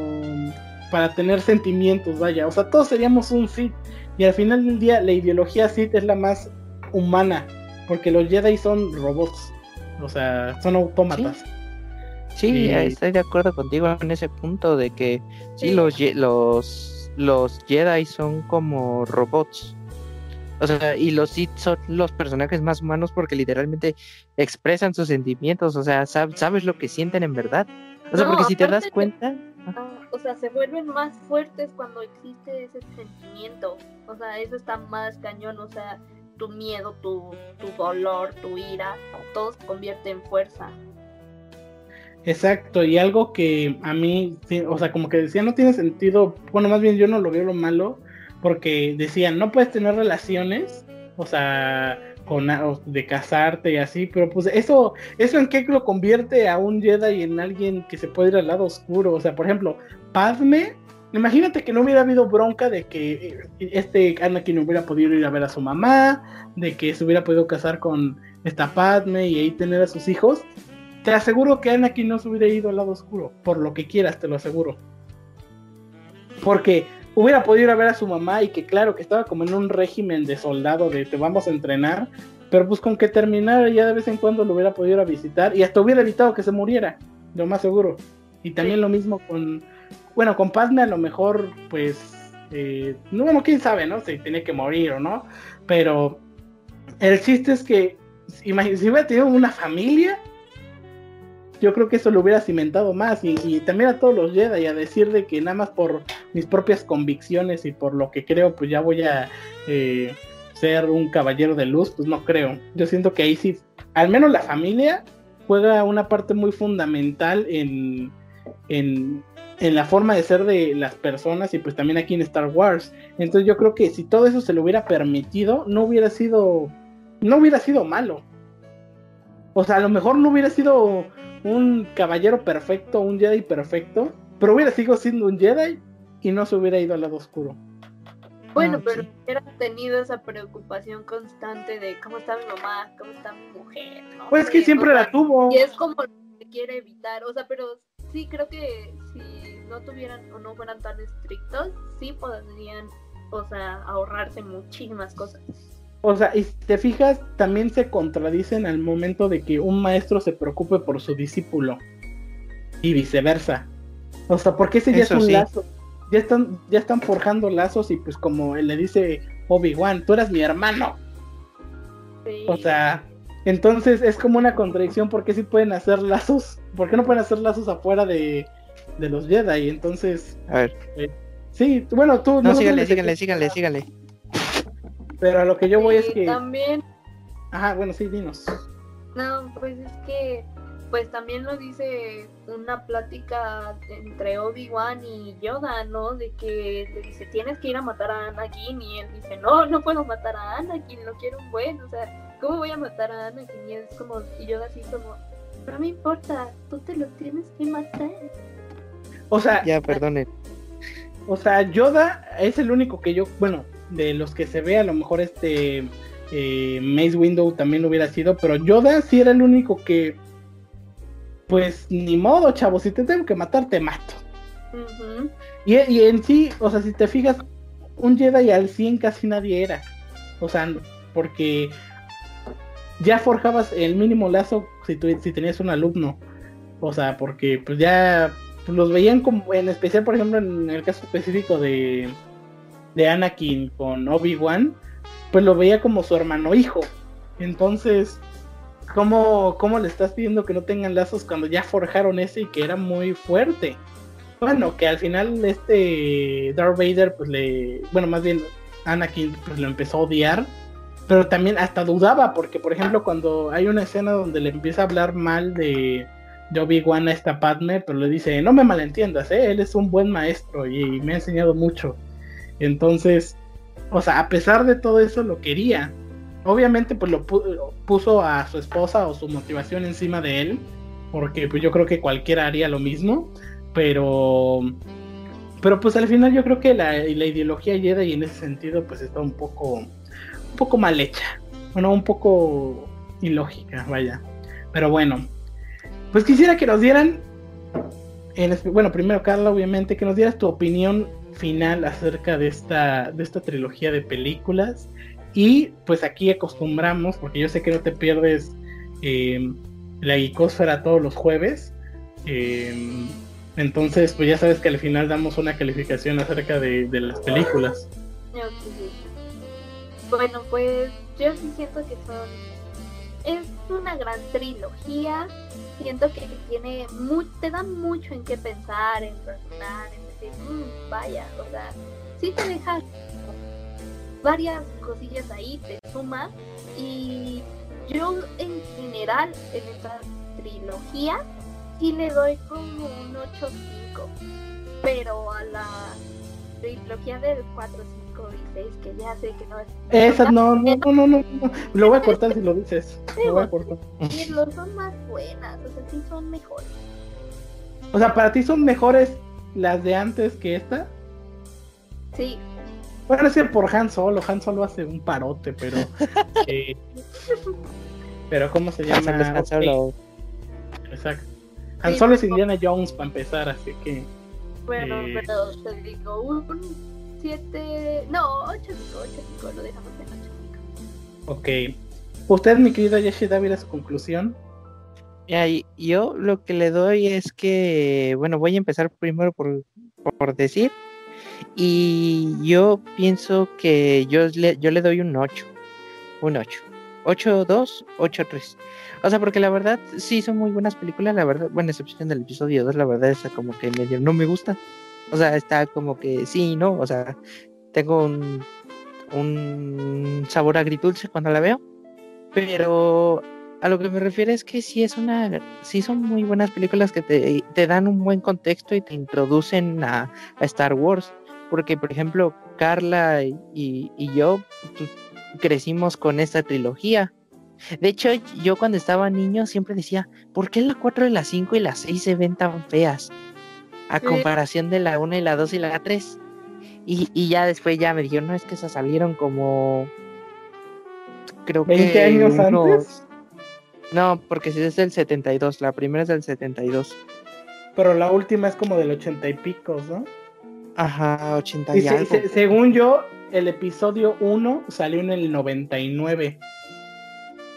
para tener sentimientos, vaya. O sea, todos seríamos un Sith. Y al final del día, la ideología Sith es la más humana, porque los Jedi son robots, o sea, son autómatas. Sí, estoy de acuerdo contigo en ese punto de que sí, Los, los, los Jedi son como robots. O sea, y los Sith son los personajes más humanos porque literalmente expresan sus sentimientos, o sea, sabes lo que sienten en verdad. O sea, porque si te das cuenta... Ah, o sea, se vuelven más fuertes cuando existe ese sentimiento. O sea, eso está más cañón, o sea, tu miedo, tu, tu dolor, tu ira, todo se convierte en fuerza. Exacto, y algo que a mí, o sea, como que decía, no tiene sentido, bueno, más bien yo no lo veo lo malo, porque decían, no puedes tener relaciones, o sea, con, de casarte y así, pero pues eso, eso en qué lo convierte a un Jedi en alguien que se puede ir al lado oscuro, o sea, por ejemplo, Padme, imagínate que no hubiera habido bronca de que eh, este Anakin no hubiera podido ir a ver a su mamá, de que se hubiera podido casar con esta Padme y ahí tener a sus hijos, te aseguro que Anakin no se hubiera ido al lado oscuro, por lo que quieras, te lo aseguro. Porque hubiera podido ir a ver a su mamá y que claro que estaba como en un régimen de soldado de te vamos a entrenar, pero pues con que terminara ya de vez en cuando lo hubiera podido ir a visitar y hasta hubiera evitado que se muriera, lo más seguro. Y también lo mismo con, bueno, con Padme a lo mejor pues, eh, no, bueno, quién sabe, ¿no? Si tiene que morir o no, pero el chiste es que, si hubiera tenido una familia, yo creo que eso lo hubiera cimentado más y, también a todos los Jedi a decir de que nada más por mis propias convicciones y por lo que creo pues ya voy a eh, ser un caballero de luz, pues no creo. Yo siento que ahí sí, al menos la familia juega una parte muy fundamental en, en, en la forma de ser de las personas y pues también aquí en Star Wars. Entonces yo creo que si todo eso se le hubiera permitido, no hubiera sido, no hubiera sido malo. O sea, a lo mejor no hubiera sido un caballero perfecto, un Jedi perfecto, pero hubiera sido siendo un Jedi y no se hubiera ido al lado oscuro. Bueno, ah, pero hubiera tenido esa preocupación constante de cómo está mi mamá, cómo está mi mujer. Pues es que siempre la tuvo. Y es como lo que quiere evitar, o sea, pero sí creo que si no tuvieran o no fueran tan estrictos, sí podrían, o sea, ahorrarse muchísimas cosas. O sea, y te fijas, también se contradicen al momento de que un maestro se preocupe por su discípulo. Y viceversa. O sea, porque ese ya es un lazo. Ya están, ya están forjando lazos y pues como le dice Obi-Wan, tú eres mi hermano. O sea, entonces es como una contradicción porque si pueden hacer lazos. ¿Por qué no pueden hacer lazos afuera de, de los Jedi? Entonces... A ver. Eh, sí, bueno, tú... No, síganle, síganle, síganle, síganle. Pero a lo que yo voy es que. También. Ajá, bueno, sí, dinos. No, pues es que. Pues también lo dice una plática entre Obi-Wan y Yoda, ¿no? De que le dice, tienes que ir a matar a Anakin. Y él dice, no, no puedo matar a Anakin, lo quiero un buen. O sea, ¿cómo voy a matar a Anakin? Y es como, y Yoda así como, No me importa, tú te lo tienes que matar. O sea, Ya, perdonen. o sea, Yoda es el único que yo, bueno, de los que se ve, a lo mejor este eh, Mace Window también hubiera sido, pero Yoda sí era el único que, pues ni modo, chavo, si te tengo que matar, te mato. Y, y en sí, o sea, si te fijas, un Jedi al 100 casi nadie era. O sea, porque ya forjabas el mínimo lazo si, tú, si tenías un alumno. O sea, porque pues ya los veían como, en especial, por ejemplo, en el caso específico de, de Anakin con Obi-Wan, pues lo veía como su hermano hijo. Entonces, ¿cómo, ¿cómo le estás pidiendo que no tengan lazos cuando ya forjaron ese y que era muy fuerte? Bueno, que al final este Darth Vader, pues le. Bueno, más bien Anakin, pues lo empezó a odiar. Pero también hasta dudaba, porque por ejemplo, cuando hay una escena donde le empieza a hablar mal de, de Obi-Wan a esta Padme, pero le dice: No me malentiendas, ¿eh? él es un buen maestro y me ha enseñado mucho. Entonces, o sea, a pesar de todo eso, lo quería. Obviamente, pues lo pu- puso a su esposa o su motivación encima de él, porque pues yo creo que cualquiera haría lo mismo pero pero pues al final yo creo que la, la ideología Jedi en ese sentido pues está un poco un poco mal hecha bueno un poco ilógica vaya pero bueno pues quisiera que nos dieran bueno primero Carla obviamente que nos dieras tu opinión final acerca de esta de esta trilogía de películas y pues aquí acostumbramos porque yo sé que no te pierdes eh, la Geekosfera todos los jueves eh, entonces, pues ya sabes que al final damos una calificación acerca de, las películas. Bueno, pues yo sí siento que son. Es una gran trilogía. Siento que tiene mu- te da mucho en qué pensar, en razonar, en decir, "Mm, vaya, o sea, sí te deja varias cosillas ahí, te suma. Y yo en general, en esta trilogía, sí le doy como un 8-5. Pero a la trilogía del 4, 5 y 6, que ya sé que no es. Esa no, no, no, no, no, no. Lo voy a cortar si lo dices. Lo voy a cortar. decirlo, son más buenas, o sea, sí son mejores. O sea, para ti son mejores las de antes que esta. Sí, Bueno, es que por Han Solo, Han Solo hace un parote, pero. eh, pero, ¿cómo se llama? Está solo. Ok, Exacto. Han Sí, Solo es Indiana Jones para empezar, así que. bueno, Eh. pero te digo, un 7, no, 8, 5, 8, 5, lo dejamos en 8, 5. Ok. Usted, mi querido Yoshi Dávila, su conclusión. Yo lo que le doy es que, bueno, voy a empezar primero por, por decir, y yo pienso que yo le, yo le doy un 8, un 8, 8, 2, 8, 3. O sea, porque la verdad sí son muy buenas películas, la verdad, bueno, excepción del episodio 2, la verdad es como que medio no me gusta. O sea, está como que sí, ¿no? O sea, tengo un, un sabor agridulce cuando la veo, pero a lo que me refiero es que sí es una, sí son muy buenas películas que te, te dan un buen contexto y te introducen a, a Star Wars. Porque, por ejemplo, Carla y, y yo pues, crecimos con esta trilogía. De hecho, yo cuando estaba niño siempre decía, ¿por qué la 4 y la 5 y la 6 se ven tan feas? A comparación de la 1 y la 2 y la 3. Y, y ya después ya me dijeron, no, es que esas salieron como... Creo 20 que años unos- antes. no, porque si es del 72, la primera es del 72. Pero la última es como del ochenta y pico, ¿no? Ajá, 80 Y y, algo. se- según yo, el episodio 1 salió en el 99.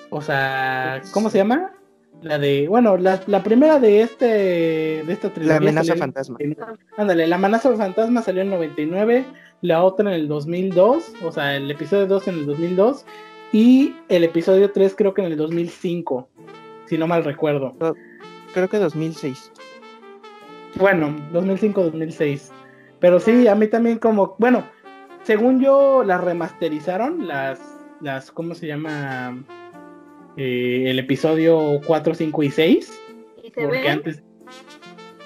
O sea, ¿cómo se llama? La de, bueno, la, la primera de este de esta trilogía. La amenaza en fantasma. 99. Ándale, la amenaza fantasma salió en 99, la otra en el 2002, o sea, el episodio 2 en el 2002 y el episodio 3 creo que en el 2005, si no mal recuerdo. Creo que 2006. Bueno, 2005-2006. Pero sí, a mí también como, bueno, según yo las remasterizaron, las, las, ¿cómo se llama? Eh, el episodio 4, 5 y 6. Y se Porque antes...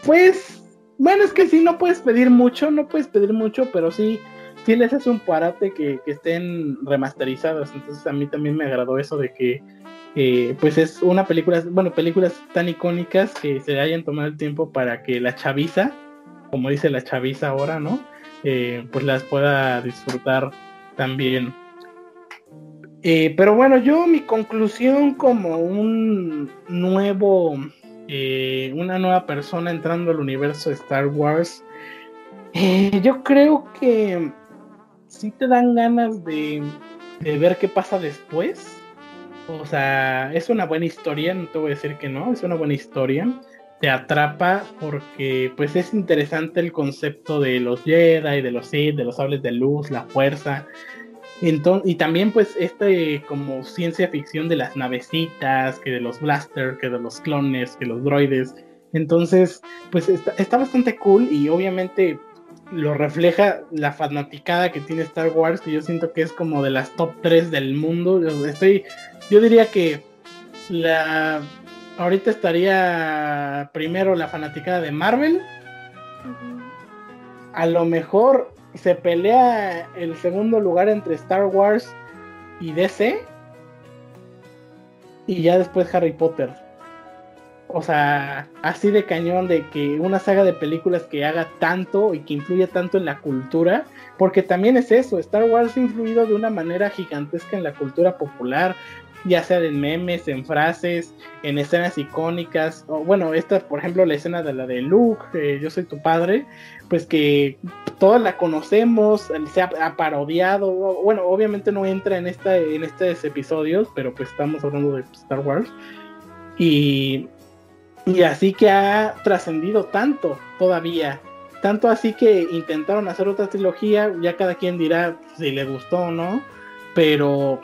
Pues, bueno, es que sí, no puedes pedir mucho, no puedes pedir mucho, pero sí, sí les hace un parate que, que estén remasterizadas. Entonces a mí también me agradó eso de que eh, pues es una película, bueno, películas tan icónicas que se hayan tomado el tiempo para que la chaviza, como dice la chaviza ahora, ¿no? Eh, pues las pueda disfrutar también. Eh, pero bueno, yo mi conclusión como un nuevo, una nueva persona entrando al universo de Star Wars, yo creo que sí te dan ganas de, de ver qué pasa después o sea, es una buena historia, no te voy a decir que no, es una buena historia. Te atrapa porque pues es interesante el concepto de los Jedi, de los Sith, de los sables de luz, la fuerza. Entonces, y también pues este como ciencia ficción de las navecitas, que de los blasters, que de los clones, que los droides. Entonces, pues está, está bastante cool y obviamente lo refleja la fanaticada que tiene Star Wars, que yo siento que es como de las top 3 del mundo. Estoy, yo diría que la ahorita estaría primero la fanaticada de Marvel. A lo mejor se pelea el segundo lugar entre Star Wars y DC. Y ya después Harry Potter o sea, así de cañón de que una saga de películas que haga tanto y que influya tanto en la cultura, porque también es eso, Star Wars ha influido de una manera gigantesca en la cultura popular, ya sea en memes, en frases, en escenas icónicas, bueno, esta, por ejemplo, la escena de la de Luke, Yo soy tu padre, pues que todos la conocemos, se ha, parodiado, bueno, obviamente no entra en, esta, en estos episodios, pero pues estamos hablando de Star Wars. Y y así que ha trascendido tanto todavía. Tanto así que intentaron hacer otra trilogía, ya cada quien dirá si le gustó o no, pero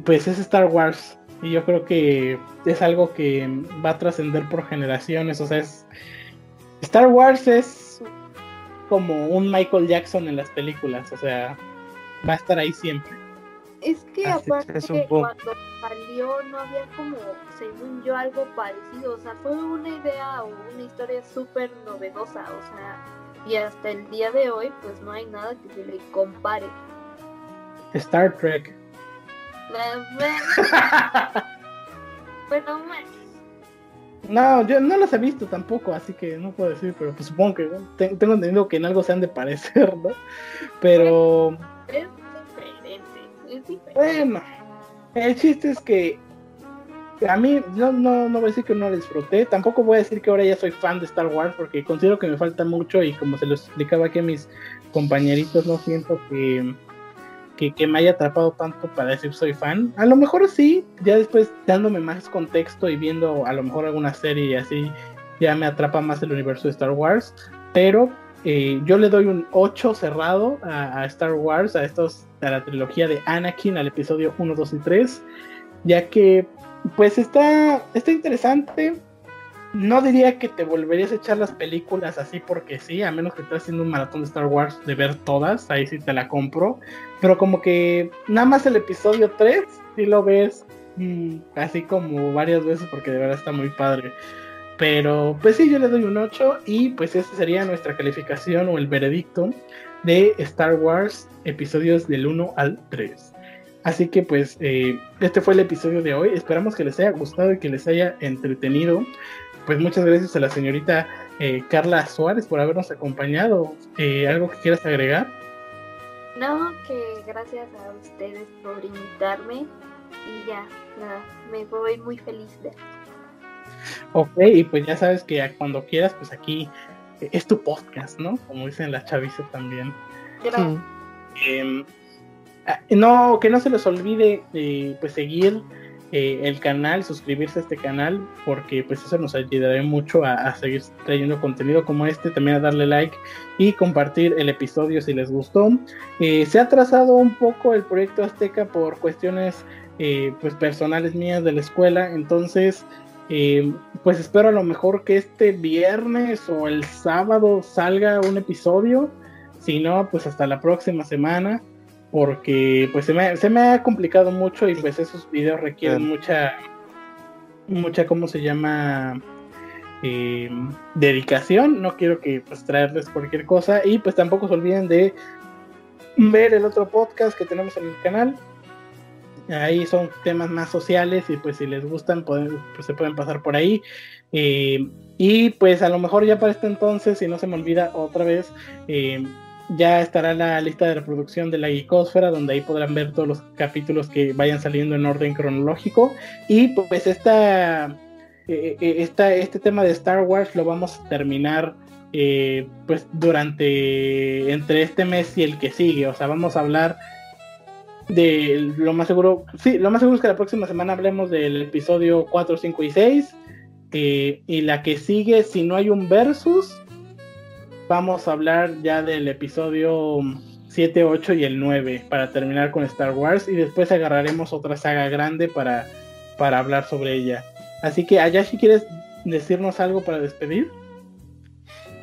pues es Star Wars y yo creo que es algo que va a trascender por generaciones, o sea, es Star Wars es como un Michael Jackson en las películas, o sea, va a estar ahí siempre. Es que aparte cuando salió no había como, según yo, algo parecido. O sea, fue una idea o una historia súper novedosa. O sea, y hasta el día de hoy, pues no hay nada que se le compare. Star Trek. Bueno, no, yo no las he visto tampoco, así que no puedo decir, pero pues supongo que tengo entendido que en algo se han de parecer, ¿no? Pero... Bueno, el chiste es que a mí no, no, no voy a decir que no lo disfruté, tampoco voy a decir que ahora ya soy fan de Star Wars porque considero que me falta mucho y como se lo explicaba aquí a mis compañeritos, no siento que, que, me haya atrapado tanto para decir soy fan. A lo mejor sí, ya después dándome más contexto y viendo a lo mejor alguna serie y así, ya me atrapa más el universo de Star Wars, pero eh, yo le doy un 8 cerrado a, a Star Wars, a estos a la trilogía de Anakin, al episodio 1, 2 y 3, ya que pues está, está interesante. No diría que te volverías a echar las películas así porque sí, a menos que estés haciendo un maratón de Star Wars de ver todas, ahí sí te la compro. Pero como que nada más el episodio 3, si lo ves mm, así como varias veces porque de verdad está muy padre. Pero pues sí, yo le doy un 8 y pues esa sería nuestra calificación o el veredicto de Star Wars, episodios del 1 al 3. Así que pues eh, este fue el episodio de hoy. Esperamos que les haya gustado y que les haya entretenido. Pues muchas gracias a la señorita eh, Carla Suárez por habernos acompañado. Eh, ¿Algo que quieras agregar? No, que gracias a ustedes por invitarme y ya, me voy muy feliz de Ok, y pues ya sabes que cuando quieras, pues aquí es tu podcast, ¿no? Como dicen las chavisas también. Em, ah, no, que no se les olvide eh, pues seguir eh, el canal, suscribirse a este canal, porque pues eso nos ayudará mucho a, seguir trayendo contenido como este, también a darle like y compartir el episodio si les gustó. Eh, se ha trazado un poco el proyecto Azteca por cuestiones pues personales mías de la escuela, entonces eh, pues espero a lo mejor que este viernes o el sábado salga un episodio. Si no, pues hasta la próxima semana. Porque pues se me, se me ha complicado mucho y pues esos videos requieren mucha, mucha, ¿cómo se llama? Eh, dedicación. No quiero que pues traerles cualquier cosa. Y pues tampoco se olviden de ver el otro podcast que tenemos en el canal Ahí son temas más sociales y pues si les gustan pues se pueden pasar por ahí. Eh, y pues a lo mejor ya para este entonces, si no se me olvida otra vez, eh, ya estará la lista de reproducción de la Geekosfera, donde ahí podrán ver todos los capítulos que vayan saliendo en orden cronológico. Y pues esta, eh, este tema de Star Wars lo vamos a terminar pues durante entre este mes y el que sigue. O sea, vamos a hablar de lo más seguro, sí, lo más seguro es que la próxima semana hablemos del episodio 4, 5 y 6. Eh, y la que sigue, si no hay un versus, vamos a hablar ya del episodio 7, 8 y el 9 para terminar con Star Wars. Y después agarraremos otra saga grande para, para hablar sobre ella. Así que, Ayashi, ¿quieres decirnos algo para despedir?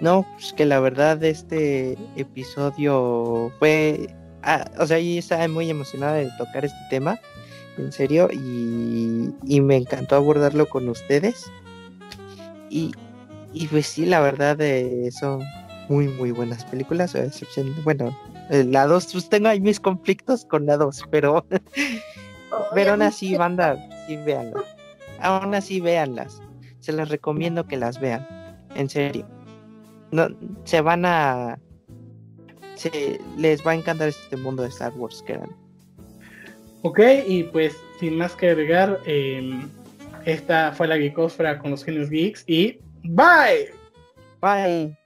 No, pues que la verdad este episodio fue ah, o sea, yo estaba muy emocionada de tocar este tema, en serio, y, me encantó abordarlo con ustedes. Y, y pues sí, la verdad, eh, son muy, muy buenas películas, a excepción, bueno, eh, la 2, pues tengo ahí mis conflictos con la 2, pero, pero aún así, banda, sí, véanlas. Aún así, véanlas. Se las recomiendo que las vean, en serio. No, se van a les va a encantar este mundo de Star Wars, que Ok, y pues sin más que agregar, em, esta fue la Geekosfera con los genios geeks y bye. Bye.